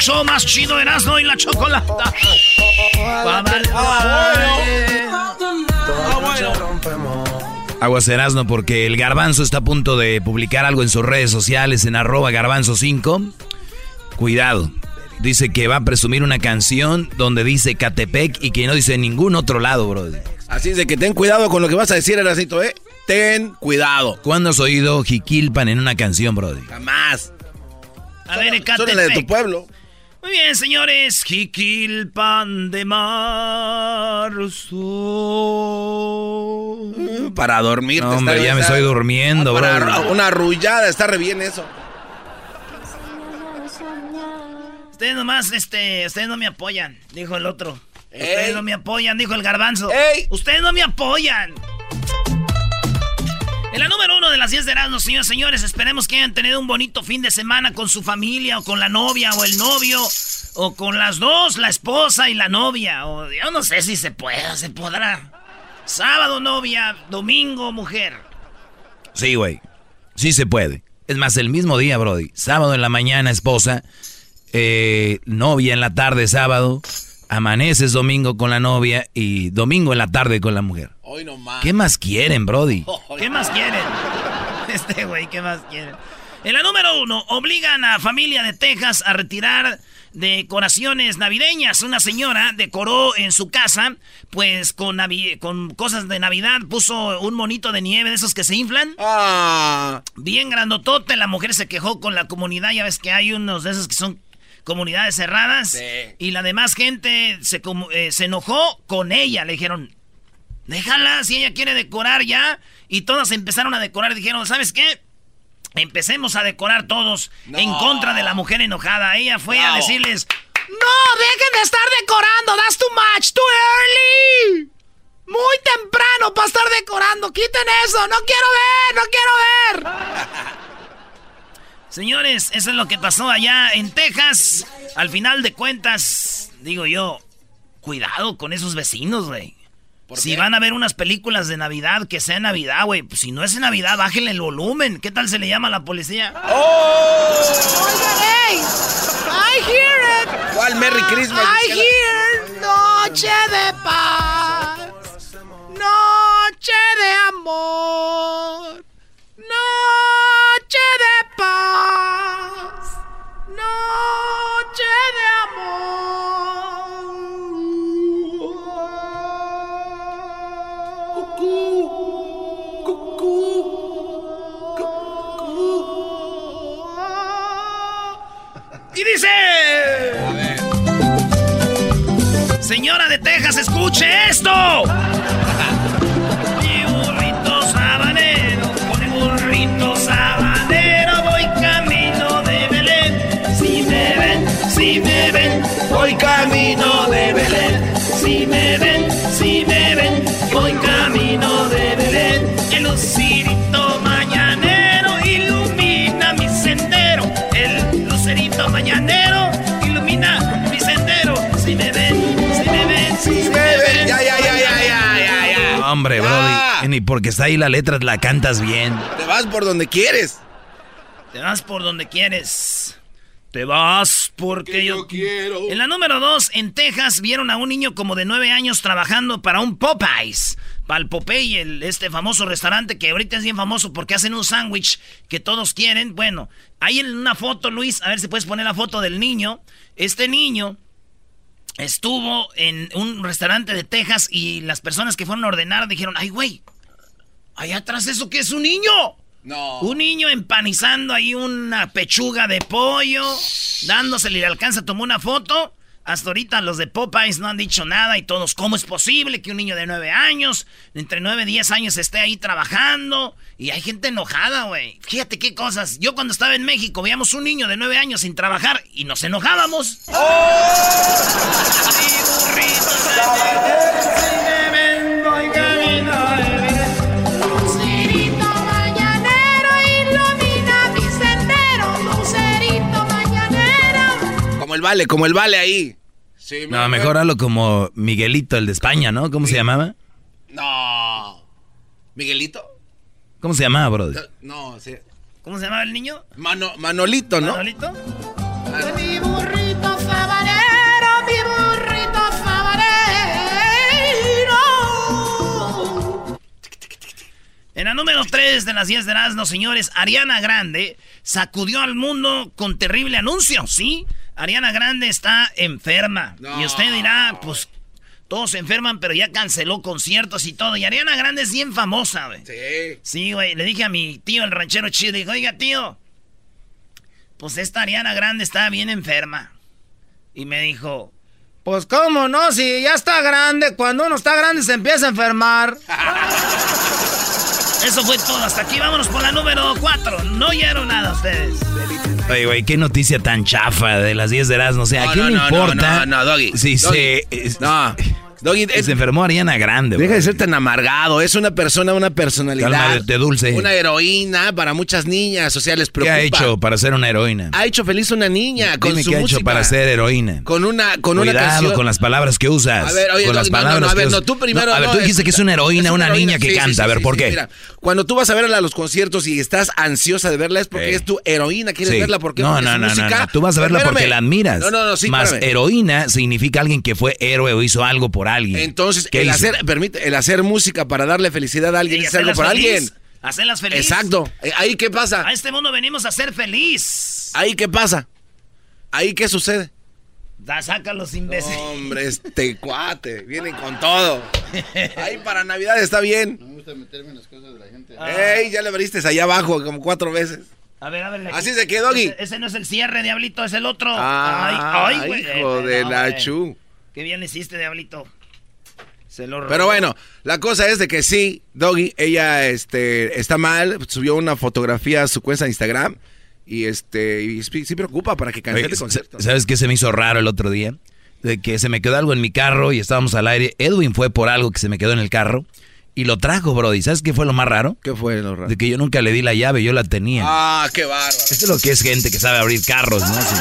el show más chido de Erasmo y la Chocolata. Aguas Erasmo porque el Garbanzo está a punto de publicar algo en sus redes sociales en arroba garbanzo 5. Cuidado. Dice que va a presumir una canción donde dice Catepec y que no dice ningún otro lado, bro. Así es de que ten cuidado con lo que vas a decir, Erasito, ¿eh? Ten cuidado. ¿Cuándo has oído Jiquilpan en una canción, Brody? Jamás. A ver, Ecatepec. de tu pueblo. Muy bien, señores. Jiquilpan de marzo. Para dormir. No, hombre, ya me estoy durmiendo, bro. Una arrullada, está re bien eso. Ustedes nomás, este, ustedes no me apoyan, dijo el otro. Ustedes no me apoyan, dijo el garbanzo. Ustedes no me apoyan. En la número uno de las 10 de Erasmo, señores señores, esperemos que hayan tenido un bonito fin de semana con su familia, o con la novia, o el novio, o con las dos, la esposa y la novia. O yo no sé si se puede, se podrá. Sábado, novia, domingo, mujer. Sí, güey. Sí se puede. Es más, el mismo día, Brody. Sábado en la mañana, esposa. Eh, novia en la tarde, sábado amaneces domingo con la novia y domingo en la tarde con la mujer. Hoy no más. ¿Qué más quieren, Brody? ¿Qué más quieren? Este güey, ¿qué más quieren? En la número uno, obligan a familia de Texas a retirar decoraciones navideñas. Una señora decoró en su casa, pues con, con cosas de Navidad, puso un monito de nieve de esos que se inflan. Ah. Bien grandotote, la mujer se quejó con la comunidad, ya ves que hay unos de esos que son comunidades cerradas. Y la demás gente se, eh, se enojó con ella. Le dijeron, déjala si ella quiere decorar ya. Y todas empezaron a decorar. Dijeron, ¿sabes qué? Empecemos a decorar todos en contra de la mujer enojada. Ella fue a decirles, no, dejen de estar decorando. That's too much, too early. Muy temprano para estar decorando. Quiten eso. No quiero ver, no quiero ver. Señores, eso es lo que pasó allá en Texas. Al final de cuentas, digo yo, cuidado con esos vecinos, güey. Si van a ver unas películas de Navidad, que sea Navidad, güey. Pues si no es Navidad, bájenle el volumen. ¿Qué tal se le llama a la policía? ¡Oh! hey! I hear it. ¿Cuál Merry Christmas? I hear Noche de paz. Noche de amor. Noche de paz, Y dice... Señora de Texas, escuche esto. Hombre, Brody, ni porque está ahí la letra la cantas bien. Te vas por donde quieres. Te vas por donde quieres. Te vas porque yo, quiero. En la número dos, en Texas, vieron a un niño como de nueve años trabajando para un Popeyes. Para el Popeye, el, este famoso restaurante que ahorita es bien famoso porque hacen un sándwich que todos quieren. Bueno, hay en una foto, Luis, a ver si puedes poner la foto del niño. Este niño estuvo en un restaurante de Texas y las personas que fueron a ordenar dijeron, ay, güey, allá atrás eso que es un niño. No. Un niño empanizando ahí una pechuga de pollo, dándosele y le alcanza, tomó una foto. Hasta ahorita los de Popeyes no han dicho nada y todos, ¿cómo es posible que un niño de 9 años, entre 9 y 10 años, esté ahí trabajando? Y hay gente enojada, güey. Fíjate qué cosas. Yo cuando estaba en México veíamos un niño de 9 años sin trabajar y nos enojábamos. Lucerito Como el vale, como el vale ahí. Sí, No, mejor hazlo como Miguelito, el de España, ¿no? ¿Cómo se llamaba? No. ¿Miguelito? ¿Cómo se llamaba, bro? No, sí. ¿Cómo se llamaba el niño? Mano, Manolito, ¿no? ¿Manolito? Mi burrito sabanero, mi burrito sabanero. En la número 3 de las 10 de Erasmo, señores, Ariana Grande sacudió al mundo con terrible anuncio, ¿sí? Ariana Grande está enferma. No. Y usted dirá, pues, todos se enferman, pero ya canceló conciertos y todo. Y Ariana Grande es bien famosa, güey. Sí. Sí, güey. Le dije a mi tío, el ranchero chido, dijo, oiga, tío, pues esta Ariana Grande está bien enferma. Y me dijo, pues cómo no, si ya está grande, cuando uno está grande se empieza a enfermar. Eso fue todo, hasta aquí vámonos por la número 4. No oyeron nada ustedes. Oye, güey, qué noticia tan chafa de las 10 de Erasmo. O sea, ¿a No, quién no, le no, importa? no, no, Doggy. Si se... No. Doggy, es- se enfermó Ariana Grande, Deja de ser tan amargado. Es una persona, una personalidad. Cálmate, dulce. Una heroína para muchas niñas. O sea, les ¿Qué preocupa. ha hecho para ser una heroína? Ha hecho feliz a una niña con Dime su qué ha música. hecho para ser heroína. Con una, con una Cuidado canción. con las palabras que usas. A ver, oye, con no, las no, palabras no, a ver, no, tú primero. A ver, tú dijiste que es una heroína, es una, niña heroína. que Sí, canta. sí, a ver, sí, ¿por qué? mira, cuando tú vas a verla a los conciertos y estás ansiosa de verla es porque es tu heroína. ¿Quieres verla porque no, no, no, no, música? Tú vas a verla porque la admiras. No, no, no, sí, Más heroína significa alguien que fue héroe o hizo algo por alguien. Entonces, ¿Qué el hizo? hacer, permite, el hacer música para darle felicidad a alguien Y es algo feliz, alguien. Hacerlas feliz. Exacto. Eh, Ahí qué pasa. A este mundo venimos a ser feliz. Ahí qué pasa. Ahí qué sucede. Da, saca los imbéciles. Hombre, este cuate, vienen con todo. Ahí para Navidad está bien. Me gusta meterme en las cosas de la gente. Ey, ya le abriste allá abajo como cuatro veces. A ver, a ver. Así se quedó, Doggy. Ese, ese no es el cierre, Diablito, es el otro. Ah, ay, ay, güey. hijo Eh, de no, la chu. Qué bien hiciste, Diablito. Se lo Pero bueno, la cosa es de que sí, Doggy, ella este, está mal, subió una fotografía a su cuenta de Instagram y este y sí preocupa para que Oye, cancele el concierto. ¿Sabes qué se me hizo raro el otro día? De que se me quedó algo en mi carro y estábamos al aire. Edwin fue por algo que se me quedó en el carro y lo trajo, Brody. ¿Sabes qué fue lo más raro? ¿Qué fue lo raro? De que yo nunca le di la llave, yo la tenía. Ah, qué bárbaro. Esto es lo que es gente que sabe abrir carros, ¿no? Sí.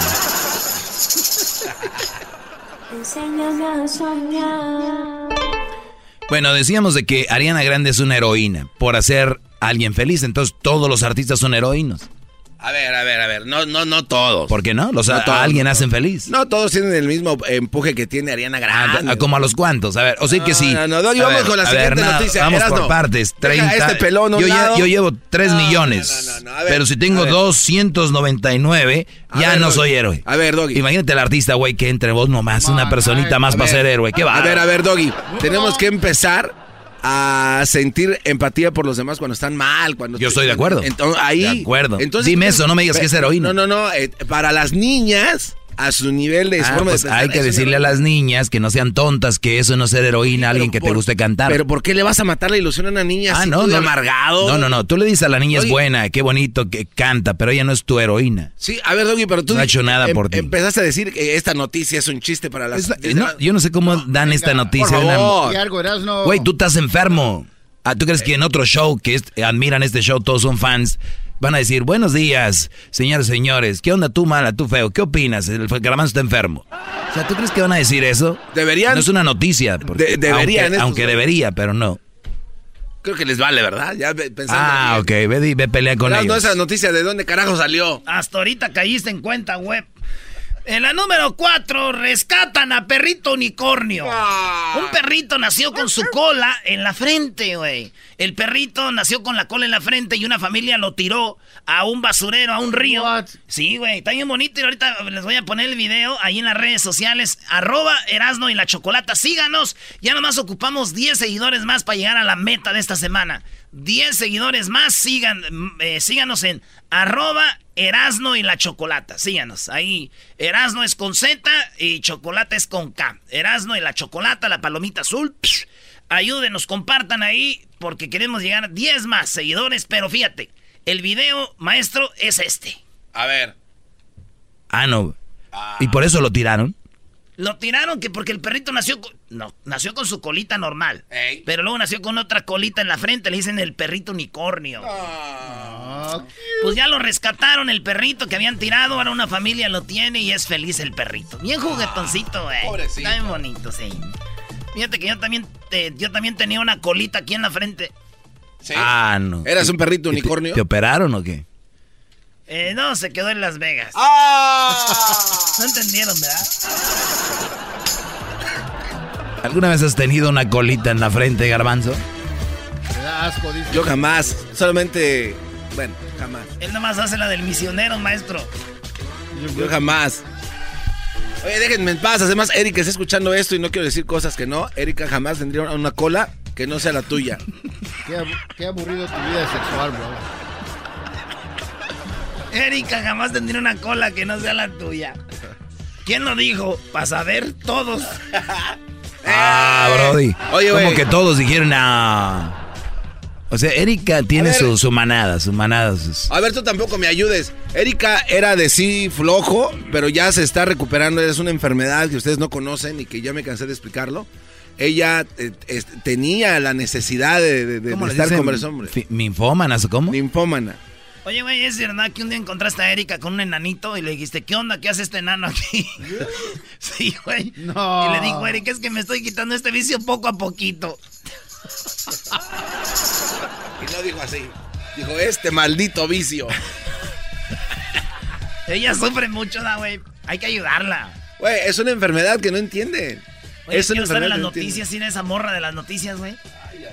Enséñame a soñar. Bueno, decíamos de que Ariana Grande es una heroína por hacer a alguien feliz. Entonces todos los artistas son heroínos. A ver, a ver, a ver, no no no todos. ¿Por qué no? Los, No a, todos, a alguien no hacen feliz. No todos tienen el mismo empuje que tiene Ariana Ah, Grande. a- como a los cuantos. A ver, o sea que No, sí. no, no, A vamos ver, con la siguiente ver, noticia. Vamos Erasno, por partes. deja 30. este pelón yo, ya- yo llevo 3 No, millones. no, no, no, a ver, pero si tengo ver. 299, A ya ver, no Doggy. soy héroe. A ver, Doggy. Imagínate el artista, güey, que entre vos nomás, una on, personita ay, más A para ser héroe. ¿Qué va? A ver, a ver, Doggy. Tenemos que empezar a sentir empatía por los demás cuando están mal. Cuando Yo estoy de acuerdo. Entonces, ahí, De acuerdo. Entonces, Dime eso, no me digas que es heroína. No, no, no. eh, para las niñas, a su nivel de Ah, forma pues de pensar, hay que es decirle a las niñas que no sean tontas, que eso no es ser heroína, alguien que te guste cantar. Pero ¿por qué le vas a matar la ilusión a una niña ah, así no, tú de no, amargado? No, no, no. Tú le dices a la niña es buena, qué bonito que canta, pero ella no es tu heroína. Sí, a ver, Doggy, pero tú... No ha hecho nada por ti. Empezaste a decir que esta noticia es un chiste para las... No, yo no sé cómo dan esta noticia. por favor. Güey, tú estás enfermo. Ah, ¿Tú crees que en otro show que es- admiran este show todos son fans? Van a decir, buenos días, señores, señores. ¿Qué onda tú, mala, tú feo? ¿Qué opinas? El garbanzo está enfermo. O sea, ¿tú crees que van a decir eso? Deberían- No es una noticia. porque- De- deberían Aunque, debería, pero no. Creo que les vale, ¿verdad? Ya pensando Ah, ok. Ve, ve pelea con Erasno, ellos. esa noticia de dónde carajo salió. Hasta ahorita caíste en cuenta, web. En la número 4, rescatan a perrito unicornio. Ah. Un perrito nació con su cola en la frente, güey. El perrito nació con la cola en la frente y una familia lo tiró a un basurero, a un río. What? Sí, güey, está bien bonito y ahorita les voy a poner el video ahí en las redes sociales. Arroba Erasno y la Chocolata. Síganos. Ya nomás ocupamos 10 seguidores más para llegar a la meta de esta semana. 10 seguidores más. Sigan, eh, síganos en arroba Erasno y la Chocolata. Síganos. Ahí Erasno es con Z y Chocolata es con K. Erasno y la Chocolata, la palomita azul. Psh, ayúdenos, compartan ahí porque queremos llegar a 10 más seguidores. Pero fíjate, el video, maestro, es este. A ver. Ah, no. ¿Y por eso lo tiraron? Lo tiraron que porque el perrito nació con, no, nació con su colita normal. Ey. Pero luego nació con otra colita en la frente, le dicen el perrito unicornio. Ah, Pues ya lo rescataron el perrito que habían tirado, ahora una familia lo tiene y es feliz el perrito. Bien juguetoncito, güey. pobrecito. Está bien bonito, sí. Fíjate que yo también eh, yo también tenía una colita aquí en la frente. Sí. Ah, no. ¿Eras un perrito ¿Y te- unicornio? ¿Te operaron o qué? Eh, no, se quedó en Las Vegas. ¡Ah! No entendieron, ¿verdad? ¿Alguna vez has tenido una colita en la frente, garbanzo? me da asco, dice. Yo jamás. Solamente. Bueno, jamás. Él nomás hace la del misionero, maestro. Yo jamás. Oye, déjenme en paz. Además, Erika está escuchando esto y no quiero decir cosas que no. Erika jamás tendría una- una cola que no sea la tuya. Qué aburrido tu vida sexual, bro. Erika jamás tendría una cola que no sea la tuya. ¿Quién lo dijo? Para saber todos. Ah, Brody. Oye, Como que todos dijeron, ah. O sea, Erika tiene ver. su, su manada, su manada. sus- A ver, tú tampoco me ayudes. Erika era de sí flojo, pero ya se está recuperando. Es una enfermedad que ustedes no conocen y que ya me cansé de explicarlo. Ella eh, es- tenía la necesidad de, de- de ¿Cómo le estar dicen? con varios hombres. Fi- ¿Ninfómanas o cómo? Ninfómana. Oye, güey, ¿es verdad que un día encontraste a Erika con un enanito y le dijiste, ¿qué onda? ¿Qué hace este enano aquí? sí, güey. No. Y le dijo, Erika, es que me estoy quitando este vicio poco a poquito. Y no dijo así. Dijo, este maldito vicio. Ella sufre mucho, da, güey. Hay que ayudarla. Güey, es una enfermedad que no entienden. Oye, es una estar en las que no noticias, sin esa morra de las noticias, güey.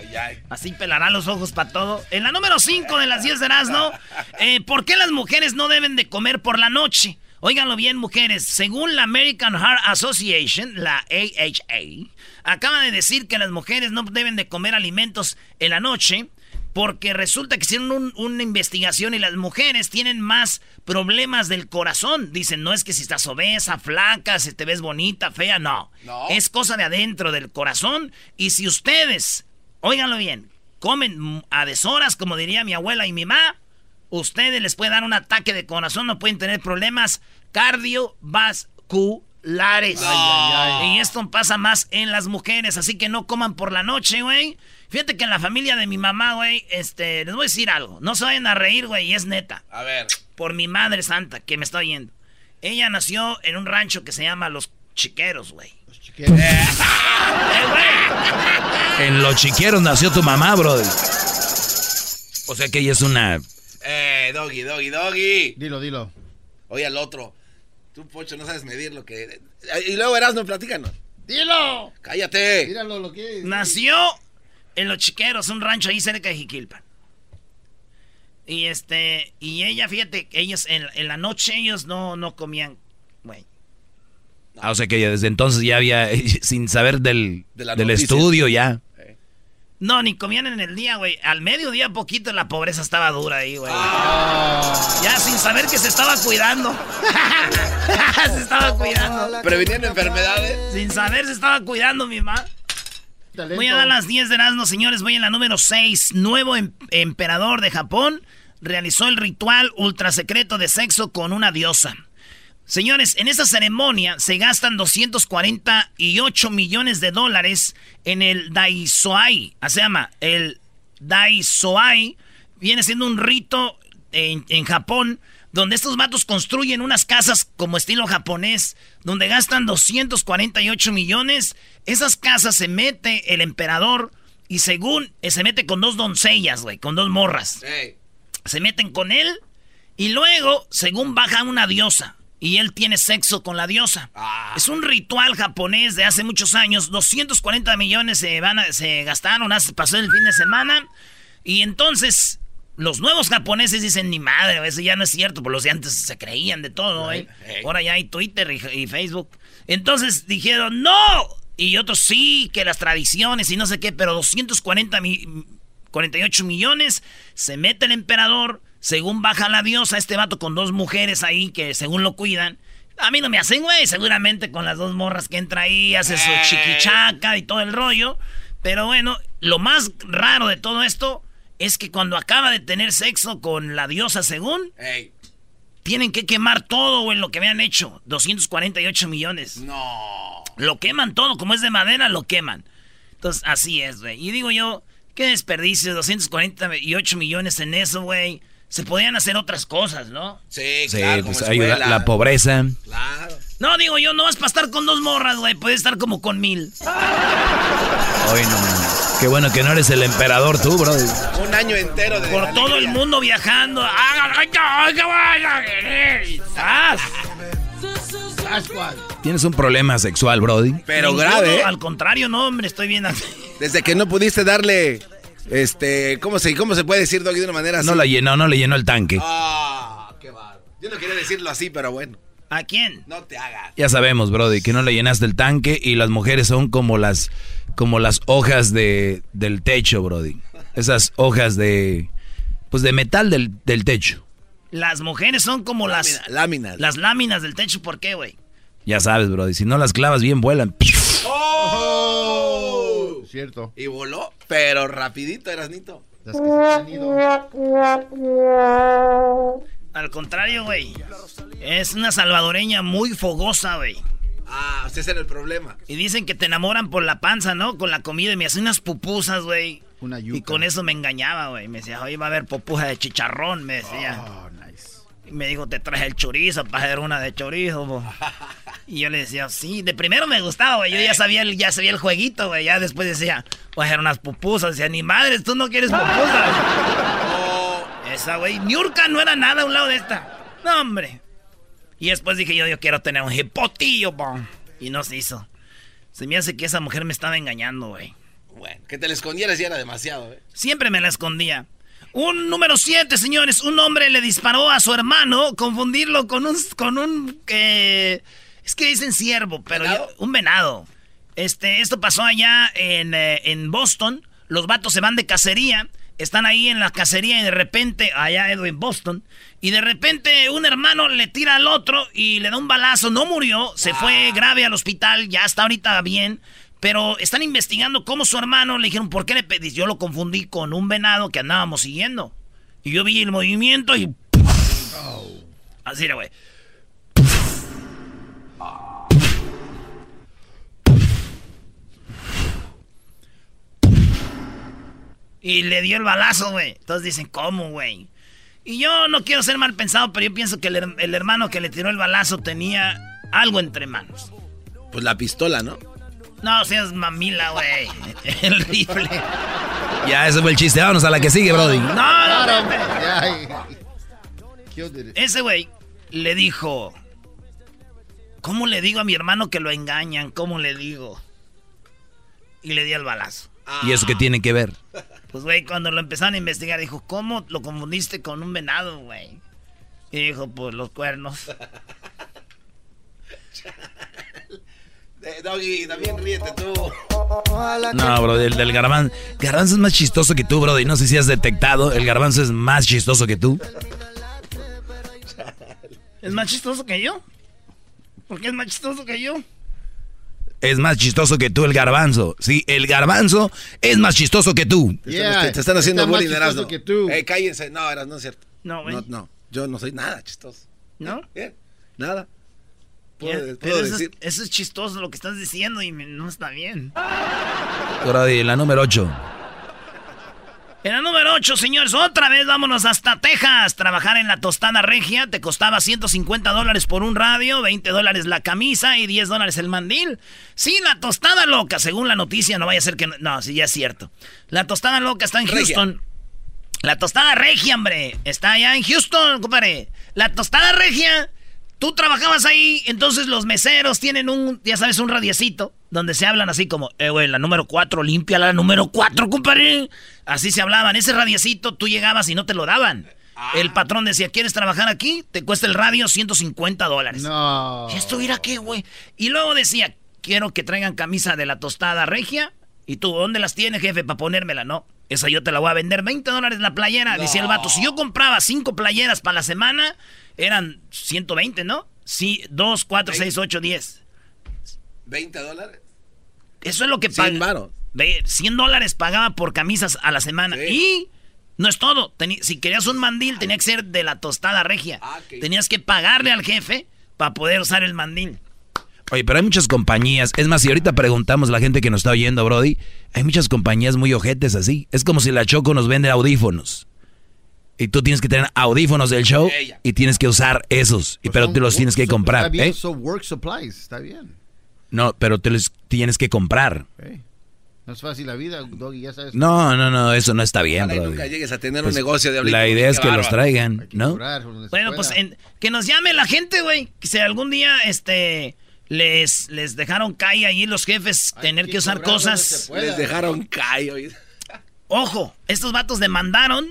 Ay, ay. Así pelará los ojos para todo. En la número 5 de las 10 de Erasmo, eh, ¿por qué las mujeres no deben de comer por la noche? Óiganlo bien, mujeres. Según la American Heart Association, la AHA, acaba de decir que las mujeres no deben de comer alimentos en la noche porque resulta que hicieron un- una investigación y las mujeres tienen más problemas del corazón. Dicen, no es que si estás obesa, flaca, si te ves bonita, fea, no. No. Es cosa de adentro del corazón. Y si ustedes, óiganlo bien, comen a deshoras, como diría mi abuela y mi mamá, ustedes les puede dar un ataque de corazón, no pueden tener problemas cardiovasculares. Y esto pasa más en las mujeres, así que no coman por la noche, güey. Fíjate que en la familia de mi mamá, güey, este, les voy a decir algo. No se vayan a reír, güey, y es neta. A ver. Por mi madre santa, que me está oyendo. Ella nació en un rancho que se llama Los Chiqueros, güey. En los chiqueros nació tu mamá, brody. O sea que ella es una... Eh, doggy, doggy, doggy. Dilo, dilo. Oye, al otro. Tú, Pocho, no sabes medir lo que. Y luego Erasmo, platícanos. ¡Dilo! Cállate. Míralo lo que es. Nació en Los Chiqueros, un rancho ahí cerca de Jiquilpan. Y este, y ella, fíjate, ellos en, en la noche ellos no, no comían. Ah, o sea que desde entonces ya había, sin saber del, De del estudio ya. No, ni comían en el día, güey. Al mediodía poquito la pobreza estaba dura ahí, güey. Ah. Ya sin saber que se estaba cuidando. se estaba cuidando. Previniendo enfermedades. Sin saber se estaba cuidando mi mamá. Voy a dar las 10 de Erasmo, señores. Voy en la número 6. Nuevo em- emperador de Japón realizó el ritual ultra secreto de sexo con una diosa. Señores, en esta ceremonia se gastan 248 millones de dólares en el Daisoai. Se llama el Daisoai. Viene siendo un rito en, en Japón donde estos matos construyen unas casas como estilo japonés, donde gastan 248 millones. Esas casas se mete el emperador y según eh, se mete con dos doncellas, güey, con dos morras se meten con él y luego, según baja una diosa, y él tiene sexo con la diosa. Es un ritual japonés de hace muchos años. 240 millones se, van a- se gastaron, hace- pasó el fin de semana. Y entonces los nuevos japoneses dicen, ni madre, eso ya no es cierto, por los de antes se creían de todo, ¿eh? Ahora ya hay Twitter y, y Facebook. Entonces dijeron, no. Y otros sí, que las tradiciones y no sé qué, pero 240 mi- 48 millones, se mete el emperador, según baja la diosa, este vato con dos mujeres ahí que según lo cuidan. A mí no me hacen, güey, seguramente con las dos morras que entra ahí, hace su chiquichaca y todo el rollo. Pero bueno, lo más raro de todo esto es que cuando acaba de tener sexo con la diosa según, Ey, tienen que quemar todo, güey, lo que habían hecho. 248 millones. no. Lo queman todo, como es de madera, lo queman. Entonces, así es, güey. Y digo yo, qué desperdicio, 248 millones en eso, güey. Se podían hacer otras cosas, ¿no? Sí, Sí, claro, pues como ayuda la pobreza. Claro. No, digo yo, no vas para estar con dos morras, güey. Puedes estar como con mil. Hoy no, man. Qué bueno que no eres el emperador tú, bro. Un año entero de Por todo el mundo viajando. ¡Ah, ay, ay, qué vas a querer! Y ¡zas! Sasquatch. Tienes un problema sexual, Brody. Pero Ninguno, grave, ¿eh? Al contrario, no, hombre, estoy bien así. Desde que no pudiste darle, este, ¿cómo se, cómo se puede decir, Doggy, de una manera así? No la llenó, no le llenó el tanque. Ah, qué bárbaro. Yo no quería decirlo así, pero bueno. ¿A quién? No te hagas. Ya sabemos, Brody, que no le llenaste el tanque y las mujeres son como las, como las hojas de, del techo, Brody. Esas hojas de, pues de metal del, del techo. Las mujeres son como las, Láminas. las láminas del techo. ¿Por qué, güey? Ya sabes, Brody, si no las clavas bien vuelan. ¡Oh! Cierto. Y voló, pero rapidito, Erasnito. Las que se han ido. Al contrario, güey. Es una salvadoreña muy fogosa, güey. Ah, ese era el problema. Y dicen que te enamoran por la panza, ¿no? Con la comida y me hacen unas pupusas, güey. Una yuca. Y con eso me engañaba, güey. Me decía, oye, va a haber pupusa de chicharrón, me decía. Oh, nice. Y me dijo, te traje el chorizo para hacer una de chorizo, bo". Y yo le decía, sí, de primero me gustaba, güey. Yo ya sabía el, ya sabía el jueguito, güey. Ya después decía, voy a hacer unas pupusas. Decía, ni madres, tú no quieres pupusas. Esa, güey. Niurka no era nada a un lado de esta. No, hombre. Y después dije yo, yo quiero tener un hipotillo, bo. Y no se hizo. Se me hace que esa mujer me estaba engañando, güey. Bueno, que te le escondieras ya era demasiado, ¿eh? Siempre me la escondía. Un número 7, señores. Un hombre le disparó a su hermano. Confundirlo con un. con un. eh, es que dicen ciervo, pero ¿Venado? yo- un venado. Este, esto pasó allá en, eh, en Boston. Los vatos se van de cacería. Están ahí en la cacería y de repente, allá en Boston, y de repente un hermano le tira al otro y le da un balazo. No murió, se fue grave al hospital, ya está ahorita bien. Pero están investigando cómo su hermano le dijeron, ¿por qué le pedís? Yo lo confundí con un venado que andábamos siguiendo. Y yo vi el movimiento y. Así era, güey. Y le dio el balazo, güey. Entonces dicen, ¿cómo, güey? Y yo no quiero ser mal pensado, pero yo pienso que el, el hermano que le tiró el balazo tenía algo entre manos. Pues la pistola, ¿no? No, seas mamila, güey. El rifle. Ya, ese fue el chiste. Vámonos a la que sigue, Brody. No, no, no, no. Ese güey le dijo, ¿cómo le digo a mi hermano que lo engañan? ¿Cómo le digo? Y le dio el balazo. ¿Y eso qué tiene que ver? Pues, güey, cuando lo empezaron a investigar, dijo, ¿cómo lo confundiste con un venado, güey? Y dijo, pues, los cuernos. Eh, Doggy, también ríete tú. No, bro, el del garbanzo. Garbanzo es más chistoso que tú, Brody. No sé si has detectado. El garbanzo es más chistoso que tú. ¿Es más chistoso que yo? ¿Por qué es más chistoso que yo? Es más chistoso que tú el garbanzo. Sí, el garbanzo es más chistoso que tú. Te Yeah, están- te están haciendo está más bullying, chistoso Erasmo. que tú. Eh, cállense. No, Erasmo, no es cierto. No, güey. No, no. Yo no soy nada chistoso. ¿No? Bien. Nada. Puedo, eso, es, decir. eso es chistoso lo que estás diciendo y me- no está bien. Brody, la número 8. En la número 8, señores, otra vez vámonos hasta Texas. Trabajar en la tostada regia te costaba 150 dólares por un radio, 20 dólares la camisa y 10 dólares el mandil. Sí, la tostada loca, según la noticia, no vaya a ser que... No, no, sí, ya es cierto. La tostada loca está en Regia. Houston. La tostada regia, hombre. Está allá en Houston, compadre. La tostada regia Tú trabajabas ahí, entonces los meseros tienen un, ya sabes, un radiecito donde se hablan así como, eh, güey, la número 4, limpia la número 4, compadre. Así se hablaban. Ese radiecito tú llegabas y no te lo daban. El patrón decía, ¿quieres trabajar aquí? Te cuesta el radio 150 dólares. No. ¿Y esto irá qué, güey? Y luego decía, quiero que traigan camisa de la tostada regia. ¿Y tú dónde las tienes, jefe, para ponérmela? No, esa yo te la voy a vender 20 dólares la playera. Decía el vato, si yo compraba cinco playeras para la semana, eran 120, ¿no? Sí, 2, 4, 6, 8, 10. ¿20 dólares? Eso es lo que 100 paga. varos. Ve, 100 dólares pagaba por camisas a la semana. Sí. Y no es todo. Teni- si querías un mandil, tenía que ser de la tostada regia. Ah. Tenías que pagarle al jefe para poder usar el mandil. Oye, pero hay muchas compañías. Es más, si ahorita preguntamos a la gente que nos está oyendo, Brody, hay muchas compañías muy ojetes así. Es como si la Choco nos vende audífonos. Y tú tienes que tener audífonos del show y tienes que usar esos. Y, Pues pero te los tienes que comprar. Está bien, ¿eh? work supplies, está bien. No, pero te los tienes que comprar. No es fácil la vida, Doggy, ya sabes. No, no, no, eso no está bien, Ojalá y Brody. nunca llegues a tener Pues, un negocio de La idea es que los traigan, ¿no? Bueno, pues en- que nos llame la gente, güey. Que si algún día este les, les dejaron caer ahí los jefes Hay tener que, usar cosas. Les dejaron caer. oye. Ojo, estos vatos demandaron,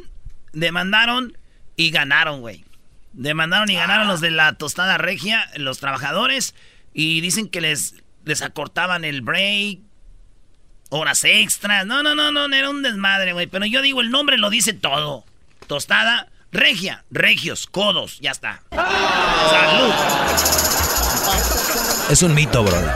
demandaron y ganaron, güey. Demandaron y ganaron los de la tostada regia, los trabajadores, y dicen que les, les acortaban el break, horas extras. No, no, no, no, era un desmadre, güey. Pero yo digo, el nombre lo dice todo. Tostada regia, regios, codos, ya está. Salud. Es un mito, Brody.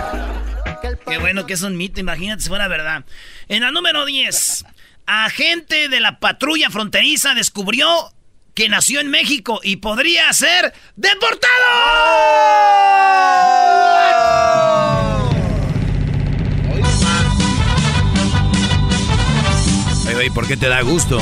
Qué bueno que es un mito, imagínate si fuera verdad. En la número 10, agente de la patrulla fronteriza descubrió que nació en México y podría ser deportado. Oye, ¿por qué te da gusto?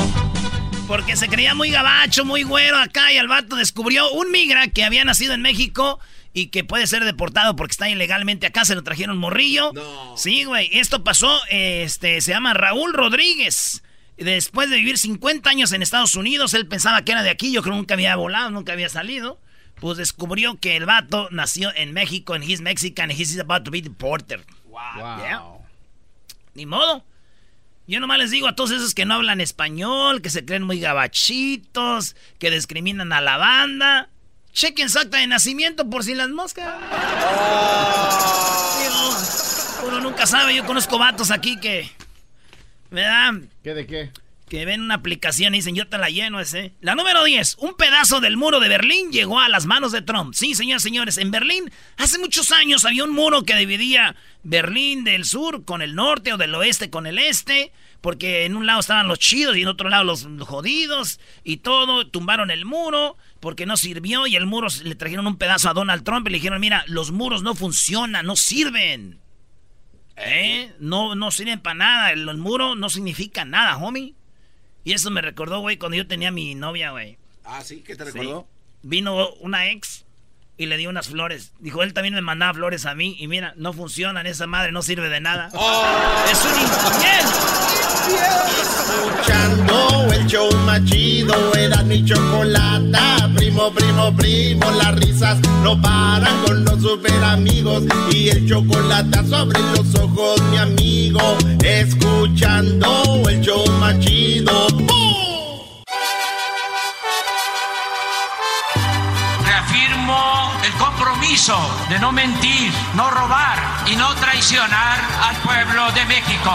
Porque se creía muy gabacho, muy güero acá y el vato descubrió un migra que había nacido en México y que puede ser deportado porque está ilegalmente acá, se lo trajeron morrillo. No. Sí, güey, esto pasó, este, se llama Raúl Rodríguez. Después de vivir 50 años en Estados Unidos, él pensaba que era de aquí, yo creo que nunca había volado, nunca había salido. Pues descubrió que el vato nació en México, and he's Mexican, he's about to be deported. Wow. Yeah. Ni modo. Yo nomás les digo a todos esos que no hablan español, que se creen muy gabachitos, que discriminan a la banda. Chequen su acta de nacimiento por si las moscas. Digo, uno nunca sabe, yo conozco vatos aquí que... ¿Verdad? ¿Qué de qué? Que ven una aplicación y dicen, yo te la lleno ese. La número 10, un pedazo del muro de Berlín llegó a las manos de Trump. Sí, señores, señores, en Berlín hace muchos años había un muro que dividía Berlín del sur con el norte o del oeste con el este. Porque en un lado estaban los chidos y en otro lado los jodidos y todo. Tumbaron el muro porque no sirvió y el muro le trajeron un pedazo a Donald Trump y le dijeron, mira, los muros no funcionan, no sirven. ¿Eh? No, no sirven para nada. El, el muro no significa nada, homie. Y eso me recordó, güey, cuando yo tenía mi novia, güey. Ah, sí, ¿qué te Sí. recordó? Vino una ex y le dio unas flores. Dijo, él también me mandaba flores a mí. Y mira, no funcionan, esa madre no sirve de nada. Es un infiel. Escuchando el show más chido, era mi chocolata. Primo, primo, primo, las no paran con los super amigos. Y el chocolate sobre los ojos, mi amigo. Escuchando el show más. Reafirmo el compromiso de no mentir, no robar y no traicionar al pueblo de México.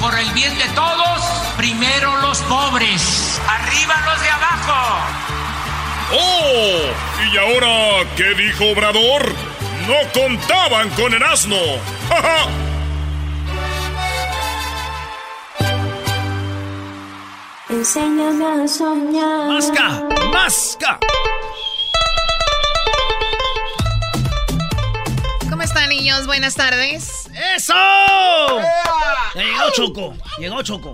Por el bien de todos, primero los pobres, arriba los de abajo. ¡Oh! ¿Y ahora qué dijo Obrador? No contaban con el asno. ¡Ja, ja! Enséñame a soñar. ¡Masca! ¡Masca! ¿Cómo están, niños? Buenas tardes. ¡Eso! Llegó Choco. Llegó Choco.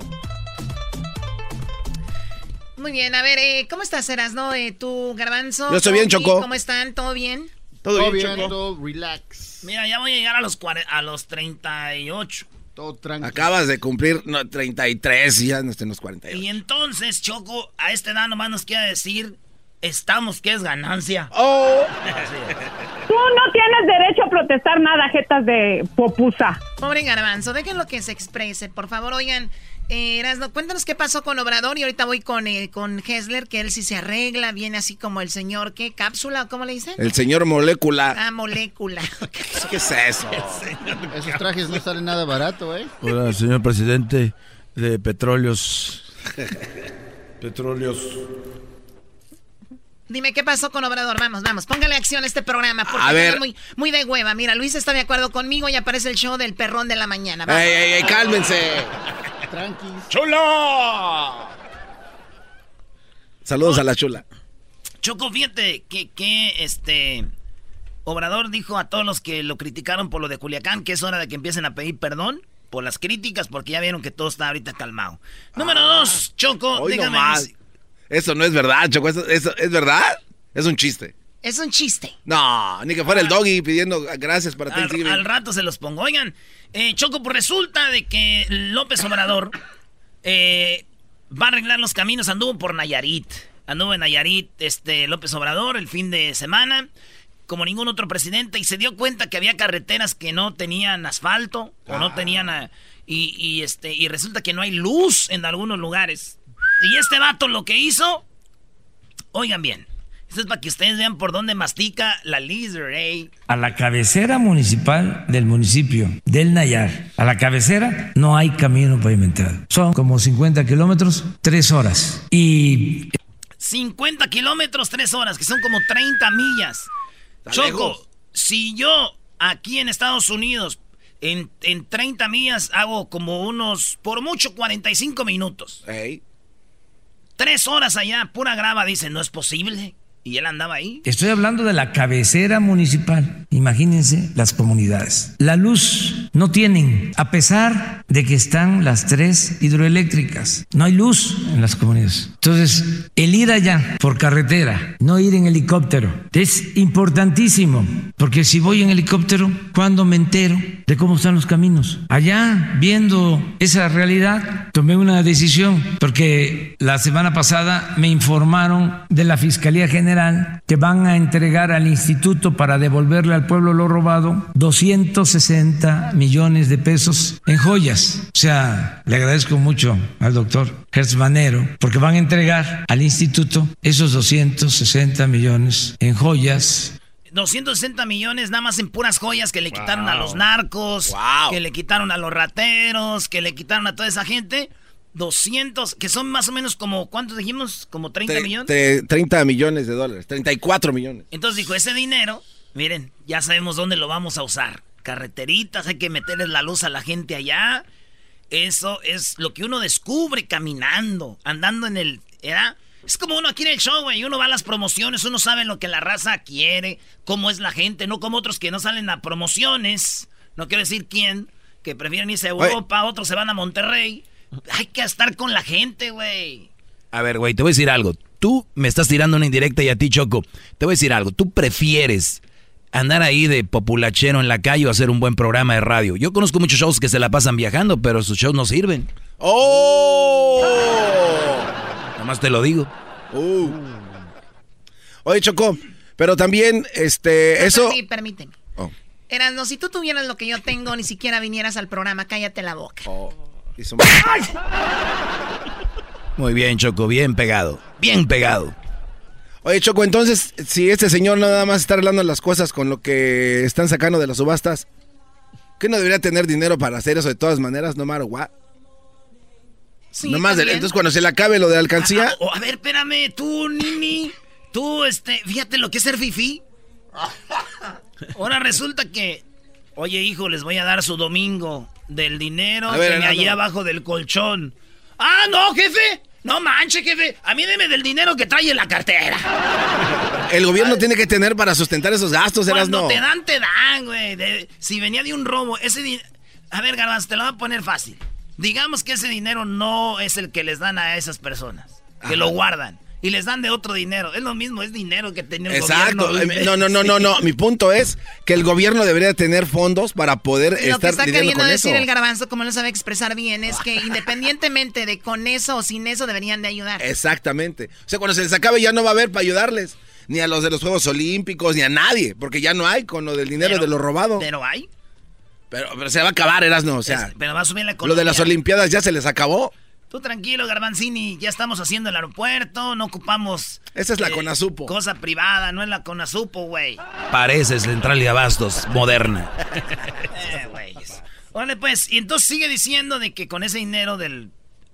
Muy bien, a ver, eh, ¿cómo estás, Erasno? Eh, ¿Tú, Garbanzo? Yo estoy bien, Choco. ¿Cómo están? ¿Todo bien? Todo bien, todo relax. Mira, ya voy a llegar a los, a los 38. Todo tranquilo. Acabas de cumplir no, 33 y ya no estén los 48. Y entonces, Choco, a esta edad nomás nos queda decir estamos que es ganancia. Oh. Tú no tienes derecho a protestar nada, jetas de popusa. Pobre garbanzo, déjenlo que se exprese, por favor, oigan. Eh, Erasno, cuéntanos qué pasó con Obrador y ahorita voy con, eh, con Hessler, que él sí se arregla, viene así como el señor, ¿qué? ¿Cápsula cómo le dicen? El señor molécula. Ah, molécula. ¿Qué es eso? Esos trajes no salen nada barato, ¿eh? Hola, señor presidente de Petróleos. Petróleos. Dime qué pasó con Obrador. Vamos, vamos, póngale acción a este programa. Porque A ver. es muy, muy de hueva. Mira, Luis está de acuerdo conmigo y aparece el show del perrón de la mañana. Vamos. ¡Ey, ey, ey! ¡Cálmense! Tranqui. ¡Chula! Saludos a la chula. Choco, fíjate que, que este Obrador dijo a todos los que lo criticaron por lo de Culiacán que es hora de que empiecen a pedir perdón por las críticas porque ya vieron que todo está ahorita calmado. Número dos, Choco, Hoy dígame. Eso no es verdad, Choco. Eso, eso- ¿Es verdad? Es un chiste. Es un chiste. No, ni que fuera el doggy pidiendo gracias para Al, Thanksgiving. al rato se los pongo. Oigan, eh, Choco, pues resulta de que López Obrador eh, va a arreglar los caminos. Anduvo por Nayarit. Anduvo en Nayarit este, López Obrador el fin de semana, como ningún otro presidente, y se dio cuenta que había carreteras que no tenían asfalto o no tenían... ah, y, y, este, y resulta que no hay luz en algunos lugares. Y este vato lo que hizo... Oigan bien. Esto es para que ustedes vean por dónde mastica la Lizard, ¿eh? a la cabecera municipal del municipio del Nayar. A la cabecera no hay camino pavimentado. Son como 50 kilómetros, tres horas. Y 50 kilómetros, 3 horas, que son como 30 millas. Está Choco, lejos. si yo aquí en Estados Unidos en, en 30 millas hago como unos, por mucho, 45 minutos. Tres horas allá, pura grava, dice, no es posible. Y él andaba ahí. estoy hablando de la cabecera municipal. Imagínense las comunidades. La luz no tienen, a pesar de que están las tres hidroeléctricas. No hay luz en las comunidades. Entonces, el ir allá por carretera, no ir en helicóptero, es importantísimo. Porque si voy en helicóptero, ¿cuándo me entero de cómo están los caminos? Allá, viendo esa realidad, tomé una decisión. Porque la semana pasada me informaron de la Fiscalía General que van a entregar al instituto para devolverle al pueblo lo robado 260 millones de pesos en joyas. O sea, le agradezco mucho al doctor Hertz Manero porque van a entregar al instituto esos 260 millones en joyas 260 millones nada más en puras joyas que le quitaron a los narcos, que le quitaron a los rateros, que le quitaron a toda esa gente. 200, que son más o menos como, ¿cuántos dijimos? Como 30 Tre- millones. tre- 30 millones de dólares. 34 millones. Entonces dijo, ese dinero, miren, ya sabemos dónde lo vamos a usar. Carreteritas, hay que meterles la luz a la gente allá. Eso es lo que uno descubre caminando, andando en el... ¿era? Es como uno aquí en el show, güey. Uno va a las promociones, uno sabe lo que la raza quiere, cómo es la gente, no como otros que no salen a promociones. No quiero decir quién, que prefieren irse a Europa, otros se van a Monterrey. Hay que estar con la gente, güey. A ver, güey, te voy a decir algo. Tú me estás tirando una indirecta y a ti, Choco. Te voy a decir algo. Tú prefieres andar ahí de populachero en la calle o hacer un buen programa de radio. Yo conozco muchos shows que se la pasan viajando, pero sus shows no sirven. ¡Oh! Nada más te lo digo. Uh. Oye, Choco, pero también, este, eso... Permí- permíteme. Oh. Erasno, si tú tuvieras lo que yo tengo, ni siquiera vinieras al programa, cállate la boca. Muy bien, Choco, bien pegado. Bien pegado. Oye, Choco, entonces, si este señor nada más está arreglando las cosas con lo que están sacando de las subastas, ¿qué no debería tener dinero para hacer eso de todas maneras, no matter what? Sí, Nomás de- entonces cuando se le acabe lo de alcancía, Ah, oh, a ver, espérame, tú, Nini. Tú, este, fíjate lo que es ser fifi. Ahora resulta que, oye, hijo, les voy a dar su domingo del dinero ver, que me hallé abajo del colchón. Ah, no, jefe. No manche, jefe. A mí deme del dinero que trae en la cartera. el gobierno tiene que tener para sustentar esos gastos, eras no. te dan, te dan, güey. De- si venía de un robo, ese dinero... A ver, Garbanzo, te lo voy a poner fácil. Digamos que ese dinero no es el que les dan a esas personas, que lo guardan. Y les dan de otro dinero. Es lo mismo, es dinero que tener Exacto. gobierno. Eh, no, no, no, no, no. Mi punto es que el gobierno debería tener fondos para poder Lo que estar está lidiando queriendo con decir eso. el garbanzo, como no sabe expresar bien, es que independientemente de con eso o sin eso deberían de ayudar. Exactamente. O sea, cuando se les acabe ya no va a haber para ayudarles. Ni a los de los Juegos Olímpicos, ni a nadie. Porque ya no hay con lo del dinero Pero- de lo robado. Pero hay. Pero, pero se va a acabar, Erasno. O sea, Es- pero va a subir la lo economía. de las Olimpiadas ya se les acabó. Tú tranquilo, Garbanzini, ya estamos haciendo el aeropuerto, no ocupamos... Esa es la eh, Conasupo. Cosa privada, no es la Conasupo, güey. Parece Central de Abastos, moderna. Eh. Órale, pues, y entonces sigue diciendo de que con ese dinero del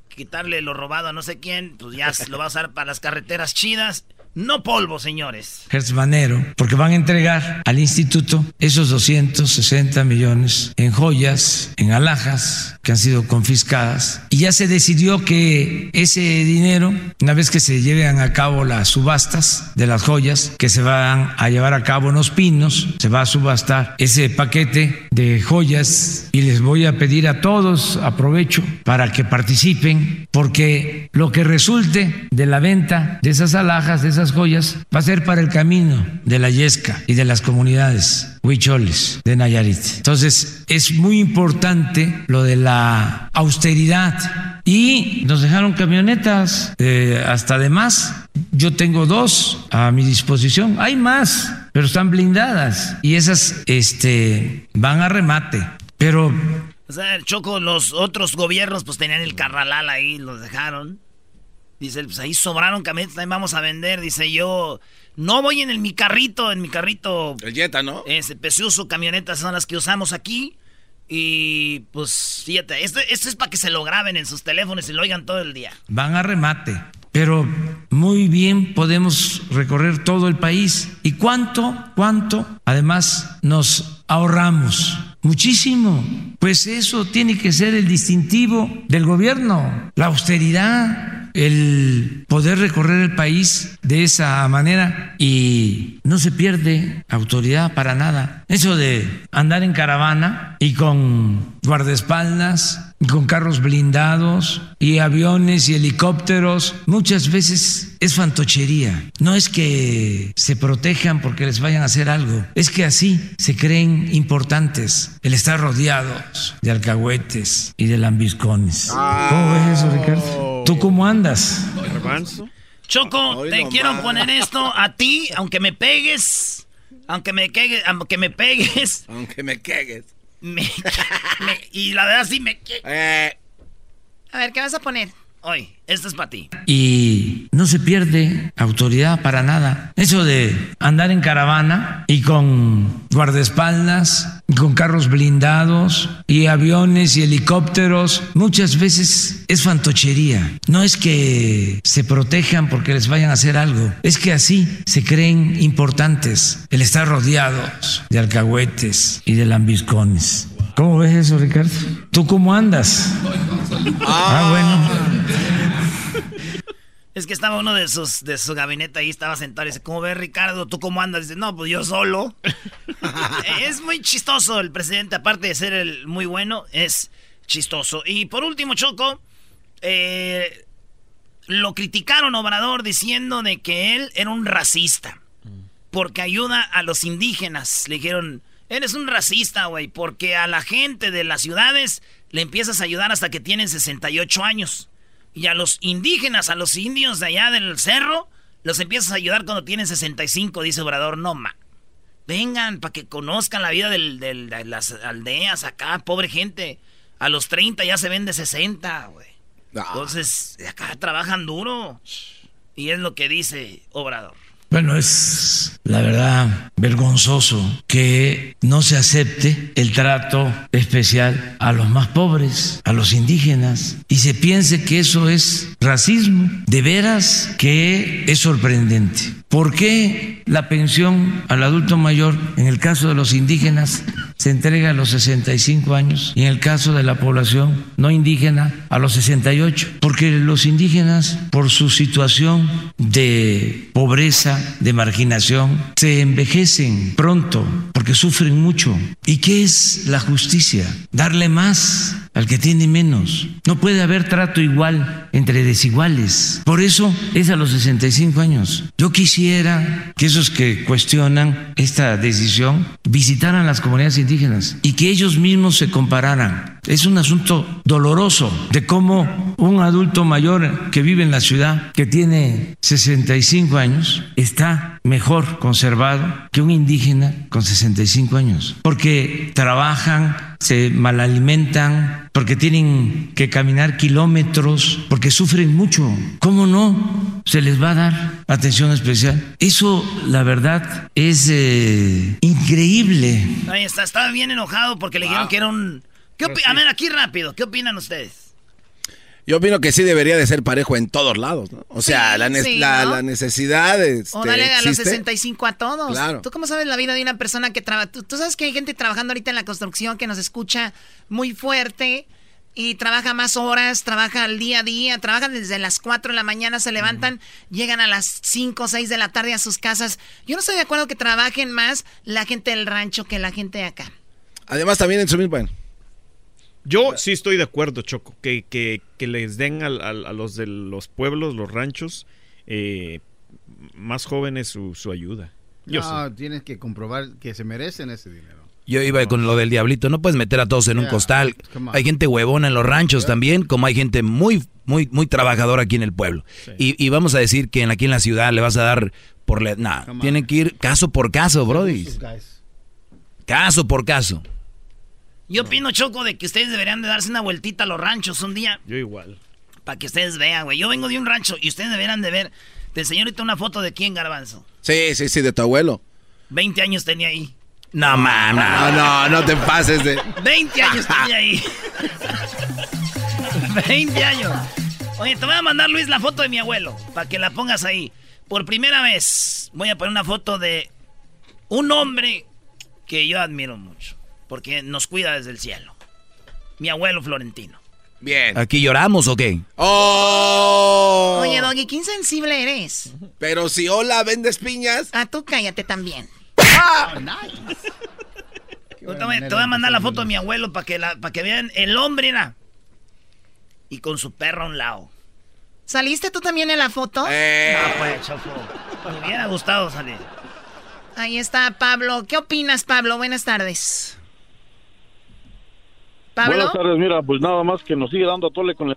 quitarle lo robado a no sé quién, pues ya lo va a usar para las carreteras chidas. No polvo, señores. Hertzmanero, porque van a entregar al instituto esos 260 millones en joyas, en alhajas que han sido confiscadas. Y ya se decidió que ese dinero, una vez que se lleven a cabo las subastas de las joyas, que se van a llevar a cabo en los pinos, se va a subastar ese paquete de joyas y les voy a pedir a todos, aprovecho, para que participen, porque lo que resulte de la venta de esas alhajas, de esas joyas, va a ser para el camino de la Yesca y de las comunidades huicholes de Nayarit. Entonces, es muy importante lo de la austeridad. Y nos dejaron camionetas eh, hasta de más. Yo tengo dos a mi disposición. Hay más, pero están blindadas. Y esas este, van a remate. Pero O sea, Choco, los otros gobiernos pues tenían el carralal ahí, los dejaron. Dice, pues ahí sobraron camionetas, también vamos a vender. Dice yo, no voy en el, mi carrito, en mi carrito. El Jetta, ¿no? Ese Pesuso, camionetas son las que usamos aquí. Y pues fíjate, esto, esto es para que se lo graben en sus teléfonos y lo oigan todo el día. van a remate. Pero muy bien podemos recorrer todo el país. ¿Y cuánto, cuánto? Además nos ahorramos. Muchísimo. Pues eso tiene que ser el distintivo del gobierno. La austeridad, el poder recorrer el país de esa manera y no se pierde autoridad para nada. Eso de andar en caravana y con guardaespaldas, y con carros blindados y aviones y helicópteros, muchas veces es fantochería. No es que se protejan porque les vayan a hacer algo, es que así se creen importantes el estar rodeados de alcahuetes y de lambiscones. ¿Cómo ves eso, Ricardo? ¿Tú cómo andas? Choco, Hoy te no quiero más. poner esto a ti, aunque me pegues, aunque me quegue- aunque me pegues, Aunque me quegues. Me- me- y la verdad sí me Eh, A ver, ¿qué vas a poner? Oye, esto es para ti. y no se pierde autoridad para nada. Eso de andar en caravana y con guardaespaldas, y con carros blindados y aviones y helicópteros, muchas veces es fantochería. No es que se protejan porque les vayan a hacer algo, es que así se creen importantes el estar rodeados de alcahuetes y de lambiscones. ¿Cómo ves eso, Ricardo? ¿Tú cómo andas? Ah, bueno. Es que estaba uno de sus de su gabinete ahí, estaba sentado y dice, ¿cómo ves Ricardo? ¿Tú cómo andas? Dice, no, pues yo solo. es muy chistoso el presidente, aparte de ser el muy bueno, es chistoso. Y por último, Choco, eh, lo criticaron Obrador diciendo de que él era un racista. Porque ayuda a los indígenas. Le dijeron, eres un racista, güey, porque a la gente de las ciudades le empiezas a ayudar hasta que tienen 68 años. Y a los indígenas, a los indios de allá del cerro, los empiezas a ayudar cuando tienen 65, dice Obrador. No, ma. Vengan para que conozcan la vida del- del- de las aldeas acá, pobre gente. A los 30 ya se ven de 60, güey. Entonces, acá trabajan duro. Y es lo que dice Obrador. Bueno, es la verdad vergonzoso que no se acepte el trato especial a los más pobres, a los indígenas, y se piense que eso es racismo. De veras que es sorprendente. ¿Por qué la pensión al adulto mayor, en el caso de los indígenas, se entrega a los 65 años y en el caso de la población no indígena a los 68? Porque los indígenas, por su situación de pobreza, de marginación, se envejecen pronto porque sufren mucho. ¿Y qué es la justicia? Darle más al que tiene menos. No puede haber trato igual entre desiguales. Por eso es a los 65 años. Yo quisiera que esos que cuestionan esta decisión visitaran las comunidades indígenas y que ellos mismos se compararan. Es un asunto doloroso de cómo un adulto mayor que vive en la ciudad, que tiene 65 años, está mejor conservado que un indígena con 65 años, porque trabajan, se malalimentan, porque tienen que caminar kilómetros, porque sufren mucho. ¿Cómo no se les va a dar atención especial? Eso, la verdad, es eh, increíble. Ahí está, estaba bien enojado porque le dijeron que era un... ¿Qué opi- A ver, aquí rápido, ¿qué opinan ustedes? Yo opino que sí debería de ser parejo en todos lados, ¿no? O sea, Sí, la, ne- sí, la, ¿no? la necesidad este, O dale a los existe. 65 a todos. Claro. ¿Tú cómo sabes la vida de una persona que trabaja? ¿Tú, tú sabes que hay gente trabajando ahorita en la construcción que nos escucha muy fuerte y trabaja más horas, trabaja al día a día, trabajan desde las 4 de la mañana, se levantan, llegan a las 5 o 6 de la tarde a sus casas. Yo no estoy de acuerdo que trabajen más la gente del rancho que la gente de acá. Además, también en su mismo... bueno, Yo sí estoy de acuerdo, Choco, que, que, que les den al- al- a, los de los pueblos, los ranchos, eh, más jóvenes su, su ayuda. Yo no, sí. tienes que comprobar que se merecen ese dinero. Yo iba con lo del diablito, no puedes meter a todos en un costal. on. Hay gente huevona en los ranchos también, como hay gente muy, muy, muy trabajadora aquí en el pueblo. Y, y vamos a decir que en- aquí en la ciudad le vas a dar por la... Nah, tienen que ir caso por caso, brody. Caso por caso. Yo opino, Choco, de que ustedes deberían de darse una vueltita a los ranchos un día Yo igual. para que ustedes vean, güey. Yo vengo de un rancho y ustedes deberían de ver. Te enseño ahorita una foto de quién, Garbanzo. Sí, sí, sí, de tu abuelo. 20 años tenía ahí. No, man, No, no, no te pases de... 20 años tenía ahí. 20 años. Oye, te voy a mandar, Luis, la foto de mi abuelo, para que la pongas ahí. Por primera vez voy a poner una foto de un hombre que yo admiro mucho, porque nos cuida desde el cielo. Mi abuelo Florentino. Bien. ¿Aquí lloramos o qué? ¡Oh! Oye, Doggy, ¿qué insensible eres? Pero si hola, vendes piñas. Ah, tú cállate también. Oh, nice. Te voy, manera te voy a mandar la foto de mi abuelo para que, la- para que vean el hombre, era. Y con su perro a un lado. ¿Saliste tú también en la foto? Eh, Ah, pues, Choco. Me hubiera gustado salir. Ahí está Pablo. ¿Qué opinas, Pablo? Buenas tardes. ¿Pablo? Buenas tardes, mira, pues nada más que nos sigue dando a tole con el...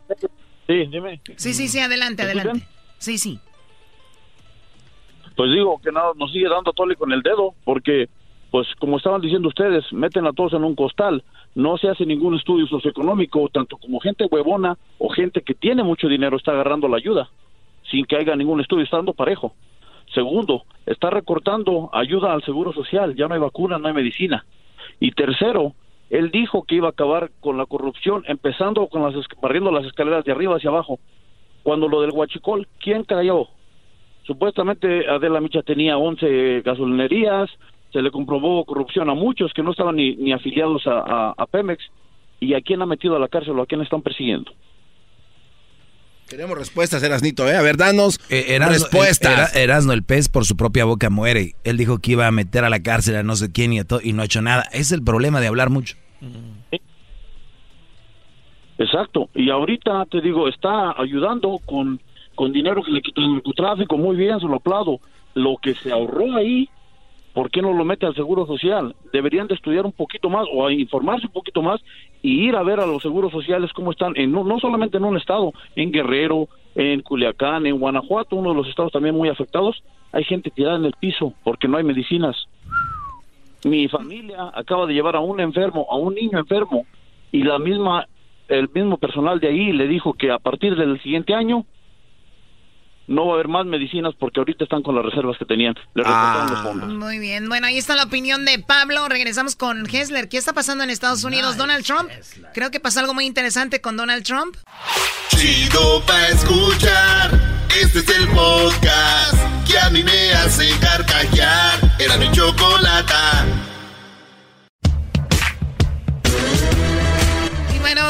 Sí, dime. Sí, sí, sí, adelante, ¿Me adelante. Sí, sí. Pues digo que nada, nos sigue dando a tole con el dedo, porque, pues como estaban diciendo ustedes, meten a todos en un costal. No se hace ningún estudio socioeconómico, tanto como gente huevona o gente que tiene mucho dinero está agarrando la ayuda, sin que haya ningún estudio, está dando parejo. Segundo, está recortando ayuda al seguro social, ya no hay vacuna, no hay medicina. Y tercero, él dijo que iba a acabar con la corrupción, empezando con las barriendo las escaleras de arriba hacia abajo. Cuando lo del huachicol, ¿quién cayó? Supuestamente Adela Micha tenía 11 gasolinerías, se le comprobó corrupción a muchos que no estaban ni, ni afiliados a, a- a Pemex. ¿Y a quién ha metido a la cárcel o a quién están persiguiendo? Queremos respuestas, Erasnito, ¿eh? A ver, danos Eh, Erasmo- respuestas. Era- Erasmo, el pez por su propia boca muere. Él dijo que iba a meter a la cárcel a no sé quién y, a to- y no ha hecho nada. Es el problema de hablar mucho. Exacto. Y ahorita te digo, está ayudando con, con dinero que le quitó el narcotráfico. Muy bien, se lo aplaudo. Lo que se ahorró ahí, ¿por qué no lo mete al Seguro Social? Deberían de estudiar un poquito más o informarse un poquito más y ir a ver a los seguros sociales cómo están, en, no, no solamente en un estado, en Guerrero, en Culiacán, en Guanajuato, uno de los estados también muy afectados. Hay gente tirada en el piso porque no hay medicinas. Mi familia acaba de llevar a un enfermo, a un niño enfermo, y la misma, el mismo personal de ahí le dijo que a partir del siguiente año no va a haber más medicinas porque ahorita están con las reservas que tenían. Los fondos. Muy bien. Bueno, ahí está la opinión de Pablo. Regresamos con Hessler. ¿Qué está pasando en Estados Unidos? Donald Trump. Creo que pasó algo muy interesante con Donald Trump. Chido pa' escuchar. Este es el podcast que a mí me hace carcajear. Era mi chocolata.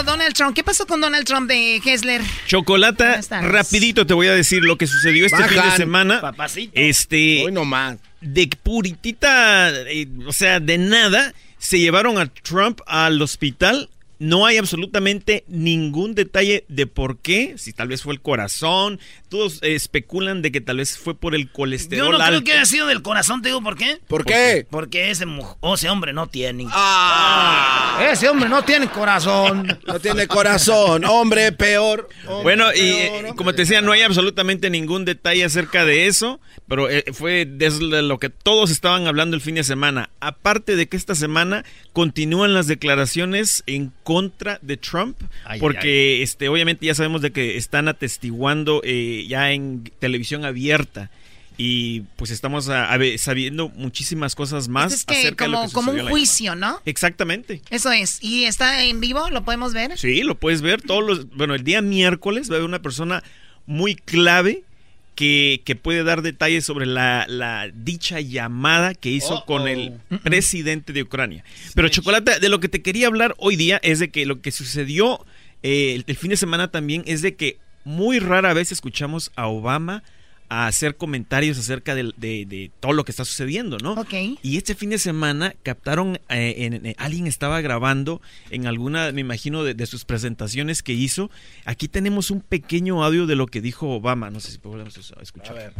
Donald Trump. ¿Qué pasó con Donald Trump de Hessler? Chocolata, rapidito te voy a decir lo que sucedió este fin de semana. Papacito. Este, Hoy nomás. de puritita, eh, o sea, de nada, se llevaron a Trump al hospital no hay absolutamente ningún detalle de por qué, si tal vez fue el corazón, todos eh, especulan de que tal vez fue por el colesterol Yo no alto. creo que haya sido del corazón, te digo por qué. ¿Por qué? Porque ese, mu- oh, ese hombre no tiene. Ah. Ese hombre no tiene corazón. No tiene corazón, hombre peor. hombre Bueno, y peor, eh, como te decía, no hay absolutamente ningún detalle acerca de eso, pero eh, fue de lo que todos estaban hablando el fin de semana. Aparte de que esta semana continúan las declaraciones en contra de Trump, Ay, porque este obviamente ya sabemos de que están atestiguando eh, ya en televisión abierta. Y pues estamos a- a sabiendo muchísimas cosas más es que acerca de lo como, que como un juicio, ¿no? Exactamente. Eso es. ¿Y está en vivo? ¿Lo podemos ver? Sí, lo puedes ver todos los... Bueno, el día miércoles va a haber una persona muy clave que, que puede dar detalles sobre la, la dicha llamada que hizo con el presidente de Ucrania. Pero Chocolata, de lo que te quería hablar hoy día es de que lo que sucedió eh, el, el fin de semana también es de que muy rara vez escuchamos a Obama a hacer comentarios acerca de, de todo lo que está sucediendo, ¿no? Ok. Y este fin de semana captaron, eh, en- en- alguien estaba grabando en alguna, me imagino, de, de sus presentaciones que hizo. Aquí tenemos un pequeño audio de lo que dijo Obama. No sé si podemos escuchar.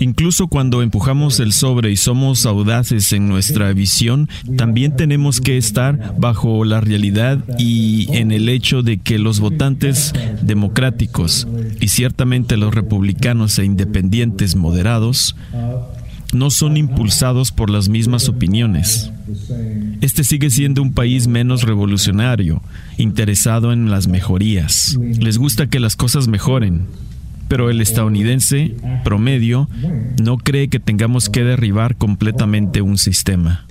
Incluso cuando empujamos el sobre y somos audaces en nuestra visión, también tenemos que estar bajo la realidad y en el hecho de que los votantes democráticos y ciertamente los republicanos e independientes moderados no son impulsados por las mismas opiniones. Este sigue siendo un país menos revolucionario, interesado en las mejorías. Les gusta que las cosas mejoren, pero el estadounidense promedio no cree que tengamos que derribar completamente un sistema.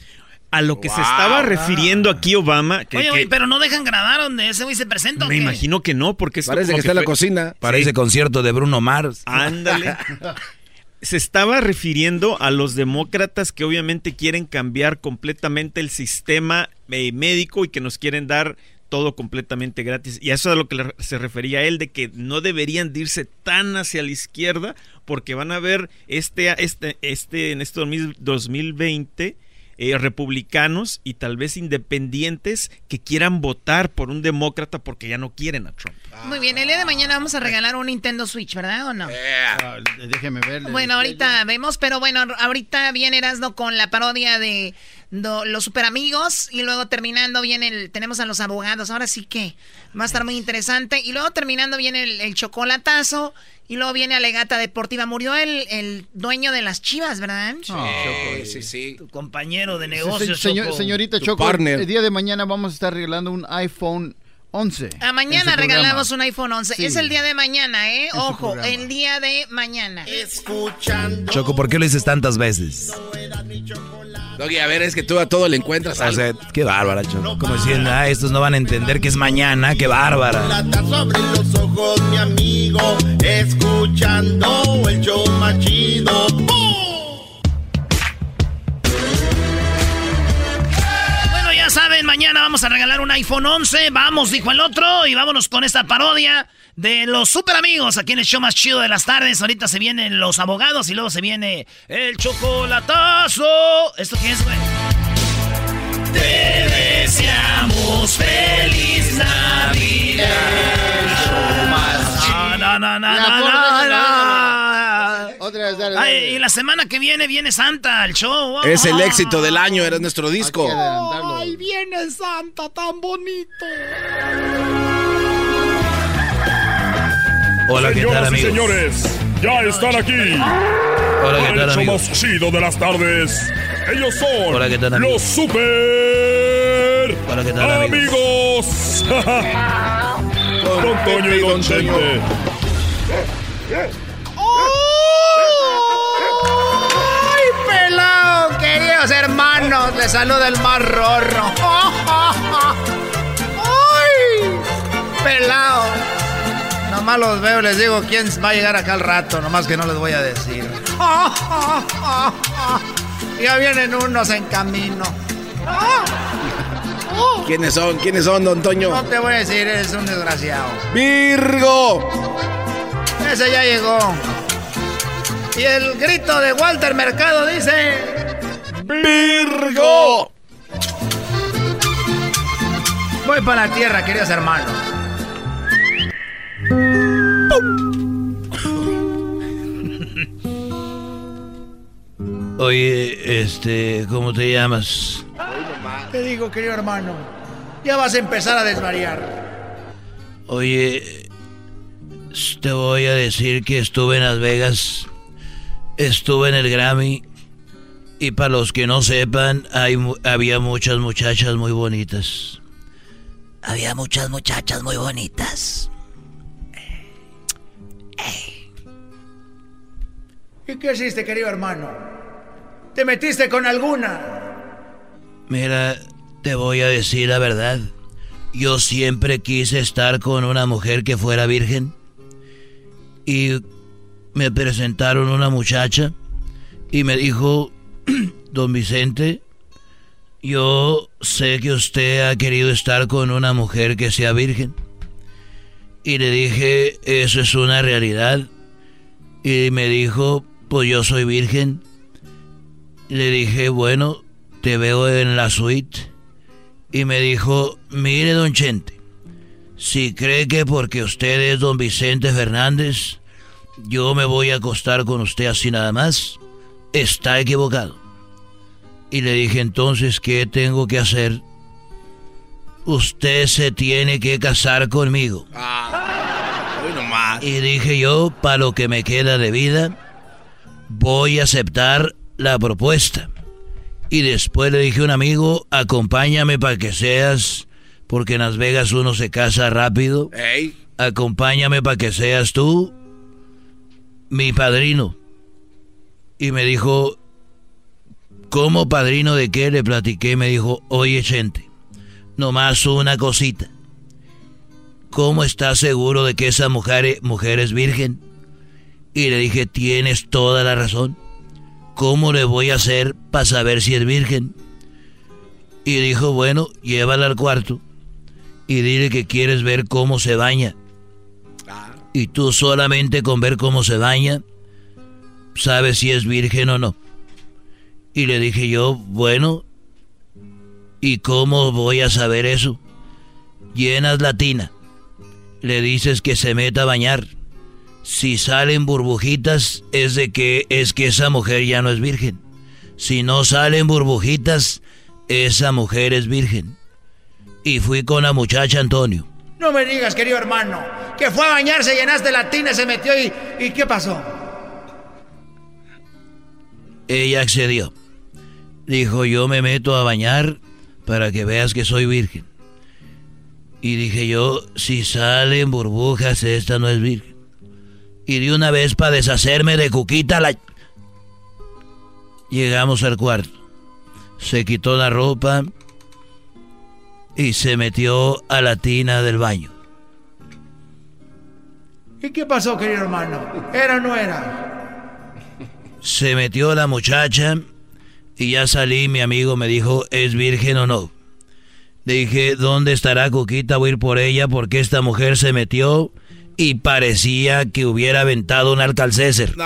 A lo que se estaba refiriendo aquí Obama, que, Oye, que güey, pero no dejan grabar donde ese güey se presenta. ¿o me qué? imagino que no, porque esto Parece que está en la cocina. Parece Sí. concierto de Bruno Mars. Ándale. Se estaba refiriendo a los demócratas que obviamente quieren cambiar completamente el sistema eh, médico y que nos quieren dar todo completamente gratis. Y a eso es a lo que le- se refería él, de que no deberían de irse tan hacia la izquierda porque van a ver este, este, este en este 2000 2020 eh, republicanos y tal vez independientes que quieran votar por un demócrata porque ya no quieren a Trump. Muy bien, el día de mañana vamos a regalar un Nintendo Switch, ¿verdad o no? Ah, déjeme ver. Bueno, ahorita vemos, pero bueno, ahorita viene Erasno con la parodia de do- los super amigos y luego terminando viene el, tenemos a los abogados, ahora sí que va a estar muy interesante y luego terminando viene el, el chocolatazo y luego viene Alegata Deportiva, murió el, el dueño de las chivas, ¿verdad? Sí, sí, sí. Tu compañero de negocios, señor- Choco. señorita Tu Choco, partner. el día de mañana vamos a estar regalando un iPhone 11. A mañana regalamos programa. un iPhone 11. Sí. Es el día de mañana, ¿eh? Ojo, el día de mañana. Escuchando. Choco, ¿por qué lo dices tantas veces? Doggy, a ver, es que tú a todo le encuentras O algo. sea, qué bárbara, Choco. Como diciendo, ah, estos no van a entender que es mañana, qué bárbara. Sobre los ojos, mi amigo. Escuchando el show más mañana vamos a regalar un iPhone 11. Vamos, dijo el otro. Y vámonos con esta parodia de los super amigos aquí en el show más chido de las tardes. Ahorita se vienen los abogados y luego se viene el chocolatazo. ¿Esto qué es, güey? Te deseamos feliz Navidad. No, por- no, no. Otra vez, dale, Ay, y la semana que viene viene Santa, el show. Es el Ah. éxito del año, era nuestro disco. Ay, viene Santa tan bonito. Hola, ¿qué tal, Señoras y amigos? señores, ya están aquí. Hola, ¿qué tal, el show amigos? más chido de las tardes. Ellos son Hola, ¿qué tal, amigos? los super Hola, ¿qué tal, amigos? amigos. Don Toño y Don Chente. Hermanos, les saluda el más rorro. ¡Ay! Pelado. Nomás los veo les digo quién va a llegar acá al rato, nomás que no les voy a decir. Ya vienen unos en camino. ¿Quiénes son? ¿Quiénes son, don No Toño? te voy a decir, eres un desgraciado. Virgo. Ese ya llegó. Y el grito de Walter Mercado dice... Virgo. Voy para la tierra, queridos hermanos. Oye, este, ¿cómo te llamas? Te digo, querido hermano, ya vas a empezar a desvariar. Oye, te voy a decir que estuve en Las Vegas, estuve en el Grammy y para los que no sepan, hay, había muchas muchachas muy bonitas. Había muchas muchachas muy bonitas. ¿Y qué hiciste, querido hermano? ¿Te metiste con alguna? Mira, te voy a decir la verdad. Yo siempre quise estar con una mujer que fuera virgen. Y me presentaron una muchacha y me dijo, don Vicente, yo sé que usted ha querido estar con una mujer que sea virgen. Y le dije, eso es una realidad. Y me dijo, pues yo soy virgen. Le dije, bueno, te veo en la suite. Y me dijo, mire, don Chente, si cree que porque usted es don Vicente Fernández, yo me voy a acostar con usted así nada más, está equivocado. Y le dije, entonces, ¿qué tengo que hacer? Usted se tiene que casar conmigo. Y dije yo, para lo que me queda de vida, voy a aceptar la propuesta. Y después le dije a un amigo, acompáñame para que seas, porque en Las Vegas uno se casa rápido. Acompáñame para que seas tú mi padrino. Y me dijo, ¿cómo padrino de qué? Le platiqué me dijo, oye, gente, nomás una cosita. ¿Cómo estás seguro de que esa mujer, mujer es virgen? Y le dije, tienes toda la razón. ¿Cómo le voy a hacer para saber si es virgen? Y dijo, bueno, llévala al cuarto y dile que quieres ver cómo se baña. Y tú solamente con ver cómo se baña, sabes si es virgen o no. Y le dije yo, bueno, ¿y cómo voy a saber eso? Llenas la tina, le dices que se meta a bañar si salen burbujitas es de que es que esa mujer ya no es virgen. Si no salen burbujitas, esa mujer es virgen. Y fui con la muchacha Antonio. No me digas, querido hermano, que fue a bañarse, llenaste la tina, se metió y... ¿Y qué pasó? Ella accedió. Dijo, yo me meto a bañar para que veas que soy virgen. Y dije yo, si salen burbujas, esta no es virgen. Y de una vez para deshacerme de Cuquita la... Llegamos al cuarto. Se quitó la ropa y se metió a la tina del baño. ¿Y qué pasó, querido hermano? ¿Era o no era? Se metió la muchacha y ya salí. Mi amigo me dijo, ¿es virgen o no? Dije, ¿dónde estará Cuquita? Voy a ir por ella porque esta mujer se metió y parecía que hubiera aventado un alcalcéser. No.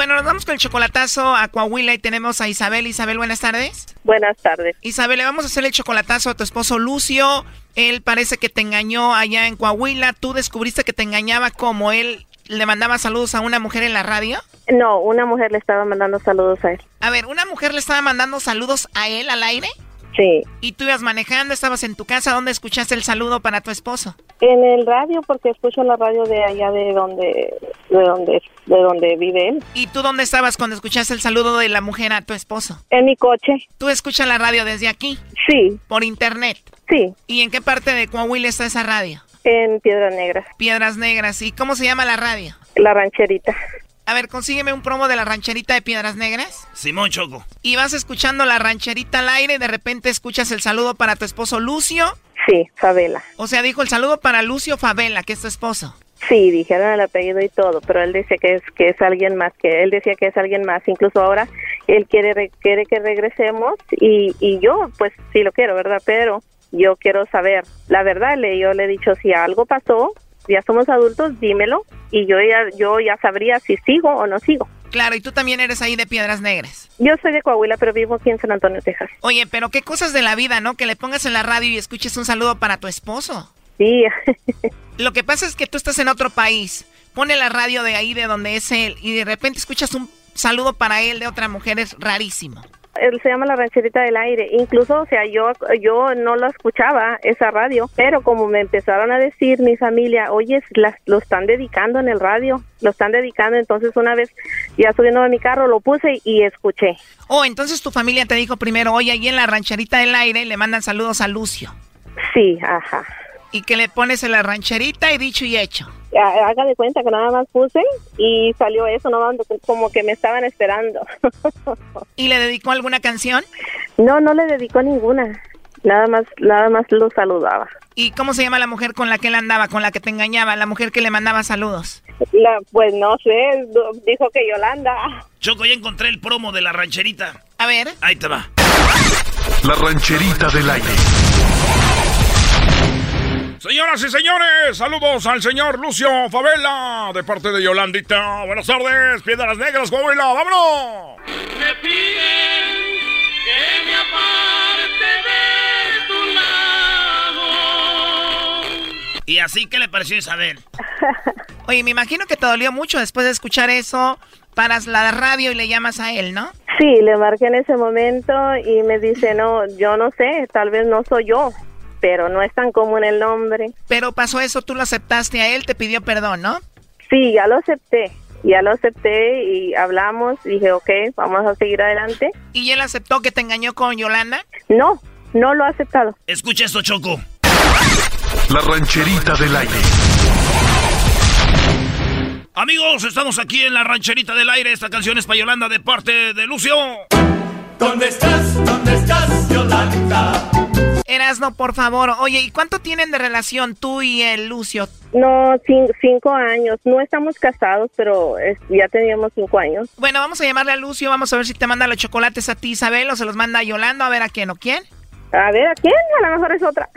Bueno, nos vamos con el chocolatazo a Coahuila y tenemos a Isabel. Isabel, buenas tardes. Buenas tardes. Isabel, le vamos a hacer el chocolatazo a tu esposo Lucio. Él parece que te engañó allá en Coahuila. ¿Tú descubriste que te engañaba como él le mandaba saludos a una mujer en la radio? No, una mujer le estaba mandando saludos a él. A ver, ¿una mujer le estaba mandando saludos a él al aire? Sí. ¿Y tú ibas manejando, estabas en tu casa? ¿Dónde escuchaste el saludo para tu esposo? En el radio, porque escucho la radio de allá de donde, de donde, de donde vive él. ¿Y tú dónde estabas cuando escuchaste el saludo de la mujer a tu esposo? En mi coche. ¿Tú escuchas la radio desde aquí? Sí. ¿Por internet? Sí. ¿Y en qué parte de Coahuila está esa radio? En Piedras Negras. Piedras Negras. ¿Y cómo se llama la radio? La rancherita. A ver, consígueme un promo de la rancherita de Piedras Negras. Simón Choco. Y vas escuchando la rancherita al aire y de repente escuchas el saludo para tu esposo Lucio. Sí, Favela. O sea, dijo el saludo para Lucio Favela, que es tu esposo. Sí, dijeron el apellido y todo, pero él decía que es que es alguien más, que él decía que es alguien más. Incluso ahora él quiere re- quiere que regresemos y, y yo, pues sí lo quiero, ¿verdad? Pero yo quiero saber la verdad. Le yo le he dicho si algo pasó, ya somos adultos, dímelo y yo ya yo ya sabría si sigo o no sigo. Claro, y tú también eres ahí de Piedras Negras. Yo soy de Coahuila, pero vivo aquí en San Antonio, Texas. Oye, pero qué cosas de la vida, ¿no? Que le pongas en la radio y escuches un saludo para tu esposo. Sí. Lo que pasa es que tú estás en otro país. Pone la radio de ahí, de donde es él, y de repente escuchas un saludo para él de otra mujer. Es rarísimo. Se llama la rancherita del aire. Incluso, o sea, yo yo no lo escuchaba esa radio, pero como me empezaron a decir mi familia, oye, las, lo están dedicando en el radio, lo están dedicando. Entonces, una vez ya subiendo a mi carro, lo puse y escuché. Oh, entonces tu familia te dijo primero, oye, ahí en la rancherita del aire le mandan saludos a Lucio. Sí, ajá. Y que le pones en la rancherita y dicho y hecho. Ha- Haga de cuenta que nada más puse y salió eso, no como que me estaban esperando. ¿Y le dedicó alguna canción? No, no le dedicó ninguna. Nada más, nada más lo saludaba. ¿Y cómo se llama la mujer con la que él andaba, con la que te engañaba, la mujer que le mandaba saludos? La, pues no sé, dijo que Yolanda. Choco, ya encontré el promo de la rancherita. A ver. Ahí te va. La rancherita del aire. Señoras y señores, saludos al señor Lucio Favela de parte de Yolandita. Buenas tardes, Piedras Negras, Coahuila, vámonos. Me piden que me aparte de tu lado. ¿Y así qué le pareció Isabel? Oye, me imagino que te dolió mucho después de escuchar eso. Paras la radio y le llamas a él, ¿no? Sí, le marqué en ese momento y me dice, no, yo no sé, tal vez no soy yo, pero no es tan común el nombre. Pero pasó eso, tú lo aceptaste a él, te pidió perdón, ¿no? Sí, ya lo acepté, ya lo acepté y hablamos, dije, ok, vamos a seguir adelante. ¿Y él aceptó que te engañó con Yolanda? No, no lo ha aceptado. Escucha esto, Choco. La rancherita del aire. Amigos, estamos aquí en la rancherita del aire. Esta canción es para Yolanda de parte de Lucio. ¿Dónde estás? ¿Dónde estás, Yolanda? Erasno, por favor. Oye, ¿y cuánto tienen de relación tú y el Lucio? No, cin- cinco años, no estamos casados, pero es- ya teníamos cinco años. Bueno, vamos a llamarle a Lucio, vamos a ver si te manda los chocolates a ti, Isabel, o se los manda a Yolanda, a ver a quién o quién. A ver, ¿a quién? A lo mejor es otra.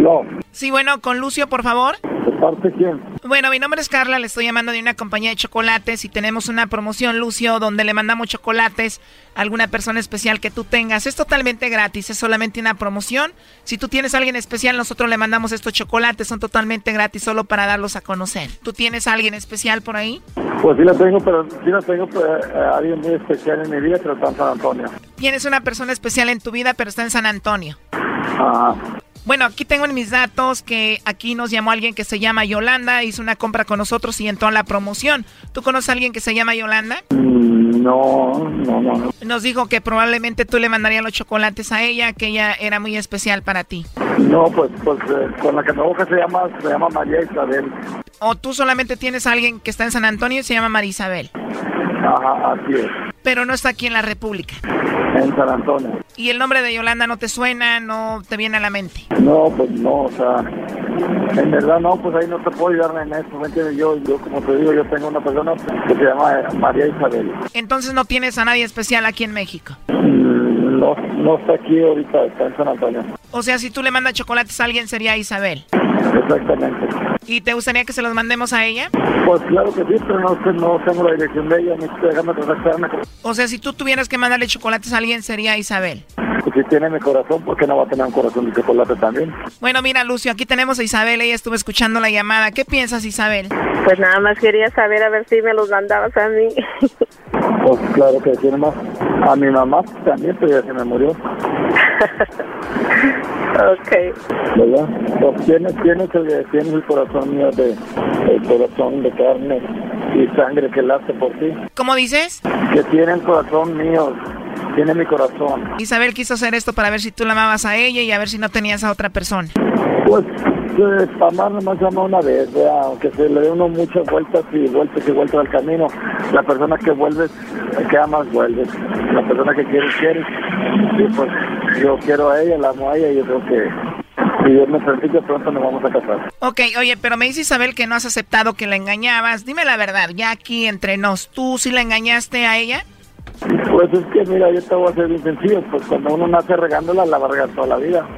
No. Sí, bueno, con Lucio, por favor. ¿De parte quién? Bueno, mi nombre es Carla, le estoy llamando de una compañía de chocolates y tenemos una promoción, Lucio, donde le mandamos chocolates a alguna persona especial que tú tengas. Es totalmente gratis, es solamente una promoción. Si tú tienes a alguien especial, nosotros le mandamos estos chocolates, son totalmente gratis solo para darlos a conocer. ¿Tú tienes a alguien especial por ahí? Pues sí la tengo, pero sí la tengo eh, alguien muy especial en mi vida, pero está en San Antonio. Tienes una persona especial en tu vida, pero está en San Antonio. Ajá. Bueno, aquí tengo en mis datos que aquí nos llamó alguien que se llama Yolanda, hizo una compra con nosotros y entró a la promoción. ¿Tú conoces a alguien que se llama Yolanda? Mm, No, no, no. Nos dijo que probablemente tú le mandarías los chocolates a ella, que ella era muy especial para ti. No, pues, pues eh, con la que busca se llama, se llama María Isabel. O tú solamente tienes a alguien que está en San Antonio y se llama María Isabel, Ajá, así es. pero no está aquí en la República. En San Antonio. ¿Y el nombre de Yolanda no te suena, no te viene a la mente? No, pues no, o sea, en verdad no, pues ahí no te puedo ayudar en eso, ¿me entiendes? Yo, yo, como te digo, yo tengo una persona que se llama María Isabel. Entonces no tienes a nadie especial aquí en México. Mm, No, no está aquí ahorita, está en San Antonio. O sea, si tú le mandas chocolates a alguien sería Isabel. Exactamente. ¿Y te gustaría que se los mandemos a ella? Pues claro que sí, pero no, sé- no tengo la dirección de ella, ni déjame contactarme. O sea, si tú tuvieras que mandarle chocolates a alguien sería Isabel. Pues si tiene mi corazón, ¿por qué no va a tener un corazón de chocolate también? Bueno, mira, Lucio, aquí tenemos a Isabel, ella estuvo escuchando la llamada. ¿Qué piensas, Isabel? Pues nada más quería saber a ver si me los mandabas a mí. Pues claro que tiene más. A mi mamá también, pero ya se me murió. ok. ¿Verdad? Pues tienes, tienes, el, tienes el corazón mío de, el corazón de carne y sangre que late por ti. ¿Cómo dices? Que tiene el corazón mío, tiene mi corazón. Isabel quiso hacer esto para ver si tú la amabas a ella y a ver si no tenías a otra persona. Pues, pues amar nomás ama una vez, ¿verdad? aunque se le dé uno muchas vueltas y vueltas y vueltas al camino. La persona que vuelves, que amas, vuelves. La persona que quieres, quieres. Y pues yo quiero a ella, la amo a ella y yo creo que si Dios me permite, pronto nos vamos a casar. Ok, oye, pero me dice Isabel que no has aceptado que la engañabas. Dime la verdad, ya aquí entre nos, ¿tú sí la engañaste a ella? Pues es que, mira, yo te voy a ser bien sencillo, pues cuando uno nace regándola, la va a regar toda la vida.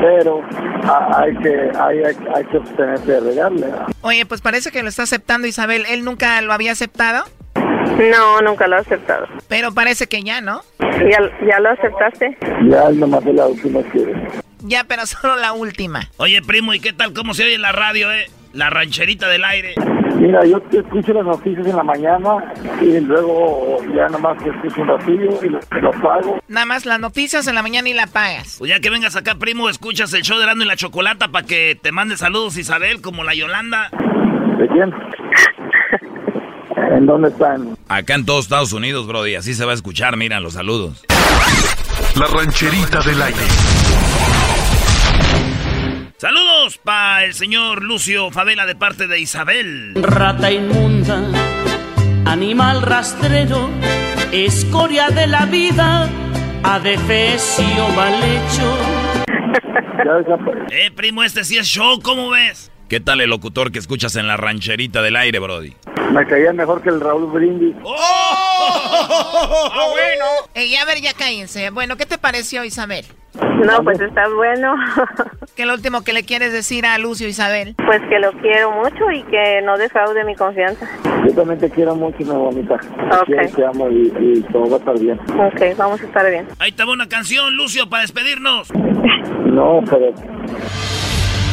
Pero a- hay que hay, hay, hay que abstenerse de regarle. Oye, pues parece que lo está aceptando Isabel. ¿Él nunca lo había aceptado? No, nunca lo he aceptado. Pero parece que ya, ¿no? ¿Ya, ya lo aceptaste? Ya es nomás de la última que... Ya, pero solo la última. Oye, primo, ¿y qué tal? ¿Cómo se oye en la radio, eh? La rancherita del aire. Mira, yo escucho las noticias en la mañana y luego ya nomás te escucho un ratillo y lo, lo pago. Nada más las noticias en la mañana y la pagas. Pues ya que vengas acá, primo, escuchas el show de Erasmo y la Chocolata para que te mande saludos Isabel, como la Yolanda. ¿De quién? ¿En dónde están? Acá en todos Estados Unidos, Brody. Así se va a escuchar, mira los saludos. La rancherita del aire. Saludos para el señor Lucio Favela de parte de Isabel. Rata inmunda, animal rastrero, escoria de la vida, adefesio mal hecho. Eh, primo, este sí es show, ¿cómo ves? ¿Qué tal el locutor que escuchas en la rancherita del aire, Brody? Me caía mejor que el Raúl Brindis. ¡Ah, bueno! Ey, a ver, ya cállense. Bueno, ¿qué te pareció, Isabel? No, pues está bueno. ¿Qué es lo último que le quieres decir a Lucio, Isabel? Pues que lo quiero mucho y que no defraude mi confianza. Yo también te quiero mucho, mi bonita. Te Ok. quiero, te amo y, y todo va a estar bien. Ok, vamos a estar bien. Ahí te va una canción, Lucio, para despedirnos. No, pero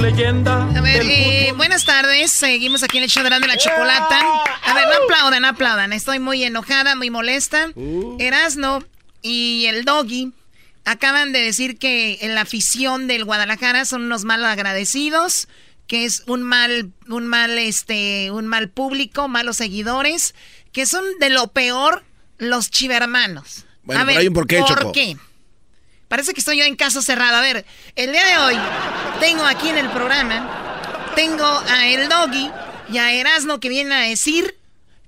leyenda. A ver, eh, buenas tardes. Seguimos aquí en el show de la Chocolata. A ver, no aplaudan, no aplaudan. Estoy muy enojada, muy molesta. Erasno y el Doggy acaban de decir que en la afición del Guadalajara son unos mal agradecidos, que es un mal, un mal, este, un mal público, malos seguidores, que son de lo peor los chivermanos. Bueno, A ver, hay un porqué, ¿por Choco. qué? Parece que estoy yo en caso cerrado. A ver, el día de hoy tengo aquí en el programa, tengo a El Doggy y a Erasmo que vienen a decir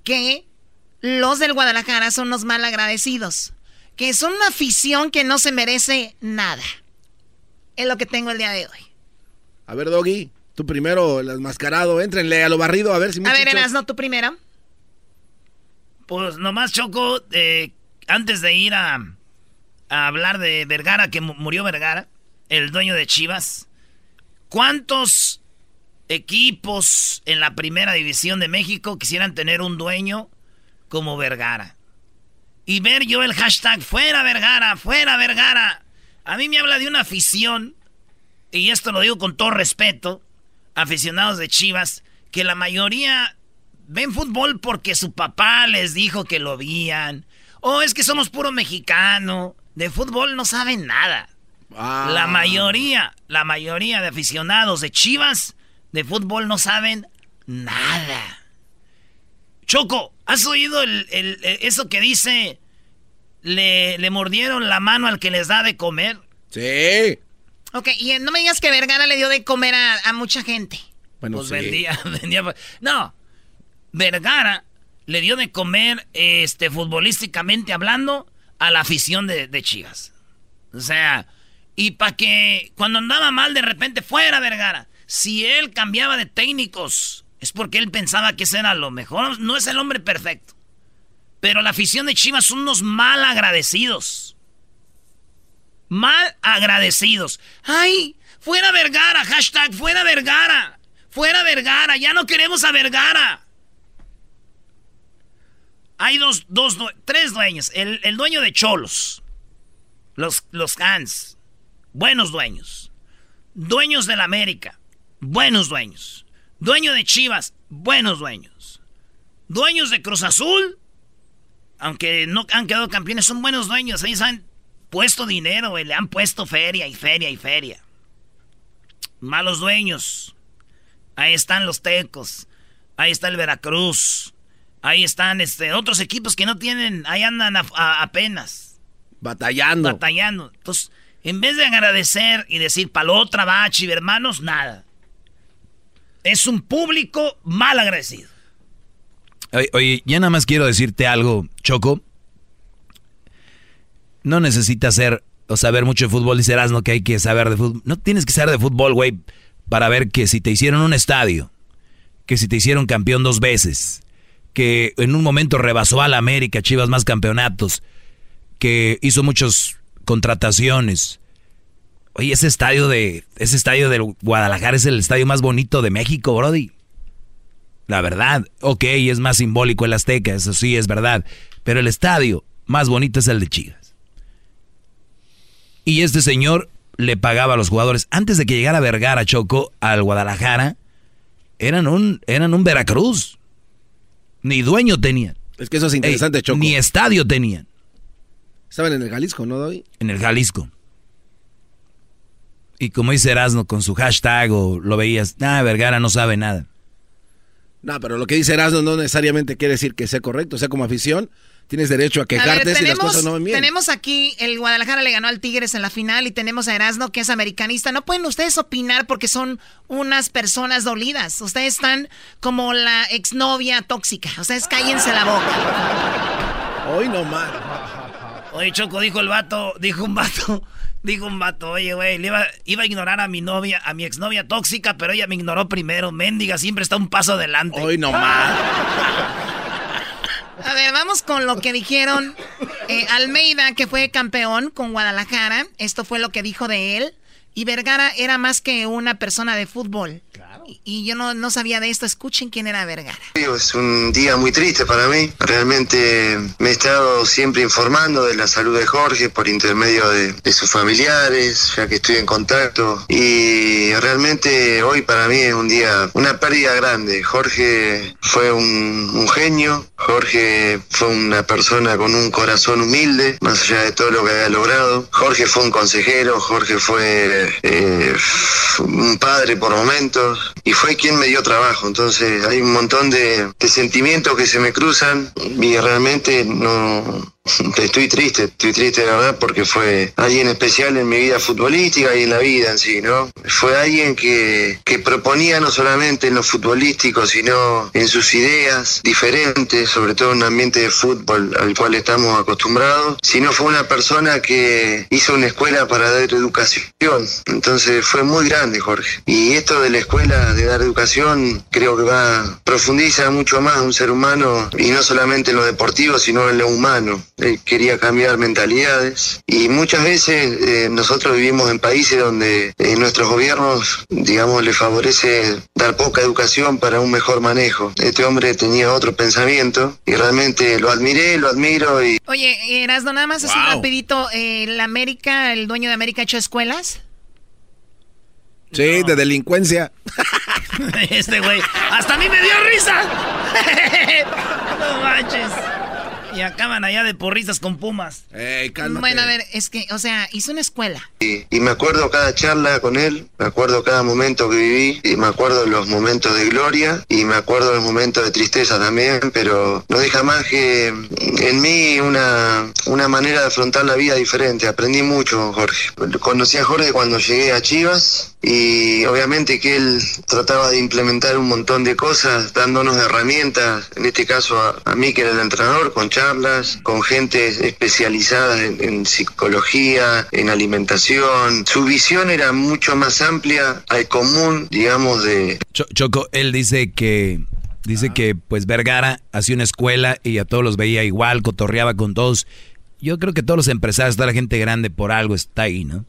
que los del Guadalajara son los mal agradecidos. Que son una afición que no se merece nada. Es lo que tengo el día de hoy. A ver, Doggy, tú primero, el enmascarado, éntrenle a lo barrido, a ver si A ver, Erasmo, tú primero. Pues nomás, Choco, eh, antes de ir a, a hablar de Vergara, que mu- murió Vergara, el dueño de Chivas, ¿cuántos equipos en la primera división de México quisieran tener un dueño como Vergara? Y ver yo el hashtag fuera Vergara, fuera Vergara. A mí me habla de una afición, y esto lo digo con todo respeto, aficionados de Chivas, que la mayoría ven fútbol porque su papá les dijo que lo veían. O es que somos puro mexicano. De fútbol no saben nada. Ah. La mayoría, la mayoría de aficionados de Chivas de fútbol no saben nada. Choco, ¿has oído el- el- el- eso que dice? Le, le mordieron la mano al que les da de comer. Sí. Ok, y eh, no me digas que Vergara le dio de comer a, a mucha gente. Bueno, pues sí. vendía, vendía. No, Vergara le dio de comer, este, futbolísticamente hablando, a la afición de, Chivas. O sea, y para que cuando andaba mal de repente fuera Vergara. Si él cambiaba de técnicos, es porque él pensaba que ese era lo mejor. No es el hombre perfecto. Pero la afición de Chivas son unos mal agradecidos. Mal agradecidos. ¡Ay! ¡Fuera Vergara! Hashtag fuera Vergara. Fuera Vergara. Ya no queremos a Vergara. Hay dos, dos, tres dueños. El, dueño de Cholos. Los, los Hans. Buenos dueños. Dueños de la América. Buenos dueños. Dueño de Chivas. Buenos dueños. Dueños de Cruz Azul. Aunque no han quedado campeones, son buenos dueños. Ellos han puesto dinero, Le han puesto feria y feria y feria. Malos dueños. Ahí están los Tecos. Ahí está el Veracruz. Ahí están este, otros equipos que no tienen, ahí andan apenas. Batallando. Batallando. Entonces, en vez de agradecer y decir palo otra bachi, hermanos, nada. Es un público mal agradecido. Oye, oye, ya nada más quiero decirte algo, Choco. No necesitas ser o saber mucho de fútbol y serás no que hay que saber de fútbol. No tienes que saber de fútbol, güey, para ver que si te hicieron un estadio, que si te hicieron campeón dos veces, que en un momento rebasó a la América, Chivas más campeonatos, que hizo muchas contrataciones. Oye, ese estadio de ese estadio del Guadalajara es el estadio más bonito de México, Brody. La verdad, ok, es más simbólico el Azteca, eso sí es verdad, pero el estadio más bonito es el de Chivas. Y este señor le pagaba a los jugadores antes de que llegara Vergara Choco al Guadalajara, eran un eran un Veracruz. Ni dueño tenían. Es que eso es interesante, Choco. Ni estadio tenían. Estaban en el Jalisco, ¿no, Doy? En el Jalisco. Y como dice Erasmo con su hashtag o lo veías, nada, Vergara no sabe nada. No, pero lo que dice Erasmo no necesariamente quiere decir que sea correcto. O sea, como afición, tienes derecho a quejarte si las cosas no van bien. Tenemos aquí, el Guadalajara le ganó al Tigres en la final y tenemos a Erasmo que es americanista. No pueden ustedes opinar porque son unas personas dolidas. Ustedes están como la exnovia tóxica. Ustedes cállense la boca. Hoy no más. Oye, Choco, dijo el vato, dijo un vato, dijo un vato, oye, güey, iba, iba a ignorar a mi novia, a mi exnovia tóxica, pero ella me ignoró primero. Méndiga siempre está un paso adelante. Hoy no más. A ver, vamos con lo que dijeron eh, Almeida, que fue campeón con Guadalajara. Esto fue lo que dijo de él. Y Vergara era más que una persona de fútbol. Y yo no, no, sabía de esto. Escuchen quién era Vergara. Es un día muy triste para mí. Realmente me he estado siempre informando de la salud de Jorge por intermedio de, sus familiares, ya que estoy en contacto. Y realmente hoy para mí es un día, una pérdida grande. Jorge fue un, un genio. Jorge fue una persona con un corazón humilde, más allá de todo lo que había logrado. Jorge fue un consejero, Jorge fue eh, un padre por momentos y fue quien me dio trabajo. Entonces hay un montón de, sentimientos que se me cruzan y realmente no, Estoy triste, estoy triste la verdad porque fue alguien especial en mi vida futbolística y en la vida en sí, ¿no? Fue alguien que, que proponía no solamente en lo futbolístico, sino en sus ideas diferentes, sobre todo en un ambiente de fútbol al cual estamos acostumbrados, sino fue una persona que hizo una escuela para dar educación. Entonces fue muy grande, Jorge. Y esto de la escuela de dar educación creo que va, profundiza mucho más un ser humano y no solamente en lo deportivo, sino en lo humano quería cambiar mentalidades y muchas veces eh, nosotros vivimos en países donde eh, nuestros gobiernos, digamos, le favorece dar poca educación para un mejor manejo. Este hombre tenía otro pensamiento y realmente lo admiré, lo admiro y... Oye, Erasmo, nada más así rapidito, eh, ¿la América, el dueño de América ha hecho escuelas? Sí, de delincuencia. este güey, hasta a mí me dio risa. no manches. Y acaban allá de porristas con pumas. bueno, a ver, es que, o sea, hizo una escuela. Y, y, me acuerdo cada charla con él, me acuerdo cada momento que viví, y me acuerdo los momentos de gloria, y me acuerdo los momentos de tristeza también, pero no deja más que en mí una, una manera de afrontar la vida diferente. Aprendí mucho, Jorge. Conocí a Jorge cuando llegué a Chivas, y obviamente que él trataba de implementar un montón de cosas, dándonos herramientas, en este caso a, mí que era el entrenador, con charlas, con gente especializada en, psicología, en alimentación. Su visión era mucho más amplia al común, digamos, de... Choco, él dice que Dice que pues Vergara hacía una escuela y a todos los veía igual, cotorreaba con todos. Yo creo que todos los empresarios, toda la gente grande por algo está ahí, ¿no?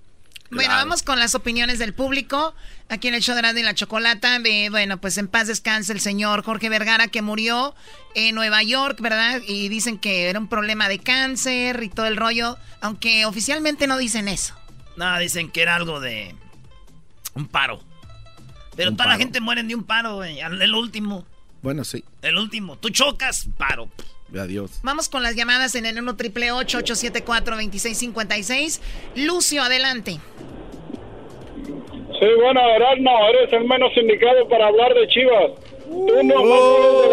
Bueno, vamos con las opiniones del público. Aquí en el show de Grande y la Chocolata. Eh, bueno, pues en paz descanse el señor Jorge Vergara que murió en Nueva York, ¿verdad? Y dicen que era un problema de cáncer y todo el rollo. Aunque oficialmente no dicen eso. No, dicen que era algo de un paro. Pero toda la gente muere de un paro, güey. El último. Bueno, sí. El último. Tú chocas, paro. Adiós. Vamos con las llamadas en el 1 triple 874 2656 Lucio, adelante. Sí, bueno, Erasmo, eres el menos indicado para hablar de Chivas. Tú no oh. de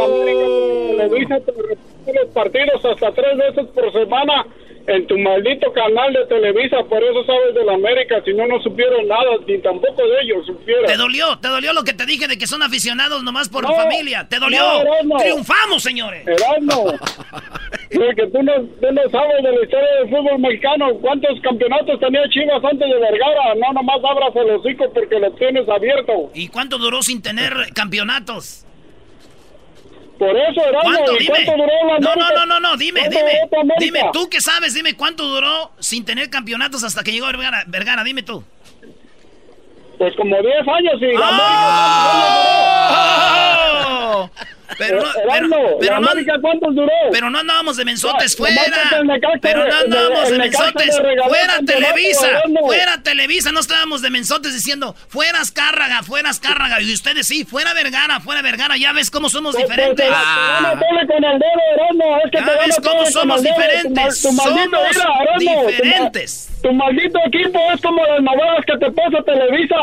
la América, te los partidos hasta tres veces por semana en tu maldito canal de Televisa, por eso sabes de la América, si no, no supieron nada, ni tampoco de ellos supieron. Te dolió, te dolió lo que te dije de que son aficionados nomás por familia, te dolió. Triunfamos, señores. Erasmo, que tú no, tú no sabes de la historia del fútbol mexicano, cuántos campeonatos tenía Chivas antes de Vergara, no nomás abras el hocico porque lo tienes abierto. ¿Y cuánto duró sin tener campeonatos? Por eso, Erasmo, ¿Cuánto? ¿cuánto duró la No, no, no, no, no, dime, dime. Dime, tú que sabes, dime cuánto duró sin tener campeonatos hasta que llegó Vergara, Vergara dime tú. Pues como 10 años y ¡Oh! Pero no, pero, pero, no, ¿cuántos duró? pero no andábamos de mensotes fuera. Pero no andábamos de mensotes. Fuera Televisa. Fuera Televisa. No estábamos de mensotes diciendo, fuera Azcárraga, fuera Azcárraga. Y ustedes sí, fuera Vergara, fuera Vergara. Ya ves cómo somos diferentes. Ah. Ya ves cómo somos diferentes. Somos diferentes. Tu maldito equipo es como las novelas que te pasa Televisa.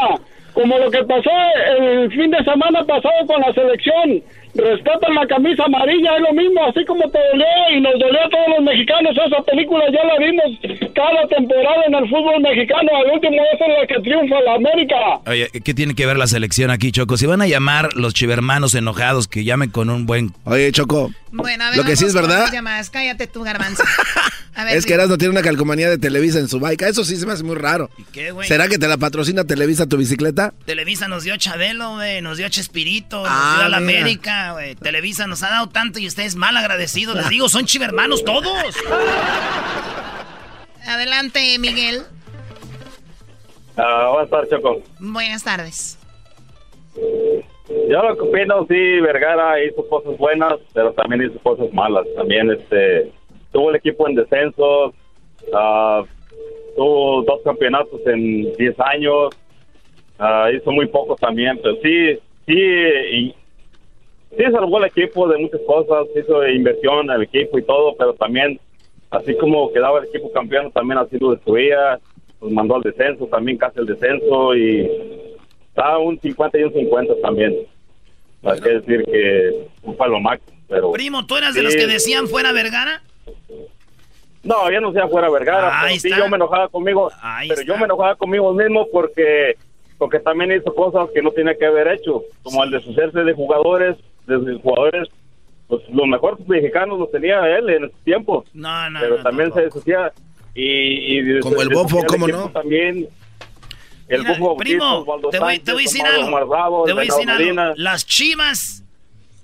Como lo que pasó el fin de semana pasado con la selección respetan la camisa amarilla, es lo mismo, así como te dolió y nos dolió a todos los mexicanos, esa película ya la vimos cada temporada en el fútbol mexicano, al último es en la que triunfa la América. Oye, ¿qué tiene que ver la selección aquí, Choco? Si van a llamar los chivermanos enojados, que llamen con un buen... Oye, Choco, bueno, a ver, lo que sí es verdad... Cállate tú, garbanzo. es que Erasmo tiene una calcomanía de Televisa en su bike, eso sí se me hace muy raro. ¿Y qué, güey? ¿Será que te la patrocina Televisa tu bicicleta? Televisa nos dio Chabelo, güey, nos dio Chespirito, nos ah, dio la América. Televisa nos ha dado tanto y ustedes mal agradecidos. Les digo, son chivermanos todos. Adelante, Miguel. Uh, buenas tardes, Choco. Buenas tardes. Yo lo que opino, sí, Vergara hizo cosas buenas, pero también hizo cosas malas. También este tuvo el equipo en descenso, uh, tuvo dos campeonatos en 10 años, uh, hizo muy poco también, pero sí, sí, y, sí salvó el equipo de muchas cosas, hizo inversión el equipo y todo, pero también, así como quedaba el equipo campeón, también así lo destruía, nos mandó al descenso, también casi el descenso y está un 50 y un 50 también. Hay que decir que un palo máximo, pero... Primo, ¿tú eras de los que decían fuera Vergara? No, ya no sea fuera Vergara, pero sí yo me enojaba conmigo, pero yo me enojaba conmigo mismo porque porque también hizo cosas que no tiene que haber hecho, como el deshacerse de jugadores, de jugadores, pues los mejores mexicanos los tenía él en ese tiempo. No, no, Pero también se deshacía y, y como el bofo, ¿cómo no? También el Mira, primo, te voy, te voy a decir algo. te voy a decir algo. Las Chivas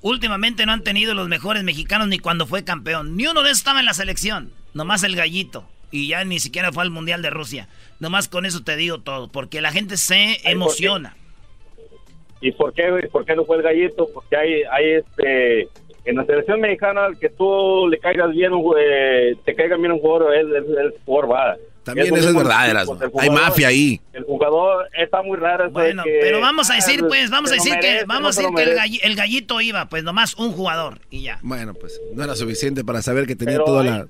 últimamente no han tenido los mejores mexicanos ni cuando fue campeón. Ni uno de esos estaba en la selección. Nomás el gallito. Y ya ni siquiera fue al Mundial de Rusia. Nomás con eso te digo todo. Porque la gente se emociona. ¿Y por qué, por qué no fue el gallito? Porque hay, hay este... En la selección mexicana, que tú le caigas bien, eh, te caiga bien un jugador, es, el jugador va. También eso, es verdad, hay mafia ahí. El jugador está muy raro. Bueno, pero vamos a decir, pues, vamos a decir que, vamos a decir que el, gallito iba, pues nomás un jugador y ya. Bueno, pues no era suficiente para saber que tenía toda la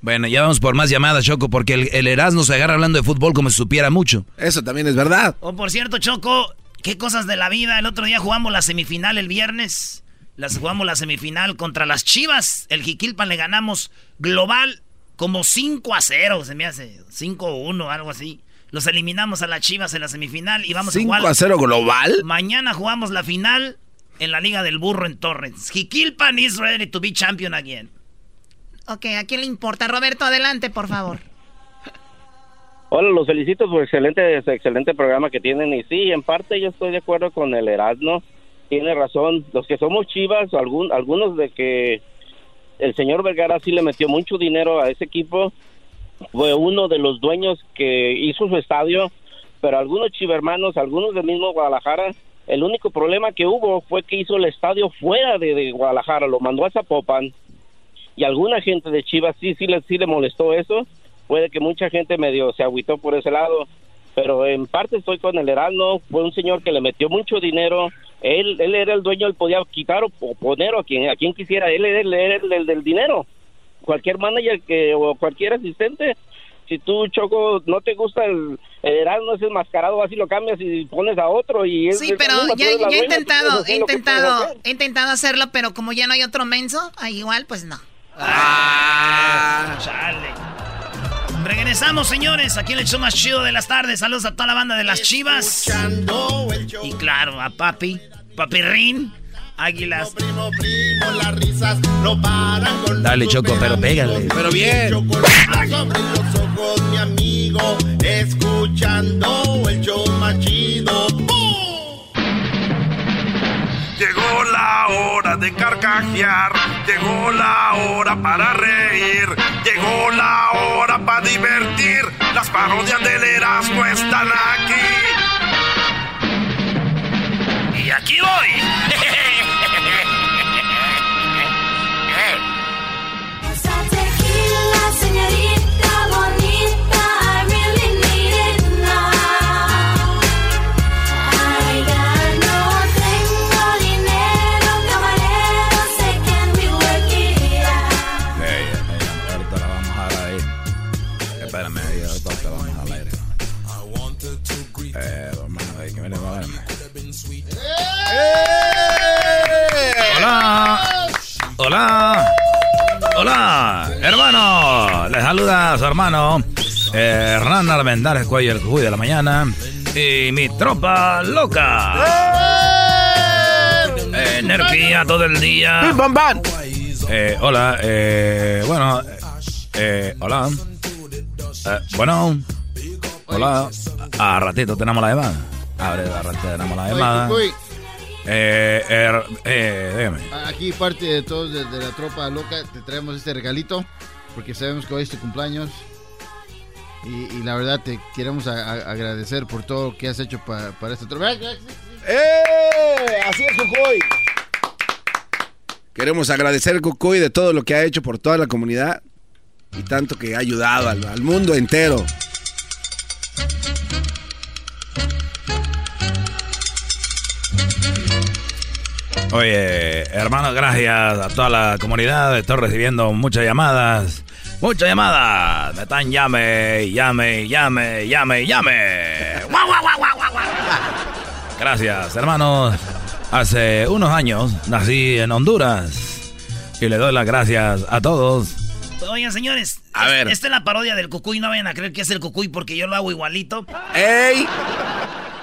bueno, ya vamos por más llamadas, Choco, porque el, el, Erasmo se agarra hablando de fútbol como si supiera mucho. Eso también es verdad. Oh, por cierto, Choco, qué cosas de la vida. El otro día jugamos la semifinal el viernes. Las jugamos la semifinal contra las Chivas. El Jiquilpan le ganamos global como 5 a 0, se me hace. 5 a 1, algo así. Los eliminamos a las Chivas en la semifinal y vamos a jugar. 5 a 0 global. Mañana jugamos la final en la Liga del Burro en Torrens. Jiquilpan is ready to be champion again. Ok, ¿a quién le importa? Roberto, adelante, por favor. Hola, los felicito por excelente, excelente programa que tienen. Y sí, en parte yo estoy de acuerdo con el Erasmo. tiene razón. Los que somos chivas, algunos de que el señor Vergara sí le metió mucho dinero a ese equipo, fue uno de los dueños que hizo su estadio, pero algunos chivermanos, algunos del mismo Guadalajara, el único problema que hubo fue que hizo el estadio fuera de, de Guadalajara, lo mandó a Zapopan, y alguna gente de Chivas sí, sí le, sí le molestó eso, puede que mucha gente medio se agüitó por ese lado, pero en parte estoy con el Heraldo, fue un señor que le metió mucho dinero, él, él era el dueño, él podía quitar o, o poner a quien, a quien quisiera, él era el, era el- el del dinero, cualquier manager que, o cualquier asistente, si tú, Choco, no te gusta el, el Heraldo, ese enmascarado, así lo cambias y pones a otro y es Sí, es pero ya, he intentado, he intentado, hacer. he intentado hacerlo, pero como ya no hay otro menso, ah, igual pues no. Ah, chale. Regresamos, señores, aquí en el show más chido de las tardes. Saludos a toda la banda de las chivas. Y claro, a Papi, Papirrín, Águilas. las risas no paran con Dale, Choco, pero pégale. Pero bien. Chocolate sobre los ojos, mi amigo, escuchando el show más chido. Llegó la hora de carcajear, llegó la hora para reír, llegó la hora para divertir. Las parodias del Erasmo están aquí. Y aquí voy. Hola. Hola, hermano. Les saluda a su hermano eh, Hernán Armendáriz Cuello, el Cuy de la mañana. Y mi tropa loca. Energía todo el día. Eh, hola, eh, bueno, eh, hola. Eh, bueno, hola. A ratito tenemos la llamada. A ver, a ratito tenemos la llamada. Eh, er- eh, dígame. Aquí parte de todos de, de la tropa loca te traemos este regalito porque sabemos que hoy es tu cumpleaños y, y la verdad te queremos a- a- agradecer por todo lo que has hecho pa- para esta tropa. ¡Eh! Así es, Cucuy. Queremos agradecer a Cucuy de todo lo que ha hecho por toda la comunidad y tanto que ha ayudado al, al mundo entero. Oye, hermano, gracias a toda la comunidad. Estoy recibiendo muchas llamadas. Muchas llamadas. Me están llame, llame, llame, llame, llame. Guau, guau, guau, guau, guau, guau. Gracias, hermanos. Hace unos años nací en Honduras. Y le doy las gracias a todos. Oigan, señores. A es- ver. Esta es la parodia del Cucuy. No vayan a creer que es el Cucuy porque yo lo hago igualito. ¡Ey!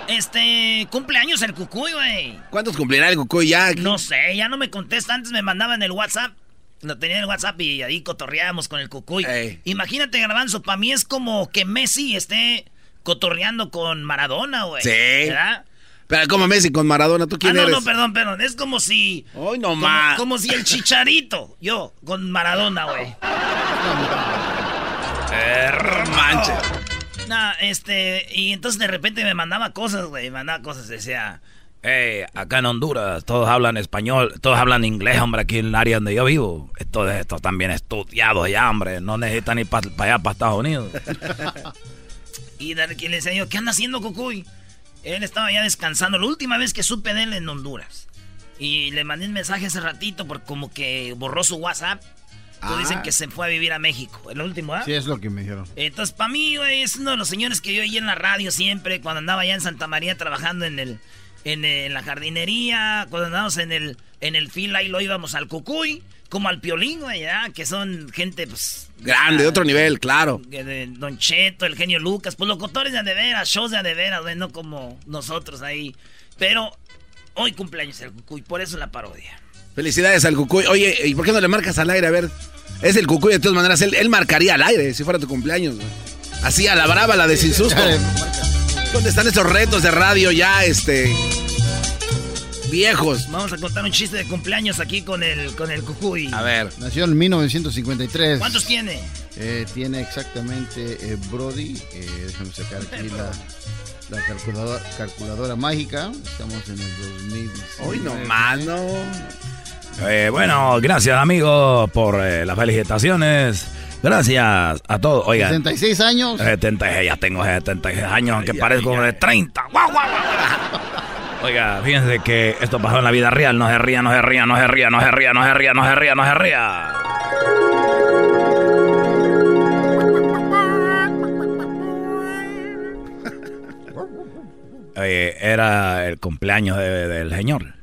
Este, cumpleaños el Cucuy, güey. ¿Cuántos cumplirá el Cucuy ya? No sé, ya no me contesta. Antes me mandaban el WhatsApp. Lo tenía en el WhatsApp y ahí cotorreábamos con el Cucuy. Imagínate, Garbanzo, para mí es como que Messi esté cotorreando con Maradona, güey. Sí. ¿Verdad? Pero como Messi con Maradona, ¿tú Ah, quién no, eres? no, perdón, perdón. Es como si. Hoy no como, más. como si el chicharito, yo, con Maradona, güey. No, este. Y entonces de repente me mandaba cosas, güey. Me mandaba cosas. Decía. Hey, acá en Honduras todos hablan español, todos hablan inglés, hombre, aquí en el área donde yo vivo. Estos estos están bien estudiados ya, hombre. No necesitan ir para allá, para Estados Unidos. Y de que le decía yo, ¿qué anda haciendo Cucuy? Él estaba ya descansando. La última vez que supe de él en Honduras. Y le mandé un mensaje hace ratito porque como que borró su WhatsApp. Tú Ah. dicen que se fue a vivir a México. El último, ¿ah? Sí, es lo que me dijeron. Entonces, para mí, güey, es uno de los señores que yo oí en la radio siempre, cuando andaba allá en Santa María trabajando en el en, eh, en la jardinería, cuando andábamos en el en el fila y lo íbamos al Cucuy, como al Piolín, güey, ¿ya? que son gente, pues... Grande, de otro nivel, claro. de Don Cheto, el genio Lucas, pues locutores de a de veras, shows de veras, güey, no como nosotros ahí. Pero hoy cumpleaños el Cucuy, por eso la parodia. Felicidades al Cucuy. Oye, ¿y por qué no le marcas al aire? A ver, es el Cucuy, de todas maneras, él, él marcaría al aire si fuera tu cumpleaños. güey. Así a la brava, la de sin susto. ¿Dónde están esos retos de radio ya, este... viejos. Vamos a contar un chiste de cumpleaños aquí con el, con el cucuy. A ver. Nació en 1953. ¿Cuántos tiene? Eh, tiene exactamente eh, Brody. Eh, déjame sacar aquí la, la calculadora, calculadora mágica. Estamos en el 2000. Hoy no. Eh, bueno, gracias amigos por eh, las felicitaciones. Gracias a todos. Oigan. 76 años. 76, ya tengo 76 años, aunque parezco de 30. ¡Guau, guau, guau! Oiga, fíjense que esto pasó en la vida real. No se ría, no se ría, no se ría, no se ría, no se ría, no se ría, no se ría. Oye, era el cumpleaños de- del señor.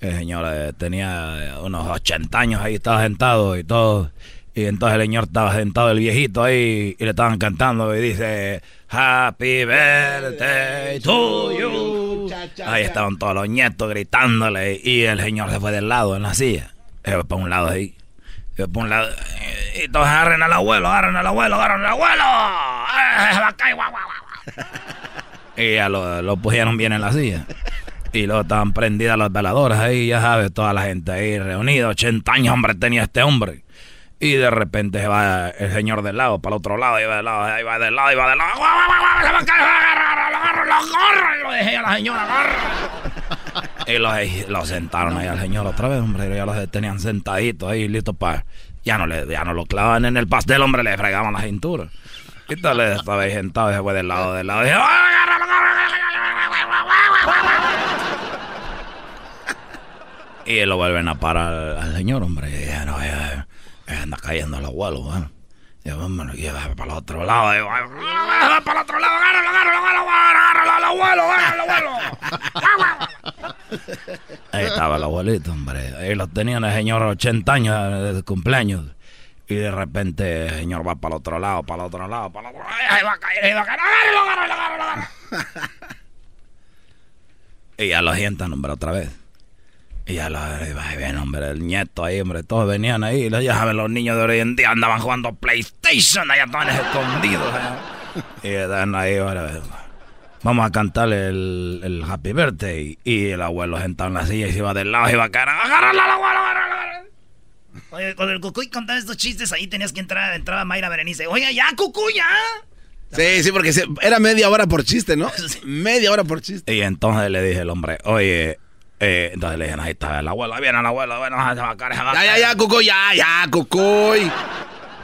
El señor eh, tenía unos 80 años ahí, estaba sentado y todo. Y entonces el señor estaba sentado, el viejito ahí, y le estaban cantando y dice, Happy birthday to you. Ahí estaban todos los nietos gritándole y el señor se fue del lado en la silla. Se fue para un lado ahí. Se fue para un lado. eh, Y todos agarren al abuelo, agarren al abuelo, agarren al abuelo. ¡Eh, a! Y ya lo, lo pusieron bien en la silla. Y luego estaban prendidas las veladoras ahí, ya sabes, toda la gente ahí reunida. 80 años, hombre, tenía este hombre. Y de repente se va el señor del lado, para el otro lado, y va del lado, ahí va del lado, y va del lado. Lo y dejé a la señora. Y lo, lo sentaron ahí al señor otra vez, hombre. Ya los tenían sentaditos ahí, listos para. Ya no, le, ya no lo clavaban en el pastel, hombre, le fregaban la cintura. Y tal estaba ahí sentado y se fue del lado, del lado. Y dije, ¡ay, agárralo, Y lo vuelven a parar al, señor, hombre. Y ya no, ya, ya anda cayendo el abuelo, ¿eh? Y vámonos, y va para el otro lado. Va para el otro lado, agárralo, agárralo, agárralo, agárralo al abuelo, agárralo al abuelo. Ahí estaba el abuelito, hombre. Ahí lo tenían el señor 80 años de cumpleaños. Y de repente el señor va para el otro lado, para el otro lado, para el otro lado. Ahí va a caer, ahí va a caer. Agárralo, agárralo, agárralo, agárralo. Y ya lo sientan, hombre, otra vez. Y ya lo bien, hombre, el nieto ahí, hombre, todos venían ahí. Ya saben, los niños de hoy en día andaban jugando PlayStation, allá estaban escondidos. ¿eh? Y están ahí, ahora, vamos a cantarle el, el Happy Birthday. Y el abuelo sentado en la silla y se iba del lado y iba a caer. ¡Agárralo al abuelo, agárralo! agárralo". Oye, cuando el Cucuy contaba estos chistes, ahí tenías que entrar, entraba Mayra Berenice. Oiga, ya, Cucuy, ya. Sí, sí, porque se- era media hora por chiste, ¿no? Media hora por chiste. Y entonces le dije al hombre, oye, eh, entonces le dije, ahí está el abuelo, ahí viene el abuelo, bueno, se va a caer, se va a Ya, ya, caer". ya, Cucuy, ya, ya, Cucuy.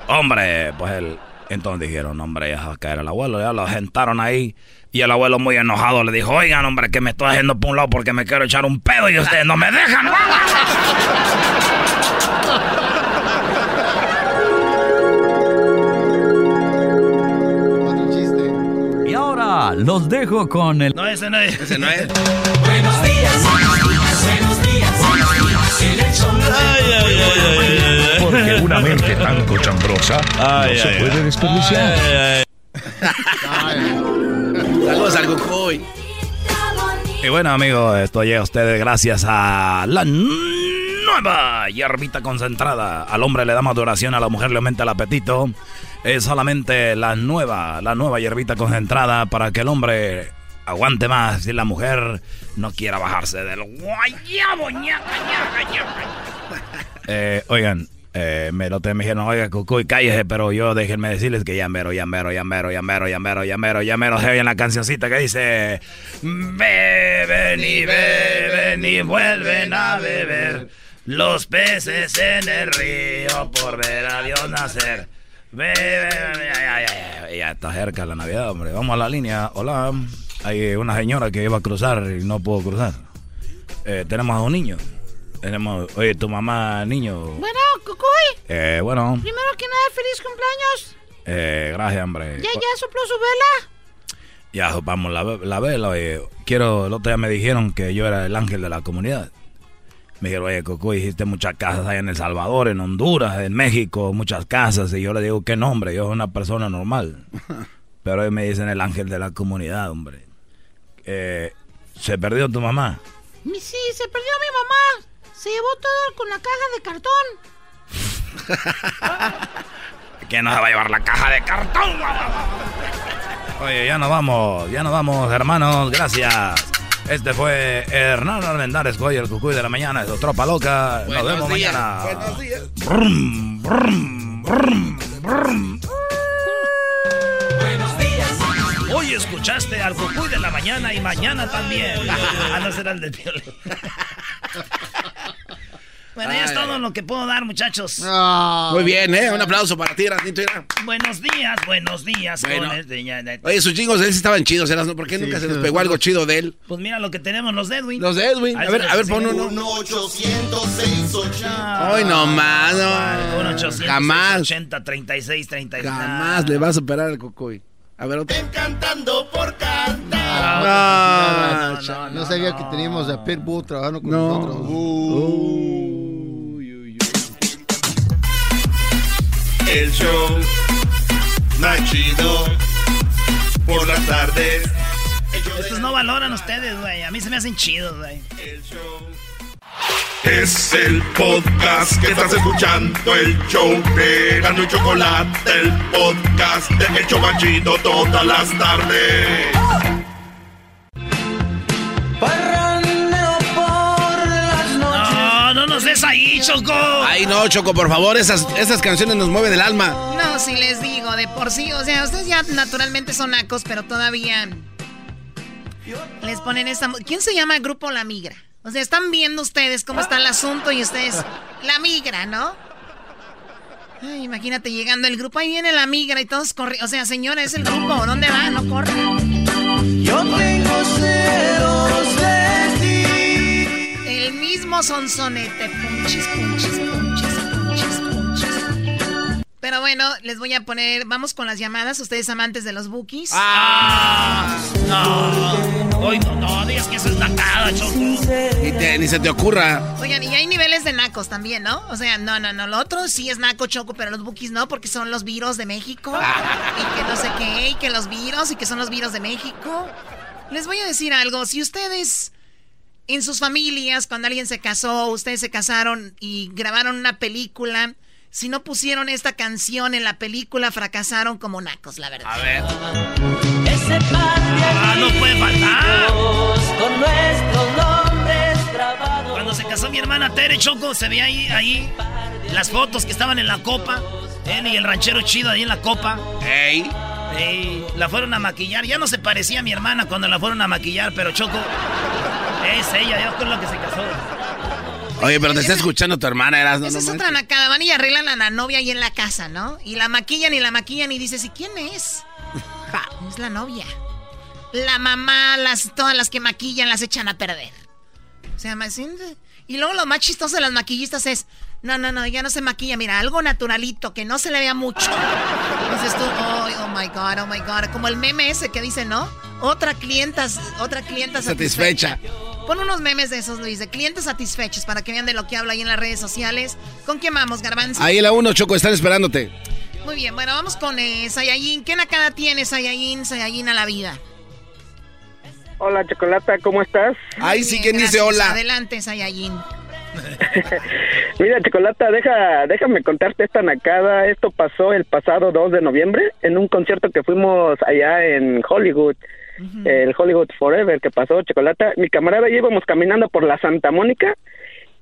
Hombre, pues él, entonces dijeron, hombre, ya se va a caer el abuelo, ya lo sentaron ahí. Y el abuelo muy enojado le dijo, oigan, hombre, que me estoy haciendo por un lado porque me quiero echar un pedo y ustedes no me dejan. Y ahora los dejo con el... No, ese no es. Ese no es. Buenos días, buenos días, el hecho Porque una mente tan cochambrosa no se puede desperdiciar. Saludos al. Y bueno, amigos, esto llega a ustedes gracias a la nueva hierbita concentrada. Al hombre le da más duración, a la mujer le aumenta el apetito. Es solamente la nueva, la nueva hierbita concentrada para que el hombre aguante más y la mujer no quiera bajarse del guayabo. Eh, oigan, eh, me lo me dijeron, oiga, Cucuy, cállese, pero yo déjenme decirles que ya mero, ya mero, ya mero, ya mero, ya mero, ya mero, ya mero, se oye la cancioncita que dice, beben y beben y vuelven a beber los peces en el río por ver a Dios nacer. Beben, ya, ya, ya, ya está cerca la Navidad, hombre. Vamos a la línea. Hola, hay una señora que iba a cruzar y no pudo cruzar. Eh, tenemos a un niño. Tenemos, oye, tu mamá, niño. Bueno, Cucuy, Eh, bueno, primero que nada, feliz cumpleaños. eh, gracias, hombre. ¿Ya, ya sopló su vela? Ya sopamos la, la vela, oye. Quiero, el otro día me dijeron que yo era el ángel de la comunidad. Me dijeron, oye, Coco, hiciste muchas casas allá en El Salvador, en Honduras, en México, muchas casas. Y yo le digo, ¿qué nombre? Yo soy una persona normal. Pero hoy me dicen el ángel de la comunidad, hombre. Eh, ¿Se perdió tu mamá? Mi- Sí, se perdió mi mamá. Se llevó todo con la caja de cartón. ¿Quién nos va a llevar la caja de cartón? Oye, ya nos vamos, ya nos vamos, hermanos. Gracias. Este fue Hernán Armendáriz Goya, el cucuy de la mañana, de Tropa Loca. Nos vemos días, mañana. Buenos días. Brum, brum, brum. Hoy escuchaste al Cucuy de la mañana y mañana también. Ah, no será el de Piolín. Bueno, ya es todo lo que puedo dar, muchachos. Muy bien, ¿eh? Un aplauso para ti, mira. Buenos días, buenos días. Bueno. Oye, sus chingos él sí estaban chidos, Erasmo. ¿Por qué Sí, nunca se sí, nos pegó algo chido de él? Pues mira lo que tenemos los de Edwin. Los de Edwin. Ahí A ver, se a ver, pon uno. 1-800-680. Ay, no más, no. 1 800 Jamás. 80 36 36 Jamás le vas a superar al Cocoy. A ver, otro. Cantando por cantar. No, no, no, sabía que teníamos a Pitbull trabajando con No. nosotros. El show más chido por las tardes. Estos no valoran ustedes, güey. A mí se me hacen chidos, güey. Es el podcast que estás escuchando, el show de Gano y Chocolate, el podcast de El Chobachito todas las tardes. No, no nos des ahí, Choco. Ay, no, Choco, por favor, esas, esas canciones nos mueven el alma. No, si les digo, de por sí, o sea, ustedes ya naturalmente son nacos, pero todavía les ponen esta... ¿Quién se llama Grupo La Migra? O sea, están viendo ustedes cómo está el asunto y ustedes... La Migra, ¿no? Ay, imagínate llegando el grupo, ahí viene La Migra y todos corren... O sea, señora, es el grupo, ¿dónde va? No corre. Yo tengo celos de ti. El mismo sonsonete, punchis, punchis. Pero bueno, les voy a poner, vamos con las llamadas, ustedes amantes de los bookies. Ah, no. Hoy no, no digas que eso es nacada, Choco. Ni, te- ni se te ocurra. Oigan, y hay niveles de nacos también, ¿no? O sea, no, no, no, lo otro sí es naco choco, pero los bookies no, porque son los virus de México. y que no sé qué, y que los virus, y que son los virus de México. Les voy a decir algo, si ustedes en sus familias, cuando alguien se casó, ustedes se casaron y grabaron una película, si no pusieron esta canción en la película, fracasaron como nacos, la verdad. A ver. Ese par de Ah, no puede faltar. con nuestros nombres grabados. Cuando se casó mi hermana Tere Choco, se ve ahí, ahí las fotos que estaban en la copa. Él y el ranchero chido ahí en la copa. Ey. Ey, la fueron a maquillar. Ya no se parecía a mi hermana cuando la fueron a maquillar, pero Choco es ella, ya con lo que se casó. Oye, pero te está escuchando tu hermana, Eras, no, Esa es otra nacada. Van y arreglan a la novia ahí en la casa, ¿no? Y la maquillan y la maquillan y dices, ¿y quién es? Ja, es la novia. La mamá, las, todas las que maquillan las echan a perder. O sea, más- y luego lo más chistoso de las maquillistas es, no, no, no, ya no se maquilla, mira, algo naturalito, que no se le vea mucho. Dices tú, oh, oh my God, oh my God. Como el meme ese que dice, ¿no? Otra clienta, otra clienta Satisfecha. Pon unos memes de esos, Luis, de clientes satisfechos para que vean de lo que hablo ahí en las redes sociales. ¿Con quién vamos, Garbanzo? Ahí en la uno, Choco, están esperándote. Muy bien, bueno, vamos con eh, Sayayin. ¿Qué nacada tienes, Sayayin, Sayayin a la vida? Hola, Chocolata, ¿cómo estás? Ahí sí, ¿quién dice hola? Adelante, Sayayin. Mira, Chocolata, deja, déjame contarte esta nacada. Esto pasó el pasado 2 de noviembre en un concierto que fuimos allá en Hollywood. El Hollywood Forever que pasó, Chocolata. Mi camarada y íbamos caminando por la Santa Mónica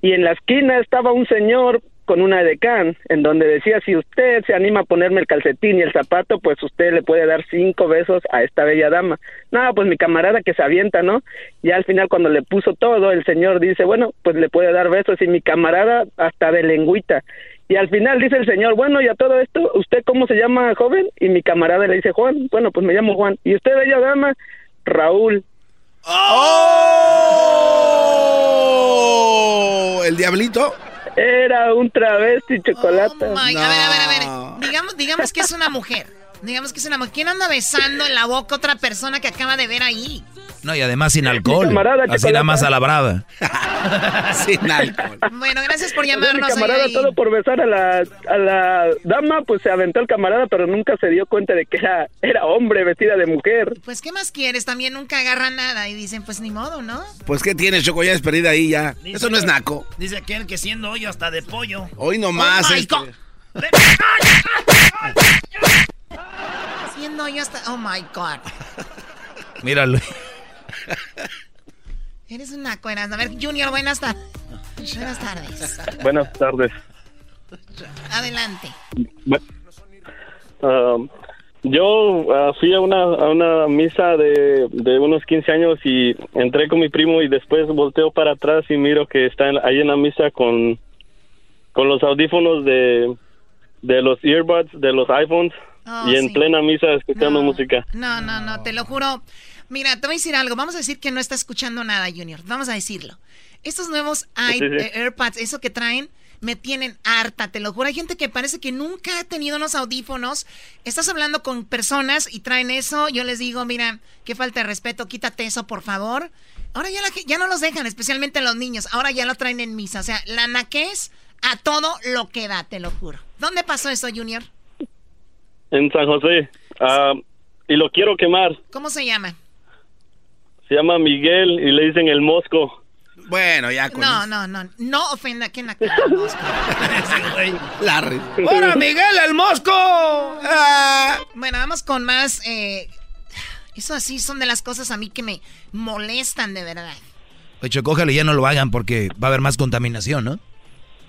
y en la esquina estaba un señor con una decán en donde decía si usted se anima a ponerme el calcetín y el zapato pues usted le puede dar cinco besos a esta bella dama no pues mi camarada que se avienta no y al final cuando le puso todo el señor dice bueno pues le puede dar besos y mi camarada hasta de lengüita y al final dice el señor bueno y a todo esto usted cómo se llama joven y mi camarada le dice Juan bueno pues me llamo Juan y usted bella dama Raúl ¡Oh! ¿El diablito? Era un travesti chocolate. Ay, A ver, a ver, a ver. Digamos, digamos que es una mujer. Digamos que es una mujer. ¿Quién anda besando en la boca a otra persona que acaba de ver ahí? No, y además sin alcohol. camarada, Así nada más a la brava. sin alcohol. Bueno, gracias por sea, mi llamarnos. camarada todo por besar a la, a la dama, pues se aventó el camarada, pero nunca se dio cuenta de que era, era hombre vestida de mujer. Pues, ¿qué más quieres? También nunca agarran nada y dicen, pues ni modo, ¿no? Pues, ¿qué tienes, Choco? Ya es perdida ahí, ya. Dice Eso no es naco. Dice aquel que siendo hoyo hasta de pollo. Hoy nomás. Oh este. Yo hasta. Oh my God. Míralo. Eres una cuera. A ver, Junior, buenas tardes. Buenas tardes. Buenas tardes. Adelante. Um, yo uh, fui a una, a una misa de, de unos 15 años y entré con mi primo y después volteo para atrás y miro que está en- ahí en la misa con, con los audífonos de, de los earbuds, de los iPhones Oh, y en sí. plena misa escuchando música. No, no, no, te lo juro. Mira, te voy a decir algo. Vamos a decir que no está escuchando nada, Junior. Vamos a decirlo. Estos nuevos i- Sí, sí. eh, AirPods, eso que traen, me tienen harta, te lo juro. Hay gente que parece que nunca ha tenido unos audífonos. Estás hablando con personas y traen eso. Yo les digo, mira, qué falta de respeto, quítate eso, por favor. Ahora ya, la ya no los dejan, especialmente los niños. Ahora ya lo traen en misa. O sea, la naquez a todo lo que da, te lo juro. ¿Dónde pasó eso, Junior? En San José. Ah, y lo quiero quemar. ¿Cómo se llama? Se llama Miguel y le dicen el Mosco. Bueno, ya No, no, no. No ofenda a quien la cara. Larry. ¡Hola, Miguel, el mosco! Ah. Bueno, vamos con más. eh, eso así son de las cosas a mí que me molestan de verdad. Oye, Choco, ojalá ya no lo hagan porque va a haber más contaminación, ¿no?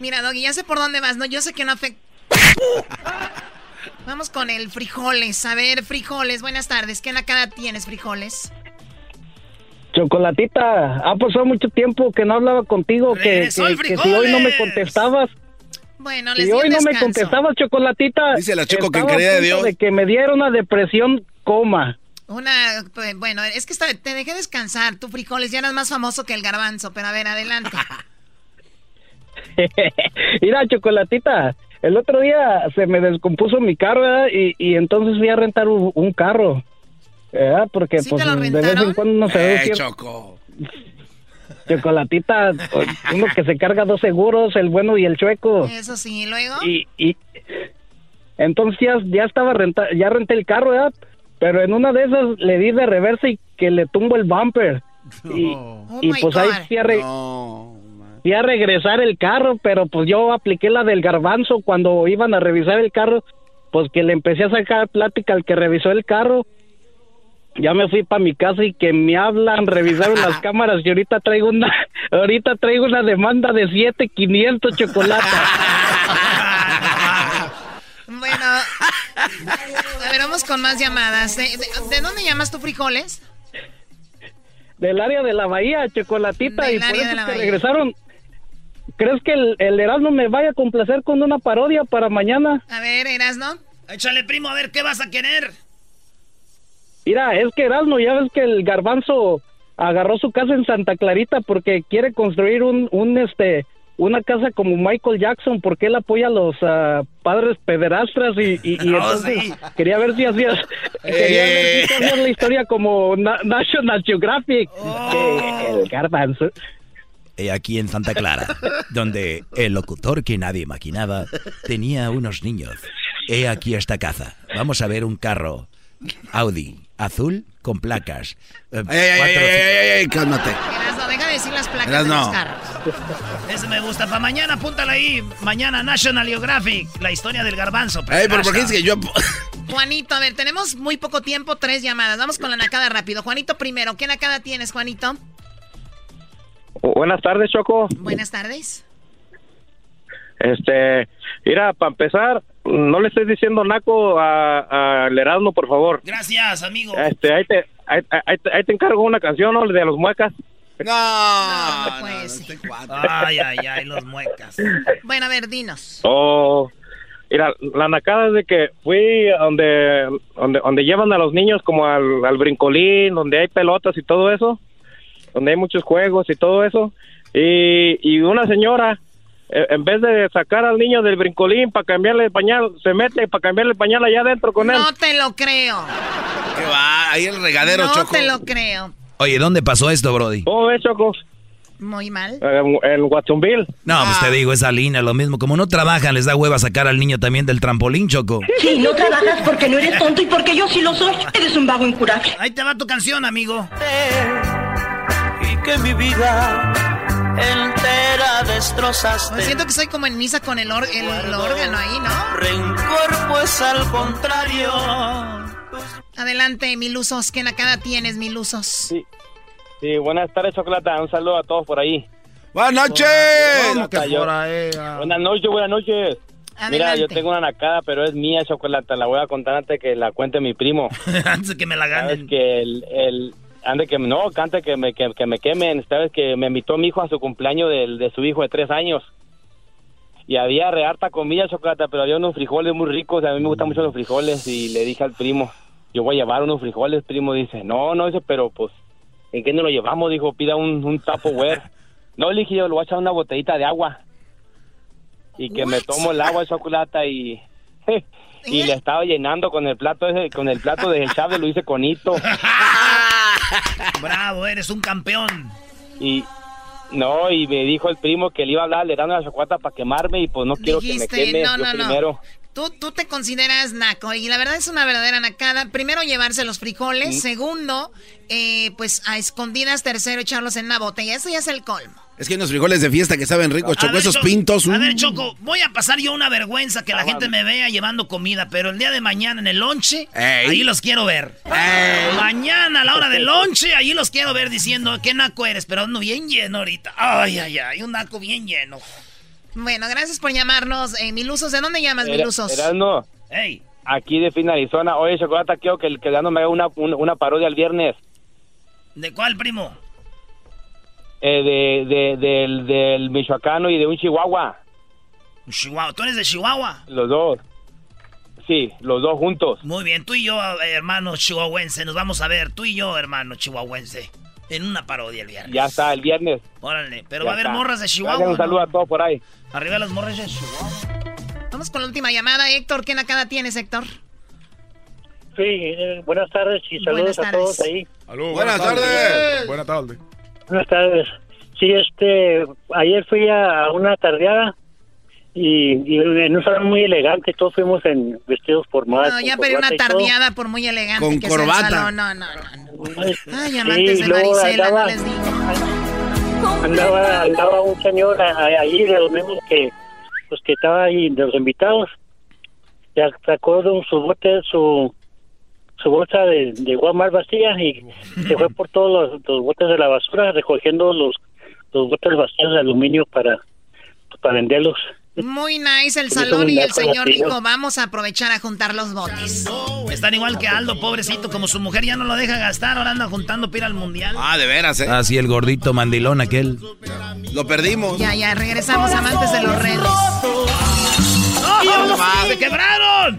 Mira, Doggy, ya sé por dónde vas, ¿no? Yo sé que no afecta. Vamos con el frijoles. A ver, frijoles, buenas tardes. ¿Qué nacada tienes, frijoles? Chocolatita, ha pasado mucho tiempo que no hablaba contigo, que, que- que si hoy no me contestabas, Bueno, les si hoy no me contestabas, Chocolatita, Dice la Choco que en de Dios. de que me diera una depresión coma. Una, pues, bueno, es que está- te dejé descansar. Tú, frijoles, ya eras más famoso que el garbanzo, pero a ver, adelante. Mira, Chocolatita, el otro día se me descompuso mi carro ¿verdad? y, y entonces fui a rentar un, un carro. Porque ¿Sí pues de vez en cuando no se ve Eh, Choco. Chocolatita, uno que se carga dos seguros, el bueno y el chueco. Eso sí, ¿y luego. y, y entonces ya, ya estaba renta, ya renté el carro, ¿verdad? Pero en una de esas le di de reversa y que le tumbo el bumper. Y, y Oh my pues ahí fui a, re- fui a regresar el carro, pero pues yo apliqué la del garbanzo cuando iban a revisar el carro, pues que le empecé a sacar plática al que revisó el carro. Ya me fui para mi casa y que me hablan, revisaron las cámaras y ahorita traigo una, ahorita traigo una demanda de 7500 chocolates. Bueno, a ver, vamos con más llamadas. ¿De, de- de dónde llamas tú, frijoles? del área de la bahía, chocolatita, Del y por eso que regresaron. ¿Crees que el, el Erasmo me vaya a complacer con una parodia para mañana? A ver, Erasno. Échale, primo, a ver qué vas a querer. Mira, es que Erasmo, ya ves que el garbanzo agarró su casa en Santa Clarita porque quiere construir un, un este, una casa como Michael Jackson porque él apoya a los ah, padres pederastras y, y, y Oh, entonces sí. quería ver si hacías, quería ver si hacías la historia como Na- National Geographic. Que el garbanzo. He aquí en Santa Clara, donde el locutor que nadie imaginaba tenía unos niños. He aquí esta casa. Vamos a ver un carro Audi azul con placas. Eh, Ay, ay, ay, cuatro- ay, ay, ay, ay, cálmate. Erasno, deja de decir las placas Erasno. de los carros. Ese me gusta. Para mañana, apúntala ahí. Mañana National Geographic. La historia del garbanzo. Ey, pero ¿por qué dices que yo... Juanito, a ver, tenemos muy poco tiempo, tres llamadas. Vamos con la nacada rápido. Juanito primero. ¿Qué nacada tienes, Juanito? Buenas tardes, Choco. Buenas tardes. Este, mira, para empezar, no le estés diciendo naco a- al Erasmo, por favor. Gracias, amigo. Este, ahí te, ahí, ahí te, ahí te encargo una canción, ¿no? De los muecas. No, No, pues. Ay, ay, ay, los muecas. Bueno, a ver, dinos. Oh, mira, la nacada es de que fui a donde, donde, donde llevan a los niños como al, al brincolín, donde hay pelotas y todo eso, donde hay muchos juegos y todo eso, y, y una señora, en vez de sacar al niño del brincolín para cambiarle el pañal, se mete para cambiarle el pañal allá adentro con él. No te lo creo. ¿Qué va? Ahí el regadero, no Choco. te lo creo. Oye, ¿dónde pasó esto, Brody? ¿Cómo ves, Choco? Muy mal. En, en Watsonville. No, pues te digo, esa línea, lo mismo. Como no trabajan, les da hueva sacar al niño también del trampolín, Choco. Sí, no trabajas porque no eres tonto y porque yo sí lo soy. Eres un vago incurable. Ahí te va tu canción, amigo. y que mi vida entera destrozaste. Me siento que soy como en misa con el, or- el- el órgano ahí, ¿no? Rencor, pues al contrario. Adelante, Milusos. ¿Qué nacada tienes, Milusos? Sí. Sí, buenas tardes, Chocolata. Un saludo a todos por ahí. ¡Buenas noches! ¿Cómo que por Buenas noches, buenas noches. Mira, yo tengo una nacada, pero es mía, Chocolata. La voy a contar antes que la cuente mi primo. antes que me la ganen. Sabes que el, el antes que no, antes que me, que, que me quemen. Sabes que me invitó mi hijo a su cumpleaños del, de su hijo de tres años. Y había re harta comida, Chocolata, pero había unos frijoles muy ricos. A mí me gustan mucho los frijoles. Y le dije al primo, yo voy a llevar unos frijoles. Primo dice, no, no, dice, pero pues, ¿en qué nos lo llevamos? Dijo, pida un, un Tupperware. no, le dije yo, le voy a echar una botellita de agua y que me tomo el agua de chocolate y y le estaba llenando con el plato ese, con el plato de chave lo hice conito. Bravo, eres un campeón. Y no, y me dijo el primo que le iba a hablar le dando la chocolate para quemarme y pues no quiero que me queme no, yo no, primero. Tú, tú te consideras naco y la verdad es una verdadera nacada. Primero, llevarse los frijoles. Mm. Segundo, eh, pues a escondidas. Tercero, echarlos en una botella. Eso ya es el colmo. Es que hay unos frijoles de fiesta que saben ricos, A Choco, ver, esos Choco, pintos. A mm. ver, Choco, voy a pasar yo una vergüenza que la gente me vea llevando comida, pero el día de mañana en el lonche, ahí los quiero ver. Mañana a la hora del lonche, ahí los quiero ver diciendo, qué naco eres, pero ando bien lleno ahorita. Ay, ay, ay, un naco bien lleno. Bueno, gracias por llamarnos. Eh, Milusos, ¿de dónde llamas, Era- Milusos? Erasmo, Hey. aquí de fin Arizona. Oye, chocolate, quiero que el que no me haga una, una, una parodia el viernes. ¿De cuál, primo? Eh, de, de, del, del michoacano y de un chihuahua. Chihuahua. ¿Tú eres de Chihuahua? Los dos. Sí, los dos juntos. Muy bien, tú y yo, eh, hermano chihuahuense, nos vamos a ver. Tú y yo, hermano chihuahuense, en una parodia el viernes. Ya está, el viernes. Órale, pero Ya va a haber está. morras de Chihuahua. Un ¿no? saludo a todos por ahí. Arriba las morras de Chihuahua. Vamos con la última llamada. Héctor, ¿qué nacada tienes, Héctor? Sí, eh, buenas tardes y saludos Buenas a todos ahí. Buenas tardes. Buenas tardes. Buenas tardes. Sí, este, ayer fui a una tardeada y, y en un salón muy elegante, todos fuimos en vestidos formales. No, ya pedí una tardeada por muy elegante Con que sea el corbata. salón. No, no, no. Ay, Sí, amantes de no andaba- les digo. Andaba, andaba un señor ahí de los mismos que, pues que estaba ahí de los invitados. Ya sacó de un- su bote, su, su bolsa de, de Walmart vacía y se fue por todos los, los botes de la basura recogiendo los, los botes vacíos de aluminio para, para venderlos. Muy nice el salón y el señor dijo, vamos a aprovechar a juntar los botes. Están igual que Aldo, pobrecito, como su mujer ya no lo deja gastar, ahora anda juntando para ir al mundial. Ah, de veras, ¿eh? Ah, sí, el gordito mandilón aquel. Lo perdimos. Ya, ya, regresamos amantes de los redes. ¡No! ¡Se quebraron!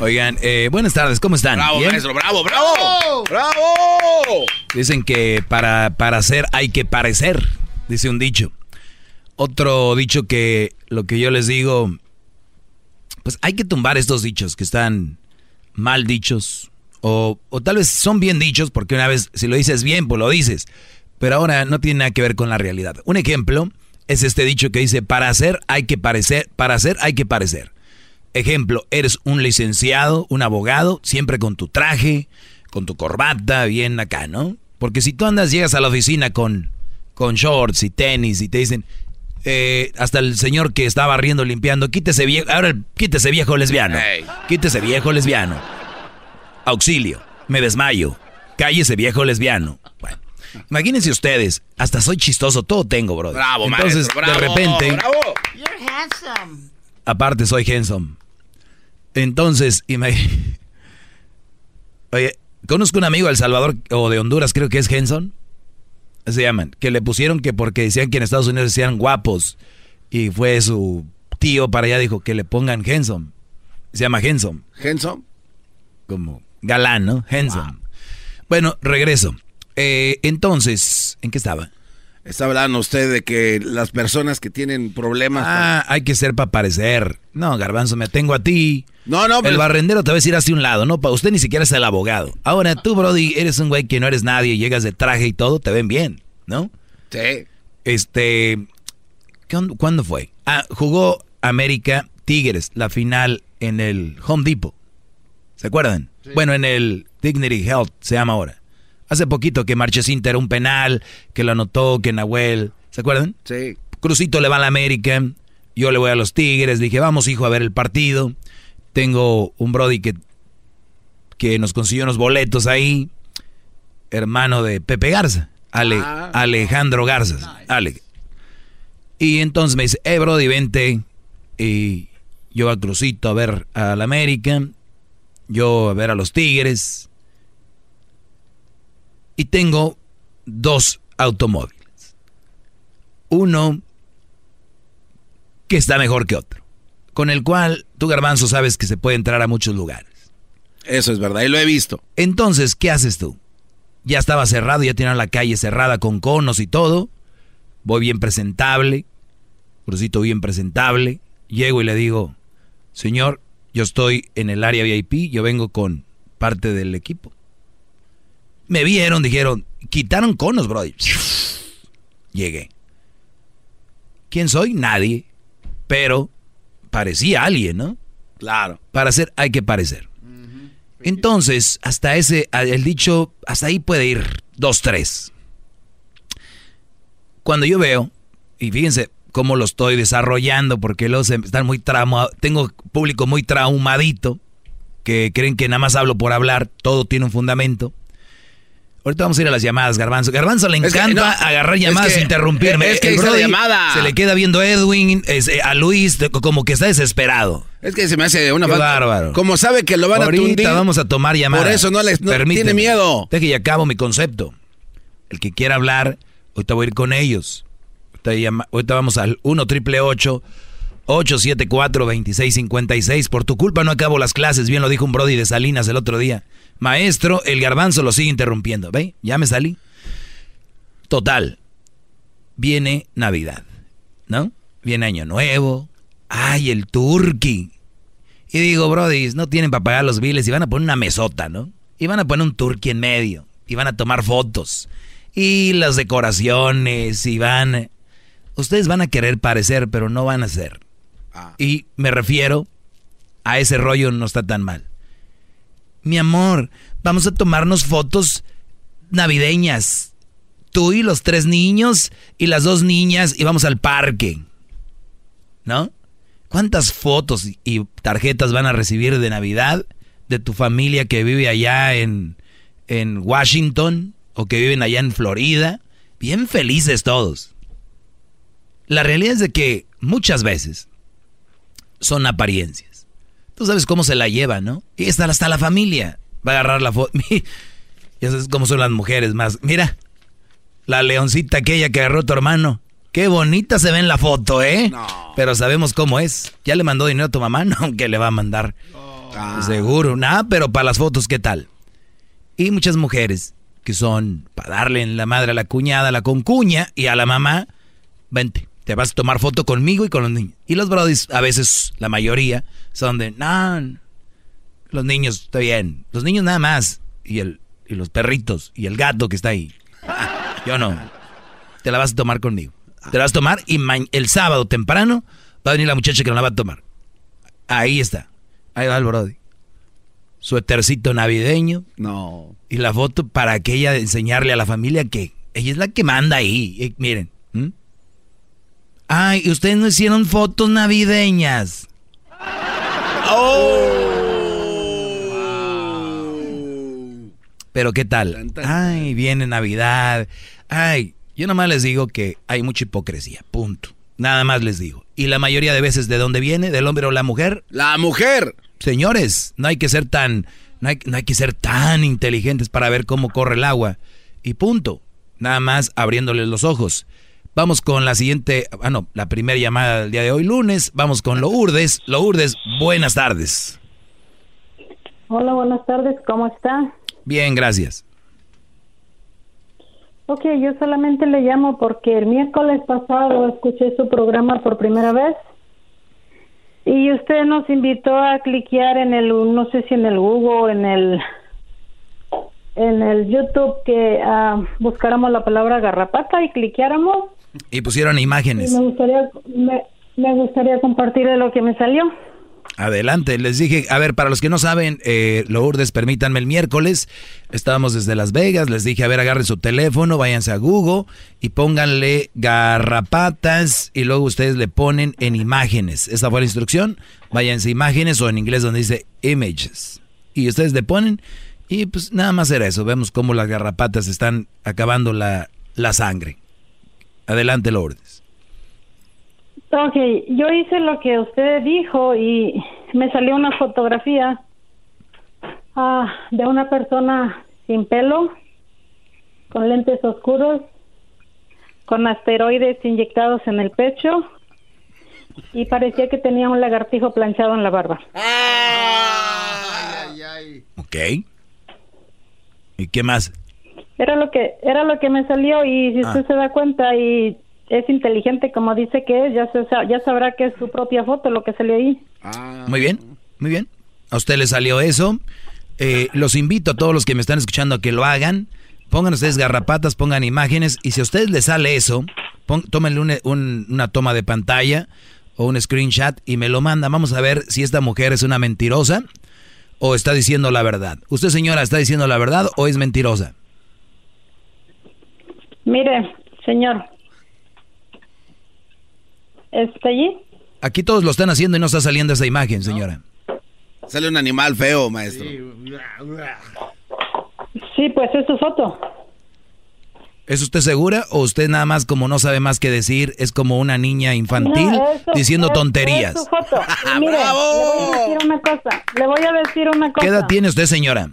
Oigan, eh, buenas tardes, ¿cómo están? Bravo, ¿Bien? maestro, bravo, bravo. ¡Bravo! Dicen que para, para hacer hay que parecer, dice un dicho. Otro dicho que lo que yo les digo, pues hay que tumbar estos dichos que están mal dichos. O, o tal vez son bien dichos, porque una vez si lo dices bien, pues lo dices. Pero ahora no tiene nada que ver con la realidad. Un ejemplo es este dicho que dice, para hacer hay que parecer, para hacer hay que parecer. Ejemplo, eres un licenciado, un abogado, siempre con tu traje, con tu corbata, bien acá, ¿no? Porque si tú andas, llegas a la oficina con, con shorts y tenis y te dicen, eh, hasta el señor que estaba barriendo, limpiando, quítese viejo, ahora quítese viejo lesbiano, quítese viejo lesbiano, auxilio, me desmayo, cállese viejo lesbiano. Bueno, imagínense ustedes, hasta soy chistoso, todo tengo, bro. Bravo, Entonces, maestro, bravo, de repente, bravo. You're handsome. Aparte soy handsome. Entonces, imag- Oye, conozco un amigo de El Salvador o de Honduras, creo que es Henson. Se llaman. Que le pusieron que porque decían que en Estados Unidos decían guapos. Y fue su tío para allá, dijo que le pongan Henson. Se llama Henson. ¿Henson? Como galán, ¿no? Henson. Bueno, regreso. Eh, entonces, ¿en qué estaba? Está hablando usted de que las personas que tienen problemas. Ah, hay que ser para parecer. No, Garbanzo, me tengo a ti. No, no, El barrendero te va a decir hacia un lado, ¿no? Para usted ni siquiera es el abogado. Ahora tú, Brody, eres un güey que no eres nadie, llegas de traje y todo, te ven bien, ¿no? Sí. Este. ¿qué on- ¿Cuándo fue? Ah, jugó América Tigres, la final en el Home Depot. ¿Se acuerdan? Bueno, en el Dignity Health se llama ahora. Hace poquito que Marchesín era un penal, que lo anotó, que Nahuel. ¿Se acuerdan? Sí. Crucito le va a la América, yo le voy a los Tigres. Dije, vamos, hijo, a ver el partido. Tengo un Brody que, que nos consiguió unos boletos ahí, hermano de Pepe Garza, Ale- Ah. Alejandro Garza. Ale. Y entonces me dice, eh, Brody, vente. Y yo a Crucito a ver a la América, yo a ver a los Tigres. Y tengo dos automóviles. Uno que está mejor que otro. Con el cual tú, Garbanzo, sabes que se puede entrar a muchos lugares. Eso es verdad, y lo he visto. Entonces, ¿qué haces tú? Ya estaba cerrado, ya tenían la calle cerrada con conos y todo. Voy bien presentable, Crucito bien presentable. Llego y le digo, señor, yo estoy en el área VIP, yo vengo con parte del equipo. Me vieron, dijeron, quitaron conos, brother. Llegué. ¿Quién soy? Nadie. Pero parecía alguien, ¿no? Claro. Para ser hay que parecer. Entonces, hasta ese, el dicho, hasta ahí puede ir dos, tres. Cuando yo veo, y fíjense cómo lo estoy desarrollando, porque los están muy trauma, tengo público muy traumadito, que creen que nada más hablo por hablar, todo tiene un fundamento. Ahorita vamos a ir a las llamadas, Garbanzo. Garbanzo le Es que, encanta no, agarrar es llamadas que- e interrumpirme. es que El Brody llamada. Se le queda viendo a Edwin, es, eh, a Luis, como que está desesperado. Es que se me hace una Qué bárbaro. Como sabe que lo van a Ahorita tundir. vamos a tomar llamadas. Por eso no les no tiene miedo. Deje y acabo mi concepto. El que quiera hablar, ahorita voy a ir con ellos. Ahorita, ahorita vamos al 1 triple 874 2656 Por tu culpa no acabo las clases. Bien lo dijo un Brody de Salinas el otro día. Maestro, el garbanzo lo sigue interrumpiendo. ¿Ve? Ya me salí. Total. Viene Navidad. ¿No? Viene Año Nuevo. Ay, el turqui. Y digo, Brody, no tienen para pagar los biles y van a poner una mesota, ¿no? Y van a poner un turqui en medio. Y van a tomar fotos. Y las decoraciones. Y van. Ustedes van a querer parecer, pero no van a ser. Y me refiero a ese rollo no está tan mal. Mi amor, vamos a tomarnos fotos navideñas. Tú y los tres niños y las dos niñas y vamos al parque. ¿No? ¿Cuántas fotos y tarjetas van a recibir de Navidad de tu familia que vive allá en, en Washington o que viven allá en Florida? Bien felices todos. La realidad es de que muchas veces son apariencias. Tú sabes cómo se la lleva, ¿no? Y hasta, hasta la familia va a agarrar la foto. ya sabes cómo son las mujeres más. Mira, la leoncita aquella que agarró tu hermano. Qué bonita se ve en la foto, ¿eh? Pero sabemos cómo es. ¿Ya le mandó dinero a tu mamá? No, que le va a mandar. Seguro. Nada, pero para las fotos, ¿qué tal? Y muchas mujeres que son para darle en la madre a la cuñada, a la concuña y a la mamá, vente, te vas a tomar foto conmigo y con los niños. Y los brodis, a veces, la mayoría, son de, no, los niños, está bien. Los niños nada más. Y, el, y los perritos y el gato que está ahí. Yo no. Te la vas a tomar conmigo. Te la vas a tomar y el sábado temprano va a venir la muchacha que no la va a tomar. Ahí está. Ahí va el brody. Suétercito navideño. No. Y la foto para aquella enseñarle a la familia que ella es la que manda ahí. Eh, miren. Ay, ¿y ustedes no hicieron fotos navideñas. Pero ¿qué tal? Ay, viene Navidad. Ay, yo nomás les digo que hay mucha hipocresía. Punto. Nada más les digo. Y la mayoría de veces, ¿de dónde viene? ¿Del hombre o la mujer? La mujer. Señores, no hay que ser tan, no hay, no hay que ser tan inteligentes para ver cómo corre el agua. Y punto. Nada más abriéndoles los ojos. Vamos con la siguiente, ah no, la primera llamada del día de hoy, lunes. Vamos con Lourdes. Lourdes, buenas tardes. Hola, buenas tardes, ¿cómo está? Bien, gracias. Ok, yo solamente le llamo porque el miércoles pasado escuché su programa por primera vez y usted nos invitó a cliquear en el, no sé si en el Google, en el, en el YouTube que ah, buscáramos la palabra garrapata y cliqueáramos. Y pusieron Y imágenes. me gustaría, me, me gustaría compartirle lo que me salió. Adelante, les dije, a ver, para los que no saben, eh, Lourdes, permítanme el miércoles, estábamos desde Las Vegas, les dije, a ver, agarren su teléfono, váyanse a Google y pónganle garrapatas y luego ustedes le ponen en imágenes. Esa fue la instrucción, váyanse a imágenes o en inglés donde dice images. Y ustedes le ponen y pues nada más era eso, vemos cómo las garrapatas están acabando la, la sangre. Adelante, Lourdes. Ok, yo hice lo que usted dijo y me salió una fotografía ah, de una persona sin pelo, con lentes oscuros, con asteroides inyectados en el pecho y parecía que tenía un lagartijo planchado en la barba. Ok. ¿Y qué más? Era lo que era lo que me salió y si usted Ah. se da cuenta y es inteligente como dice que es, ya se ya sabrá que es su propia foto lo que salió ahí. Muy bien, muy bien. A usted le salió eso. Eh, los invito a todos los que me están escuchando a que lo hagan. Pongan ustedes garrapatas, pongan imágenes. Y si a ustedes les sale eso, pon- tómenle un- un- una toma de pantalla o un screenshot y me lo mandan. Vamos a ver si esta mujer es una mentirosa o está diciendo la verdad. ¿Usted, señora, está diciendo la verdad o es mentirosa? Mire, señor. ¿Está allí? Aquí todos lo están haciendo y no está saliendo esa imagen, señora. Sale un animal feo, maestro. Sí, pues es su foto. ¿Es usted segura o usted nada más como no sabe más que decir es como una niña infantil No, diciendo es- tonterías? Es su foto. Mire, le voy a decir una cosa. Le voy a decir una cosa. ¿Qué edad tiene usted, señora?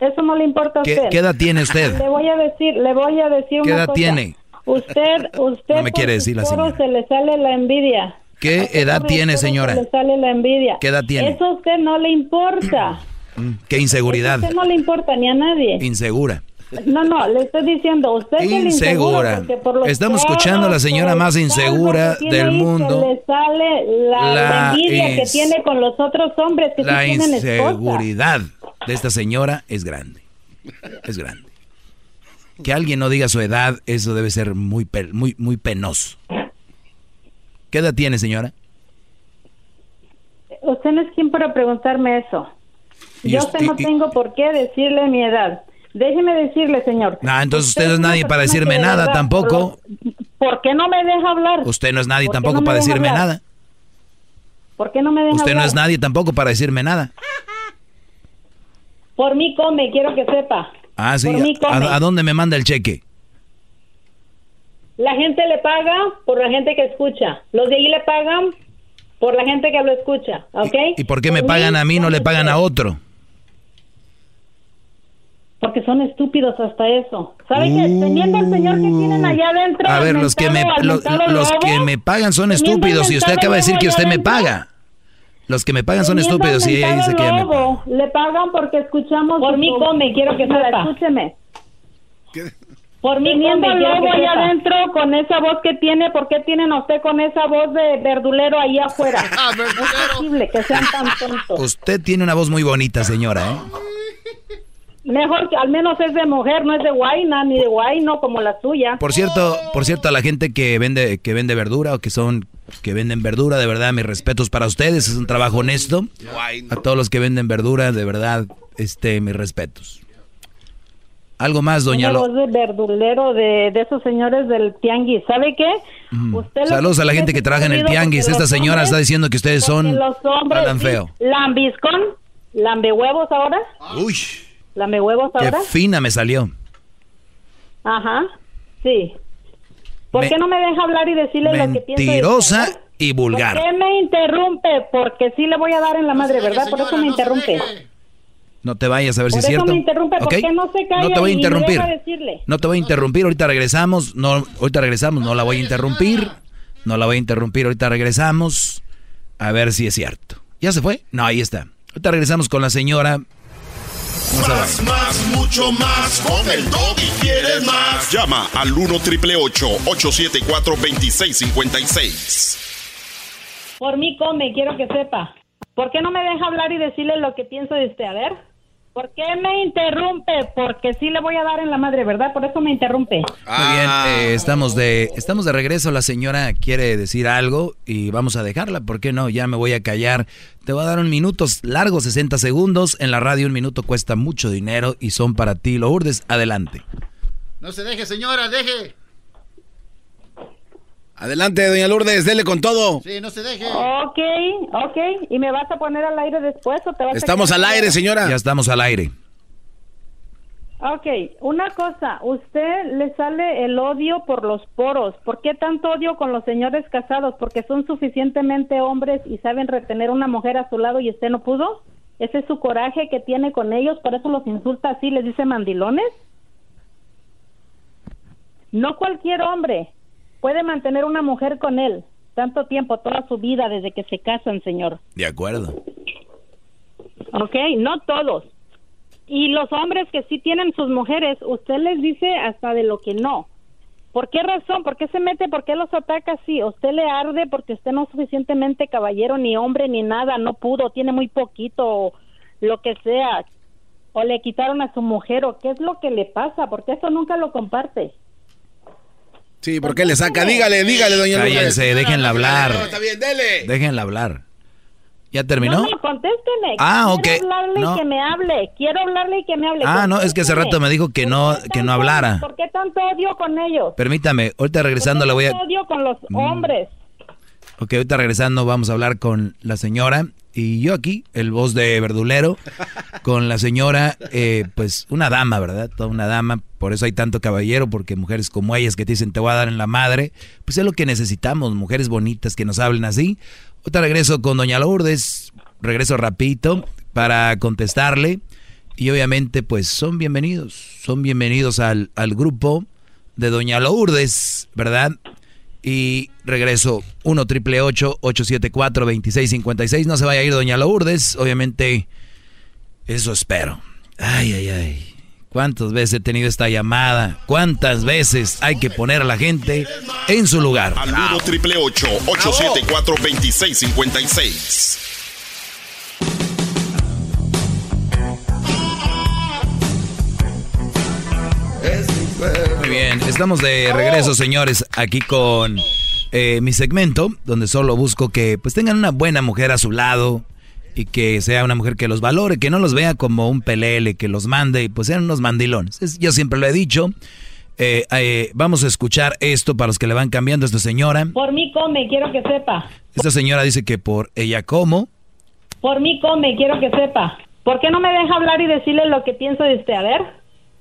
Eso no le importa a ¿Qué, usted. qué edad tiene usted? Le voy a decir, le voy a decir ¿Qué una edad cosa. tiene? Usted, usted. No me quiere decir la señora. Se le sale la envidia. ¿Qué edad tiene, señora? Se le sale la envidia. ¿Qué edad tiene? Eso a usted no le importa. Mm, ¿Qué inseguridad? A usted no le importa ni a nadie. Insegura. No, no, le estoy diciendo, usted es Insegura. por los Estamos escuchando a la señora más insegura del mundo. Le sale la, La envidia que tiene con los otros hombres que La sí tienen esposa. inseguridad de esta señora es grande. Es grande. Que alguien no diga su edad, eso debe ser muy, muy, muy penoso. ¿Qué edad tiene, señora? Usted no es quien para preguntarme eso. Yo usted- no y- tengo por qué decirle mi edad. Déjeme decirle, señor. No, entonces usted no es nadie para decirme nada verdad, tampoco. por- ¿Por qué no me deja hablar? Usted no es nadie ¿Por qué tampoco no para decirme hablar? nada. ¿Por qué no me deja Usted no es nadie tampoco para decirme nada. Por mí come, quiero que sepa. Ah, sí. Por mí come. ¿A, a dónde me manda el cheque? La gente le paga por la gente que escucha. Los de ahí le pagan por la gente que lo escucha, ¿ok? ¿Y por qué me pagan a mí, no le pagan a otro? Porque son estúpidos hasta eso. ¿Sabe qué? Teniendo al señor que tienen allá adentro. Uh. A ver, los que me, los, que me pagan son estúpidos y usted acaba de decir que usted me paga. Los que me pagan son estúpidos y ella dice que ella me paga. lobo, Le pagan porque escuchamos. Por mí come, quiero que sepa. Escúcheme. Por mí come, quiero lobo que allá adentro con esa voz que tiene, ¿por qué tienen a usted con esa voz de verdulero ahí afuera? es posible que sean tan tontos. Usted tiene una voz muy bonita, señora, ¿eh? Mejor que al menos es de mujer, no es de guayna ni de guayno como la suya. Por cierto, por cierto, a la gente que vende, que vende verdura o que son, que venden verdura, de verdad, mis respetos para ustedes, es un trabajo honesto. A todos los que venden verdura, de verdad, este, mis respetos. Algo más, doña Lo. de verdulero de, de esos señores del tianguis. ¿Sabe qué? Usted Saludos a la gente que trabaja en el tianguis. Esta señora hombres- está diciendo que ustedes son los hombres hablan feo. lambiscón, lambe huevos ahora, Uy, lambe huevos qué ahora. fina me salió. Ajá, sí. ¿Por Me- qué no me deja hablar y decirle lo que pienso? Mentirosa y vulgar. ¿Por qué me interrumpe? Porque sí le voy a dar en la madre, ¿verdad? Por eso me interrumpe. No te vayas a ver Por si es eso cierto. me interrumpe, ¿por ¿Ok? qué no se calla No te voy a interrumpir. No te voy a interrumpir. Ahorita regresamos. No, ahorita regresamos. No la voy a interrumpir. No la voy a interrumpir. Ahorita regresamos. A ver si es cierto. ¿Ya se fue? No, ahí está. Ahorita regresamos con la señora. Más, más, mucho más. Con el y quieres más. Llama al 1 triple 874 2656. Por mí come, quiero que sepa. ¿Por qué no me deja hablar y decirle lo que pienso de usted? A ver. ¿Por qué me interrumpe? Porque sí le voy a dar en la madre, ¿verdad? Por eso me interrumpe. Muy bien, eh, estamos, de, estamos de regreso. La señora quiere decir algo y vamos a dejarla. ¿Por qué no? Ya me voy a callar. Te voy a dar un minuto largo, 60 segundos. En la radio un minuto cuesta mucho dinero y son para ti. Lo urdes, adelante. No se deje, señora, deje. Adelante, doña Lourdes, dele con todo. Sí, no se deje. Ok, ok. ¿Y me vas a poner al aire después o te vas Estamos al aire, señora. Ya estamos al aire. Ok, una cosa, usted le sale el odio por los poros. ¿Por qué tanto odio con los señores casados? ¿Porque son suficientemente hombres y saben retener una mujer a su lado y usted no pudo? ¿Ese es su coraje que tiene con ellos? ¿Por eso los insulta así, les dice mandilones? No cualquier hombre puede mantener una mujer con él tanto tiempo, toda su vida, desde que se casan, señor. De acuerdo. Ok, no todos. Y los hombres que sí tienen sus mujeres, usted les dice hasta de lo que no. ¿Por qué razón? ¿Por qué se mete? ¿Por qué los ataca así? ¿Usted le arde porque usted no es suficientemente caballero, ni hombre, ni nada? No pudo, tiene muy poquito, lo que sea. O le quitaron a su mujer, o qué es lo que le pasa, porque eso nunca lo comparte. Sí, ¿por qué le saca? Dígale, dígale, doña Lourdes. Cállense, déjenla hablar. No, está bien, dele. Déjenla hablar. ¿Ya terminó? No, contésteme. Ah, ok. Quiero hablarle No. y que me hable. Quiero hablarle y que me hable. Ah, no, es que hace rato me dijo que no, que no hablara. ¿Por qué tanto odio con ellos? Permítame, ahorita regresando le voy a... Tanto odio con los Mm. hombres. Ok, ahorita regresando vamos a hablar con la señora y yo aquí, el voz de verdulero, con la señora, eh, pues una dama, ¿verdad? Toda una dama, por eso hay tanto caballero, porque mujeres como ellas que te dicen te voy a dar en la madre, pues es lo que necesitamos, mujeres bonitas que nos hablen así. Ahorita regreso con doña Lourdes, regreso rapidito para contestarle y obviamente pues son bienvenidos, son bienvenidos al, al grupo de doña Lourdes, ¿verdad? Y regreso 1 triple 874 2656. No se vaya a ir Doña Lourdes. Obviamente, eso espero. Ay, ay, ay. ¿Cuántas veces he tenido esta llamada? ¿Cuántas veces hay que poner a la gente en su lugar? Al 1 triple 874 2656. Muy bien, estamos de regreso, señores, aquí con eh, mi segmento, donde solo busco que pues tengan una buena mujer a su lado y que sea una mujer que los valore, que no los vea como un pelele, que los mande y pues sean unos mandilones. Es- yo siempre lo he dicho. Eh, eh, vamos a escuchar esto para los que le van cambiando a esta señora. Por mí come, quiero que sepa. Esta señora dice que por ella como. Por mí come, quiero que sepa. ¿Por qué no me deja hablar y decirle lo que pienso de usted? A ver.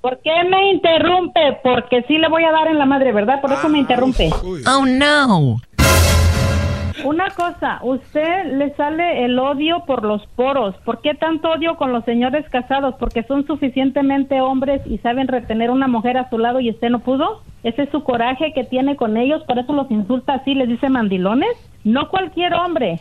¿Por qué me interrumpe? Porque sí le voy a dar en la madre, ¿verdad? Por eso me interrumpe. Oh no. Una cosa, usted le sale el odio por los poros. ¿Por qué tanto odio con los señores casados? ¿Porque son suficientemente hombres y saben retener una mujer a su lado y usted no pudo? ¿Ese es su coraje que tiene con ellos? ¿Por eso los insulta así, les dice mandilones? No cualquier hombre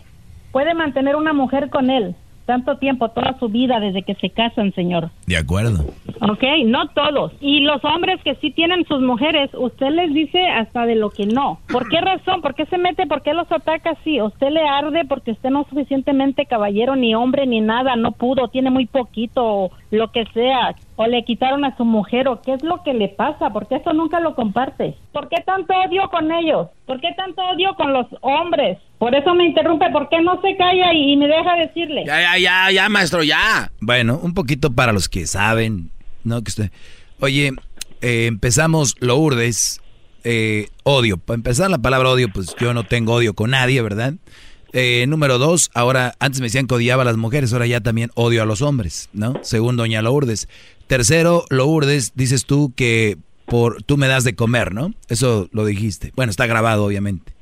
puede mantener una mujer con él tanto tiempo, toda su vida, desde que se casan, señor. De acuerdo. Ok, no todos. Y los hombres que sí tienen sus mujeres, usted les dice hasta de lo que no. ¿Por qué razón? ¿Por qué se mete? ¿Por qué los ataca así? Usted le arde porque usted no es suficientemente caballero, ni hombre, ni nada, no pudo, tiene muy poquito, o lo que sea. O le quitaron a su mujer, o qué es lo que le pasa, porque eso nunca lo comparte. ¿Por qué tanto odio con ellos? ¿Por qué tanto odio con los hombres? Por eso me interrumpe, ¿por qué no se calla y, me deja decirle? Ya, ya, ya, ya, maestro, ya. Bueno, un poquito para los que saben, ¿no? Que. Oye, eh, empezamos Lourdes, eh, odio. Para empezar la palabra odio, pues yo no tengo odio con nadie, ¿verdad? Eh, número dos, ahora, antes me decían que odiaba a las mujeres, ahora ya también odio a los hombres, ¿no? Según doña Lourdes. Tercero, Lourdes, dices tú que por tú me das de comer, ¿no? Eso lo dijiste. Bueno, está grabado, obviamente.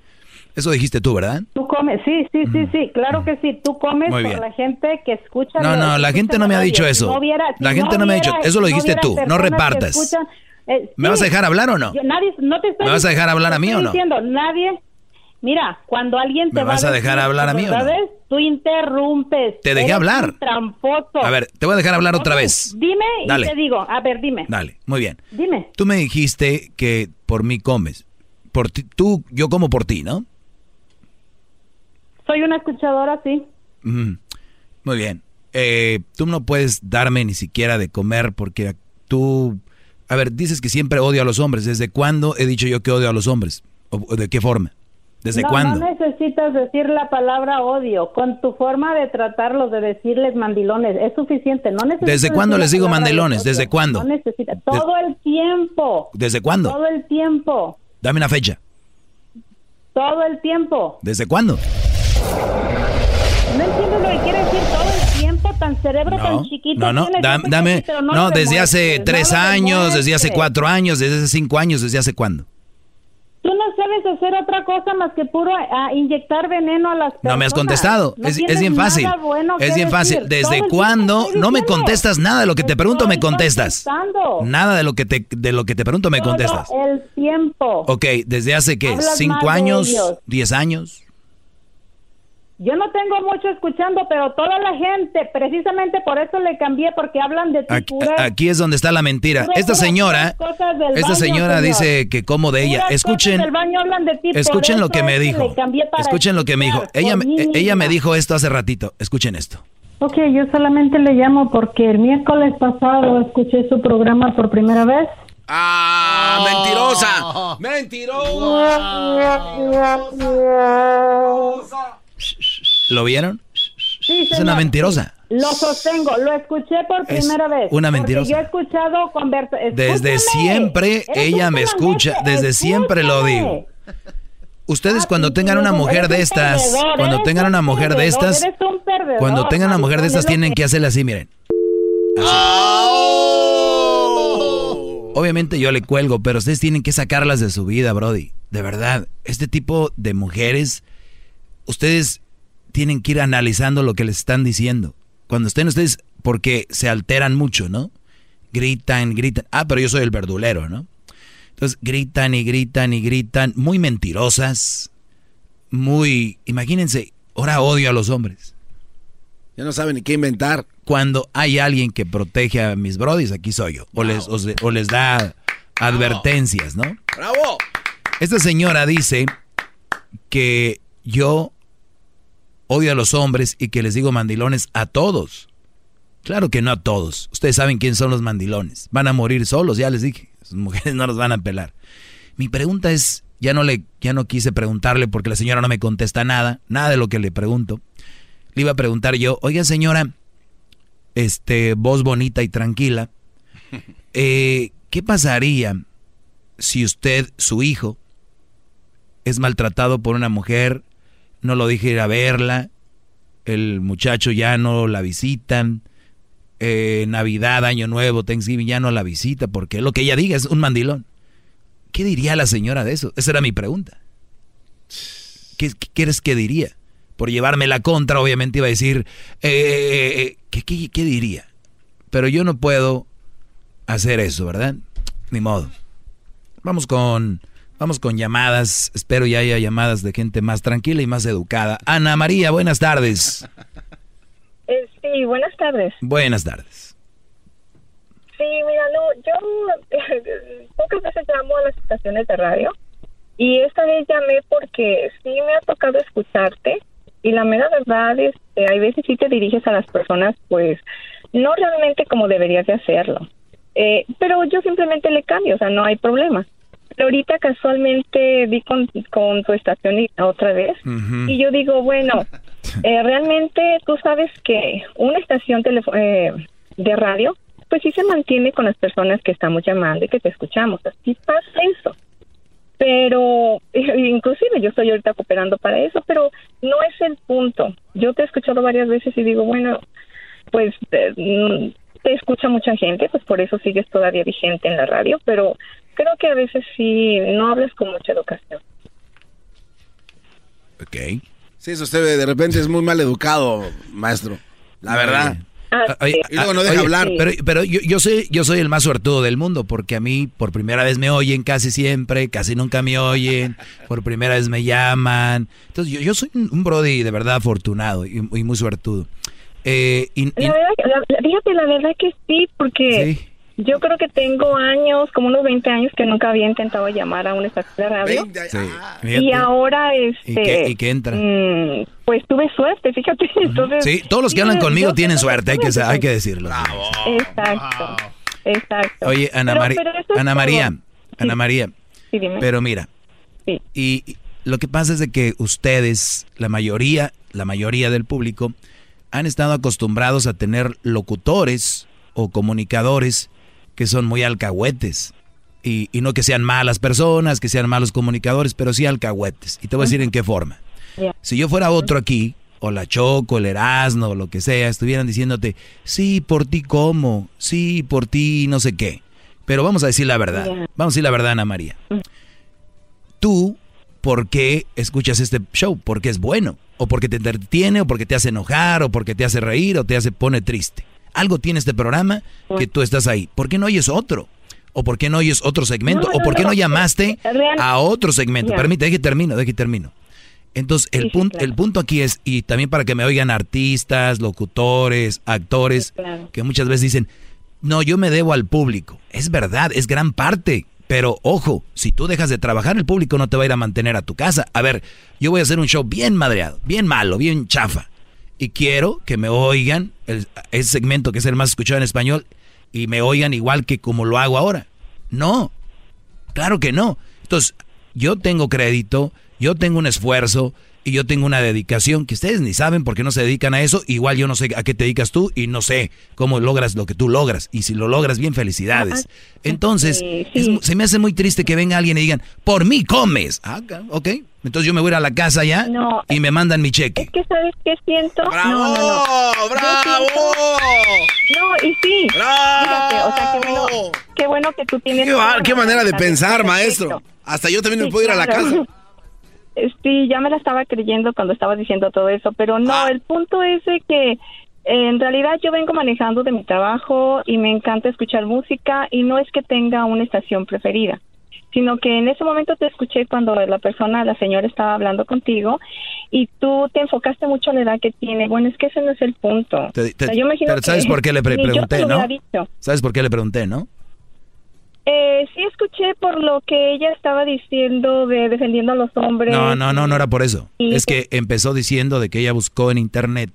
Eso dijiste tú, ¿verdad? Tú comes, sí, sí, sí, sí, claro que sí. Tú comes por la gente que escucha. No, no, la gente no me ha dicho eso. La gente no me ha dicho- eso lo dijiste tú, no repartas. ¿Me vas a dejar hablar o no? nadie, no te estoy ¿Me vas a dejar hablar a mí o no? Diciendo, nadie, Mira, cuando alguien te ¿Me va vas a dejar hablar a mí o no? Tú interrumpes. Te dejé hablar. tramposo. A ver, te voy a dejar hablar otra vez. Dime Dale. y te digo. A ver, dime. Dale, muy bien. Dime. Tú me dijiste que por mí comes. Por ti, tú, yo como por ti, ¿no? Soy una escuchadora, sí. Ujú. Muy bien. Eh, tú no puedes darme ni siquiera de comer porque tú... A ver, dices que siempre odio a los hombres. ¿Desde cuándo he dicho yo que odio a los hombres? ¿O, o de qué forma? ¿Desde no, cuándo? No necesitas decir la palabra odio. Con tu forma de tratarlos, de decirles mandilones, es suficiente. No necesitas ¿Desde cuándo les digo mandilones? ¿Desde cuándo? No necesitas. Todo el tiempo. ¿Desde cuándo? Todo el tiempo. Dame una fecha. Todo el tiempo. ¿Desde cuándo? No entiendo lo que quiere decir todo el tiempo, tan cerebro tan No, chiquito. no, no, dame, no, desde hace tres años, desde hace cuatro años, desde hace cinco años, desde hace cuándo. Tú no sabes hacer otra cosa más que puro ah, inyectar veneno a las personas. No me has contestado. No es, bien fácil. bueno es bien fácil. decir. ¿Desde cuándo? No me contestas nada de lo que te pregunto, me contestas. Nada de lo que te de lo que te pregunto me Todo contestas. el tiempo. Ok, desde hace qué? Hablas ¿Cinco años? ¿Diez años? Yo no tengo mucho escuchando, pero toda la gente, precisamente por eso le cambié, porque hablan de ti Aquí, aquí es donde está la mentira. Esta señora, cosas del esta baño, señora señor. dice que como de ella. Escuchen, cosas del baño hablan de ti, por escuchen lo que me dijo. Escuchen lo que me dijo. Ella, mí ella me dijo esto hace ratito. Escuchen esto. Ok, yo solamente le llamo porque el miércoles pasado escuché su programa por primera vez. ¡Ah, mentirosa! ¡Mentirosa! ¿Lo vieron? Sí, Es una mentirosa. Lo sostengo, lo escuché por Es primera vez. una mentirosa. Yo he escuchado conversaciones. Desde siempre ella me escucha, desde siempre lo digo. Ustedes cuando tengan una mujer de estas, cuando tengan una mujer de estas, cuando tengan una mujer de estas tienen que hacerle así, miren. Obviamente yo le cuelgo, pero ustedes tienen que sacarlas de su vida, Brody. De verdad, este tipo de mujeres, ustedes tienen que ir analizando lo que les están diciendo. Cuando estén ustedes, porque se alteran mucho, ¿no? Gritan, gritan. Ah, pero yo soy el verdulero, ¿no? Entonces gritan y gritan y gritan, muy mentirosas, muy, imagínense, ahora odio a los hombres. Ya no saben ni qué inventar. Cuando hay alguien que protege a mis brodis, aquí soy yo. O, les, o, o les da advertencias, ¿no? ¡Bravo! Esta señora dice que yo odio a los hombres y que les digo mandilones a todos. Claro que no a todos. Ustedes saben quién son los mandilones. Van a morir solos, ya les dije. Sus mujeres no los van a pelar. Mi pregunta es, ya no le, ya no quise preguntarle porque la señora no me contesta nada, nada de lo que le pregunto. Le iba a preguntar yo, oiga señora, este, voz bonita y tranquila, eh, ¿qué pasaría si usted, su hijo, es maltratado por una mujer, no lo dije ir a verla, el muchacho ya no la visitan, eh, Navidad, Año Nuevo, Thanksgiving ya no la visita, porque lo que ella diga es un mandilón. ¿Qué diría la señora de eso? Esa era mi pregunta. ¿Qué, qué quieres que diría? Por llevarme la contra, obviamente iba a decir, eh, eh, eh, ¿qué, qué, qué diría? Pero yo no puedo hacer eso, ¿verdad? Ni modo. Vamos con, vamos con llamadas. Espero ya haya llamadas de gente más tranquila y más educada. Ana María, buenas tardes. Eh, sí, buenas tardes. Buenas tardes. Sí, mira, no, yo pocas veces llamo a las estaciones de radio y esta vez llamé porque sí me ha tocado escucharte y la mera verdad es que hay veces sí te diriges a las personas pues no realmente como deberías de hacerlo. Eh, pero yo simplemente le cambio, o sea, no hay problema. Pero ahorita casualmente vi con, con tu estación y- otra vez y yo digo, bueno, eh, realmente tú sabes que una estación eh, de radio, pues sí se mantiene con las personas que estamos llamando y que te escuchamos. Así pasa eso. Pero, inclusive yo estoy ahorita cooperando para eso, pero no es el punto. Yo te he escuchado varias veces y digo, bueno, pues eh, mm, te escucha mucha gente, pues por eso sigues todavía vigente en la radio, pero creo que a veces sí no hablas con mucha educación. Ok. Sí, eso usted de repente es muy mal educado, maestro. La verdad. y luego no deja hablar. Pero, pero yo, yo, soy, yo soy el más suertudo del mundo porque a mí por primera vez me oyen casi siempre, casi nunca me oyen, por primera vez me llaman. Entonces yo, yo soy un brody de verdad afortunado y, muy suertudo. Eh, y, La verdad, la, fíjate, la verdad que sí, porque yo creo que tengo años, como unos 20 años, que nunca había intentado llamar a una estación de radio. y ahora, este... ¿Y qué, entra? Mm, pues tuve suerte, fíjate. Entonces, sí, todos los que hablan conmigo tienen suerte, hay que, hay que decirlo. Exacto, exacto. Oye, Ana, María Ana María, Ana María, pero mira, y lo que pasa es de que ustedes, la mayoría, la mayoría del público, han estado acostumbrados a tener locutores o comunicadores que son muy alcahuetes. Y, no que sean malas personas, que sean malos comunicadores, pero sí alcahuetes. Y te voy a decir en qué forma. Si yo fuera otro aquí, o la Choco, el Erasmo, o lo que sea, estuvieran diciéndote, sí, por ti como, sí, por ti no sé qué. Pero vamos a decir la verdad. Vamos a decir la verdad, Ana María. Tú, ¿por qué escuchas este show? Porque es bueno. O porque te entretiene, o porque te hace enojar, o porque te hace reír, o te hace pone triste. Algo tiene este programa que tú estás ahí. ¿Por qué no oyes otro? ¿O por qué no oyes otro segmento? ¿O por qué no llamaste a otro segmento? Permíteme, deje termino, deje termino. Entonces, el, punto, el punto aquí es, y también para que me oigan artistas, locutores, actores, que muchas veces dicen, no, yo me debo al público. Es verdad, es gran parte. Pero ojo, si tú dejas de trabajar, el público no te va a ir a mantener a tu casa. A ver, yo voy a hacer un show bien madreado, bien malo, bien chafa y quiero que me oigan, el, ese segmento que es el más escuchado en español, y me oigan igual que como lo hago ahora. No, claro que no. Entonces, yo tengo crédito, yo tengo un esfuerzo y yo tengo una dedicación que ustedes ni saben por qué no se dedican a eso. Igual yo no sé a qué te dedicas tú y no sé cómo logras lo que tú logras. Y si lo logras bien, felicidades. Entonces, se me hace muy triste que venga alguien y digan, por mí comes. Ah, ok. Entonces yo me voy a, ir a la casa ya y me mandan mi cheque. Es que sabes qué siento. ¡Bravo! No, no, ¡Bravo! No, y sí. ¡Bravo! o sea, qué bueno, qué bueno que tú tienes... Qué, qué manera de pensar, maestro. Hasta yo también me puedo ir a la casa. Sí, ya me la estaba creyendo cuando estaba diciendo todo eso, pero no, ah. el punto es que en realidad yo vengo manejando de mi trabajo y me encanta escuchar música y no es que tenga una estación preferida sino que en ese momento te escuché cuando la persona, la señora estaba hablando contigo y tú te enfocaste mucho en la edad que tiene. Bueno, es que ese no es el punto. pero ¿sabes por qué le pregunté, no? ¿Sabes por qué le pregunté, no? Eh, sí escuché por lo que ella estaba diciendo de defendiendo a los hombres. No, no, no, no era por eso. es que empezó diciendo de que ella buscó en internet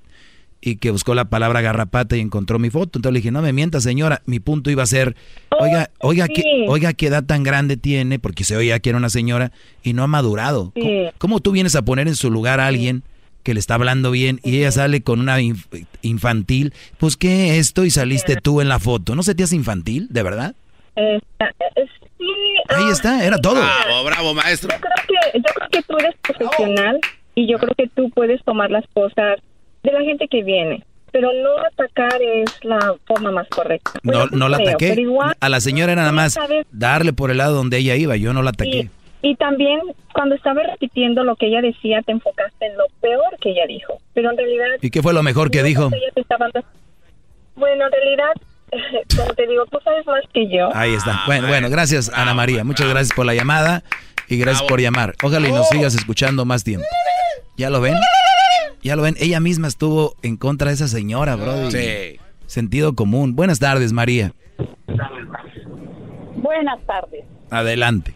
y que buscó la palabra garrapata y encontró mi foto. Entonces le dije, no me mienta señora, mi punto iba a ser, oiga, oiga, qué, oiga qué edad tan grande tiene, porque se oía que era una señora y no ha madurado. ¿Cómo, tú vienes a poner en su lugar a alguien que le está hablando bien y ella sale con una infantil? Pues qué esto y saliste tú en la foto. ¿No se te hace infantil, de verdad? Eh, Ahí ah, está, era todo. Bravo, bravo, maestro. Yo creo que, yo creo que tú eres profesional y yo creo que tú puedes tomar las cosas de la gente que viene. Pero no atacar es la forma más correcta. no, no la ataqué. a la señora era nada más darle por el lado donde ella iba, yo no la ataqué. Y, también cuando estaba repitiendo lo que ella decía, te enfocaste en lo peor que ella dijo. Pero en realidad... ¿Y qué fue lo mejor que dijo? Bueno, en realidad como te digo, tú sabes más que yo. Ahí está. bueno, bueno, gracias Ana María. Muchas gracias por la llamada y gracias por llamar. Ojalá y nos sigas escuchando más tiempo. ¿Ya lo ven? Ya lo ven, ella misma estuvo en contra de esa señora, bro. Sí. Sentido común. Buenas tardes, María. Buenas tardes. Adelante.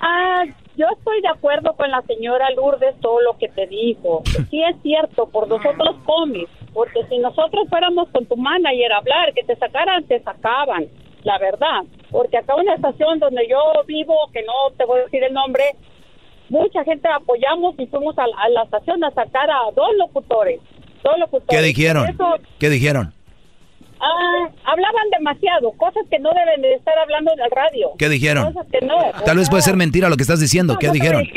Ah, yo estoy de acuerdo con la señora Lourdes todo lo que te dijo. Sí es cierto, por nosotros comes, porque si nosotros fuéramos con tu manager a hablar, que te sacaran, te sacaban, la verdad. Porque acá una estación donde yo vivo, que no te voy a decir el nombre, mucha gente apoyamos y fuimos a, la estación a sacar a dos locutores. Dos locutores. ¿Qué dijeron? ¿Qué dijeron? Ah, hablaban demasiado, cosas que no deben de estar hablando en el radio. ¿Qué dijeron? Cosas que no, Tal vez puede ser mentira lo que estás diciendo. ¿Qué dijeron?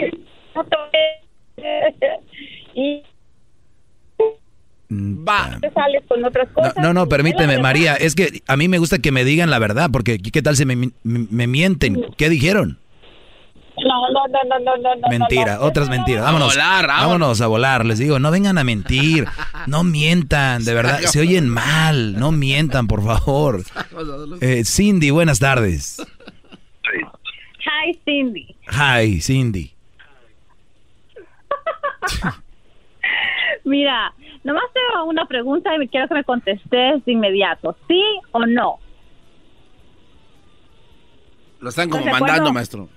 y mm, Va. sales con otras cosas. No, no, permíteme, María. Es que a mí me gusta que me digan la verdad, porque ¿qué tal si me, me mienten? ¿Qué dijeron? No, no, no, no, no, no, no. Mentira, no, otras mentiras. Vámonos. volar, vámonos. vámonos a volar. Les digo, no vengan a mentir. No mientan, de verdad. Se oyen mal. No mientan, por favor. Eh, Cindy, buenas tardes. Hi, Cindy. Hi, Cindy. Mira, nomás tengo una pregunta y me quiero que me contestes de inmediato. ¿Sí o no? Lo están como ¿Estás de mandando, acuerdo? maestro.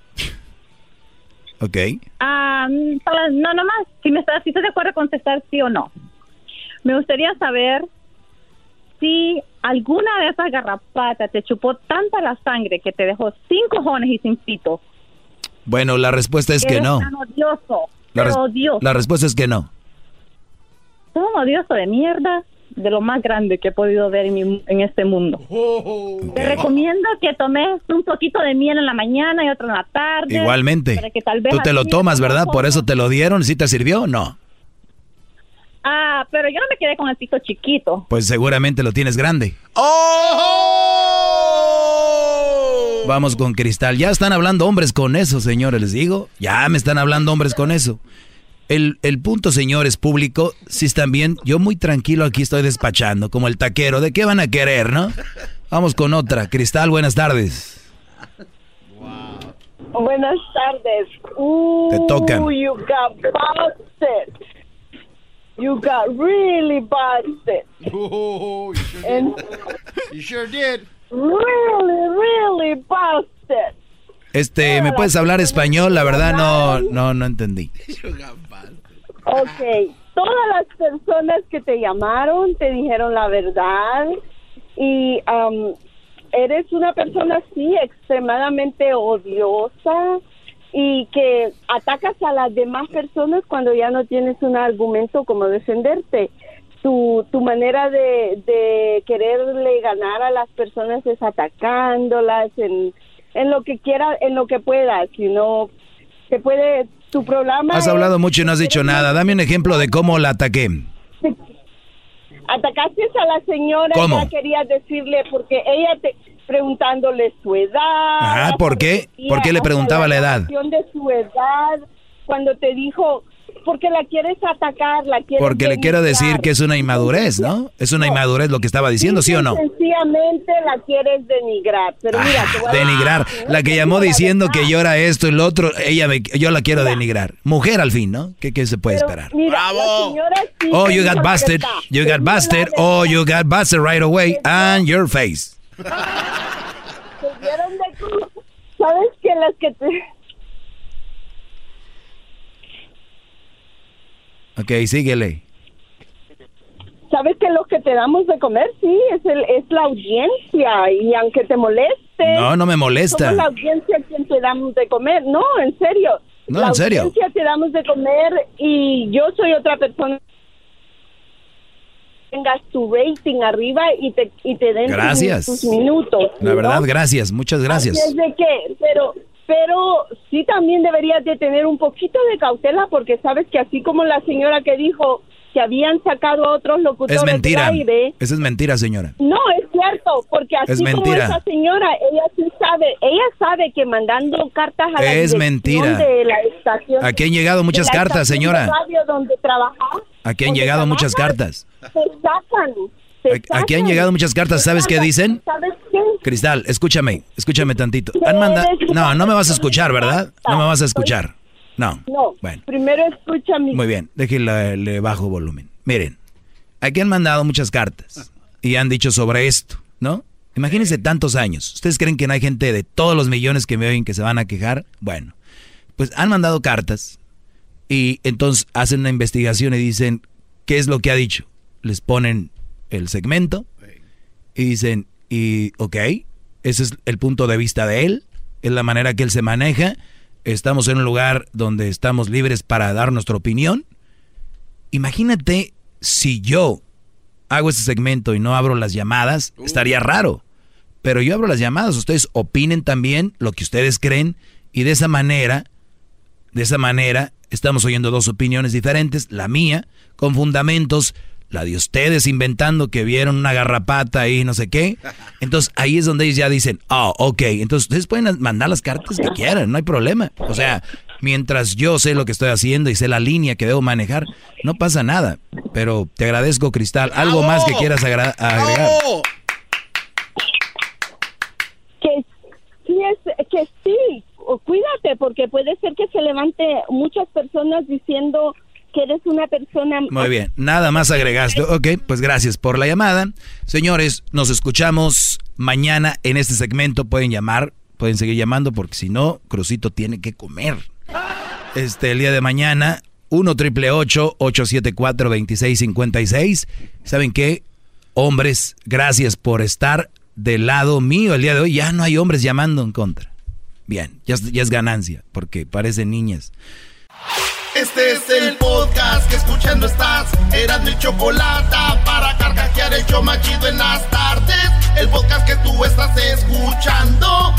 Ok. Ah, para- no, nomás, si, me estás, si estás de acuerdo contestar sí o no. Me gustaría saber si alguna de esas garrapatas te chupó tanta la sangre que te dejó sin cojones y sin pito. Bueno, la respuesta es que no. tan odioso, La, res- odioso. la respuesta es que no. Un odioso de mierda de lo más grande que he podido ver en, mi- en este mundo. Te recomiendo que tomes un poquito de miel en la mañana y otro en la tarde. Igualmente. para que tal vez Tú te lo tomas, ¿verdad? Por eso te lo dieron. ¿Sí te sirvió? No. Ah, pero yo no me quedé con el pito chiquito. Pues seguramente lo tienes grande. Vamos con Cristal. Ya están hablando hombres con eso, señores, les digo. Ya me están hablando hombres con eso. El, el punto, señores, público, si están bien, yo muy tranquilo aquí estoy despachando, como el taquero. ¿De qué van a querer, no? Vamos con otra. Cristal, buenas tardes. Buenas tardes. Te tocan. You got busted. You got really busted. And You sure did. really, really busted. Este, ¿me puedes hablar español? La verdad no, no, no entendí. Ok, todas las personas que te llamaron te dijeron la verdad y um, eres una persona así extremadamente odiosa y que atacas a las demás personas cuando ya no tienes un argumento como defenderte. Tu, tu manera de, de quererle ganar a las personas es atacándolas en, en lo que quieras, en lo que puedas, si no te puede tu programa Has es- hablado mucho y no has dicho nada. Dame un ejemplo de cómo la ataqué. Atacaste a la señora, ¿Cómo? ya querías decirle, porque ella te preguntándole su edad. Ajá, ¿por qué? ¿Por qué le preguntaba la edad? relación de su edad, cuando te dijo, porque la quieres atacar, la quieres Porque le quiero decir que es una inmadurez, ¿no? Es una inmadurez lo que estaba diciendo, ¿sí o no? Sencillamente la quieres denigrar. Pero mira, te voy a Denigrar. La que llamó diciendo que yo era esto y lo otro, ella me, yo la quiero denigrar. Mujer al fin, ¿no? ¿Qué, qué se puede esperar? Mira, la señora sí Oh, you got busted. You got busted. Oh, you got busted right away. And your face. ¿Sabes que las que te... Ok, síguele. ¿Sabes que lo que te damos de comer, sí, es, el, es la audiencia? Y aunque te moleste... No, no me molesta. Somos la audiencia quien te damos de comer. No, en serio. No, la en serio. audiencia te damos de comer y yo soy otra persona tengas tu rating arriba y te, y te den tus- Gracias. tus, minutos. La ¿no? verdad, gracias. Muchas gracias. Así es de que, pero, pero sí también deberías de tener un poquito de cautela porque sabes que así como la señora que dijo que habían sacado a otros locutores Es mentira. del aire, Esa es mentira, señora. no, es cierto, porque así Es como esa señora, ella sí sabe, ella sabe que mandando cartas a la Es mentira. de la estación. Aquí han llegado muchas cartas, señora. radio donde trabaja, Aquí han llegado muchas trabaja, cartas. Se sacan. Aquí han llegado muchas cartas. ¿Sabes qué dicen? ¿Sabes qué? Cristal, escúchame, escúchame tantito. Han mandado. No, no me vas a escuchar, ¿verdad? No me vas a escuchar. No. No, Bueno. primero escucha mi... Muy bien, déjenle le bajo volumen. Miren, aquí han mandado muchas cartas y han dicho sobre esto, ¿no? Imagínense tantos años. ¿Ustedes creen que no hay gente de todos los millones que me oyen que se van a quejar? Bueno, pues han mandado cartas y entonces hacen una investigación y dicen, ¿qué es lo que ha dicho? Les ponen el segmento y dicen, y ok, ese es el punto de vista de él, es la manera que él se maneja, estamos en un lugar donde estamos libres para dar nuestra opinión. Imagínate si yo hago ese segmento y no abro las llamadas, estaría raro. Pero yo abro las llamadas, ustedes opinen también lo que ustedes creen y de esa manera, de esa manera, estamos oyendo dos opiniones diferentes, la mía, con fundamentos, la de ustedes inventando que vieron una garrapata y no sé qué. Entonces ahí es donde ellos ya dicen, oh, ok, entonces ustedes pueden mandar las cartas que quieran, no hay problema. O sea, mientras yo sé lo que estoy haciendo y sé la línea que debo manejar, no pasa nada. Pero te agradezco, Cristal. ¿Algo más que quieras agregar? Que sí, es, que sí, cuídate, porque puede ser que se levante muchas personas diciendo que eres una persona... Muy bien, nada más agregaste. Ok, pues gracias por la llamada. Señores, nos escuchamos mañana en este segmento. Pueden llamar, pueden seguir llamando porque si no, Crucito tiene que comer. Este, el día de mañana, 1 triple 874 2656 ¿Saben qué? Hombres, gracias por estar del lado mío el día de hoy. Ya no hay hombres llamando en contra. Bien, ya, ya es ganancia, porque parecen niñas. Este es el podcast que escuchando estás. Eran mi chocolate para carcajear el yo machido en las tardes. El podcast que tú estás escuchando.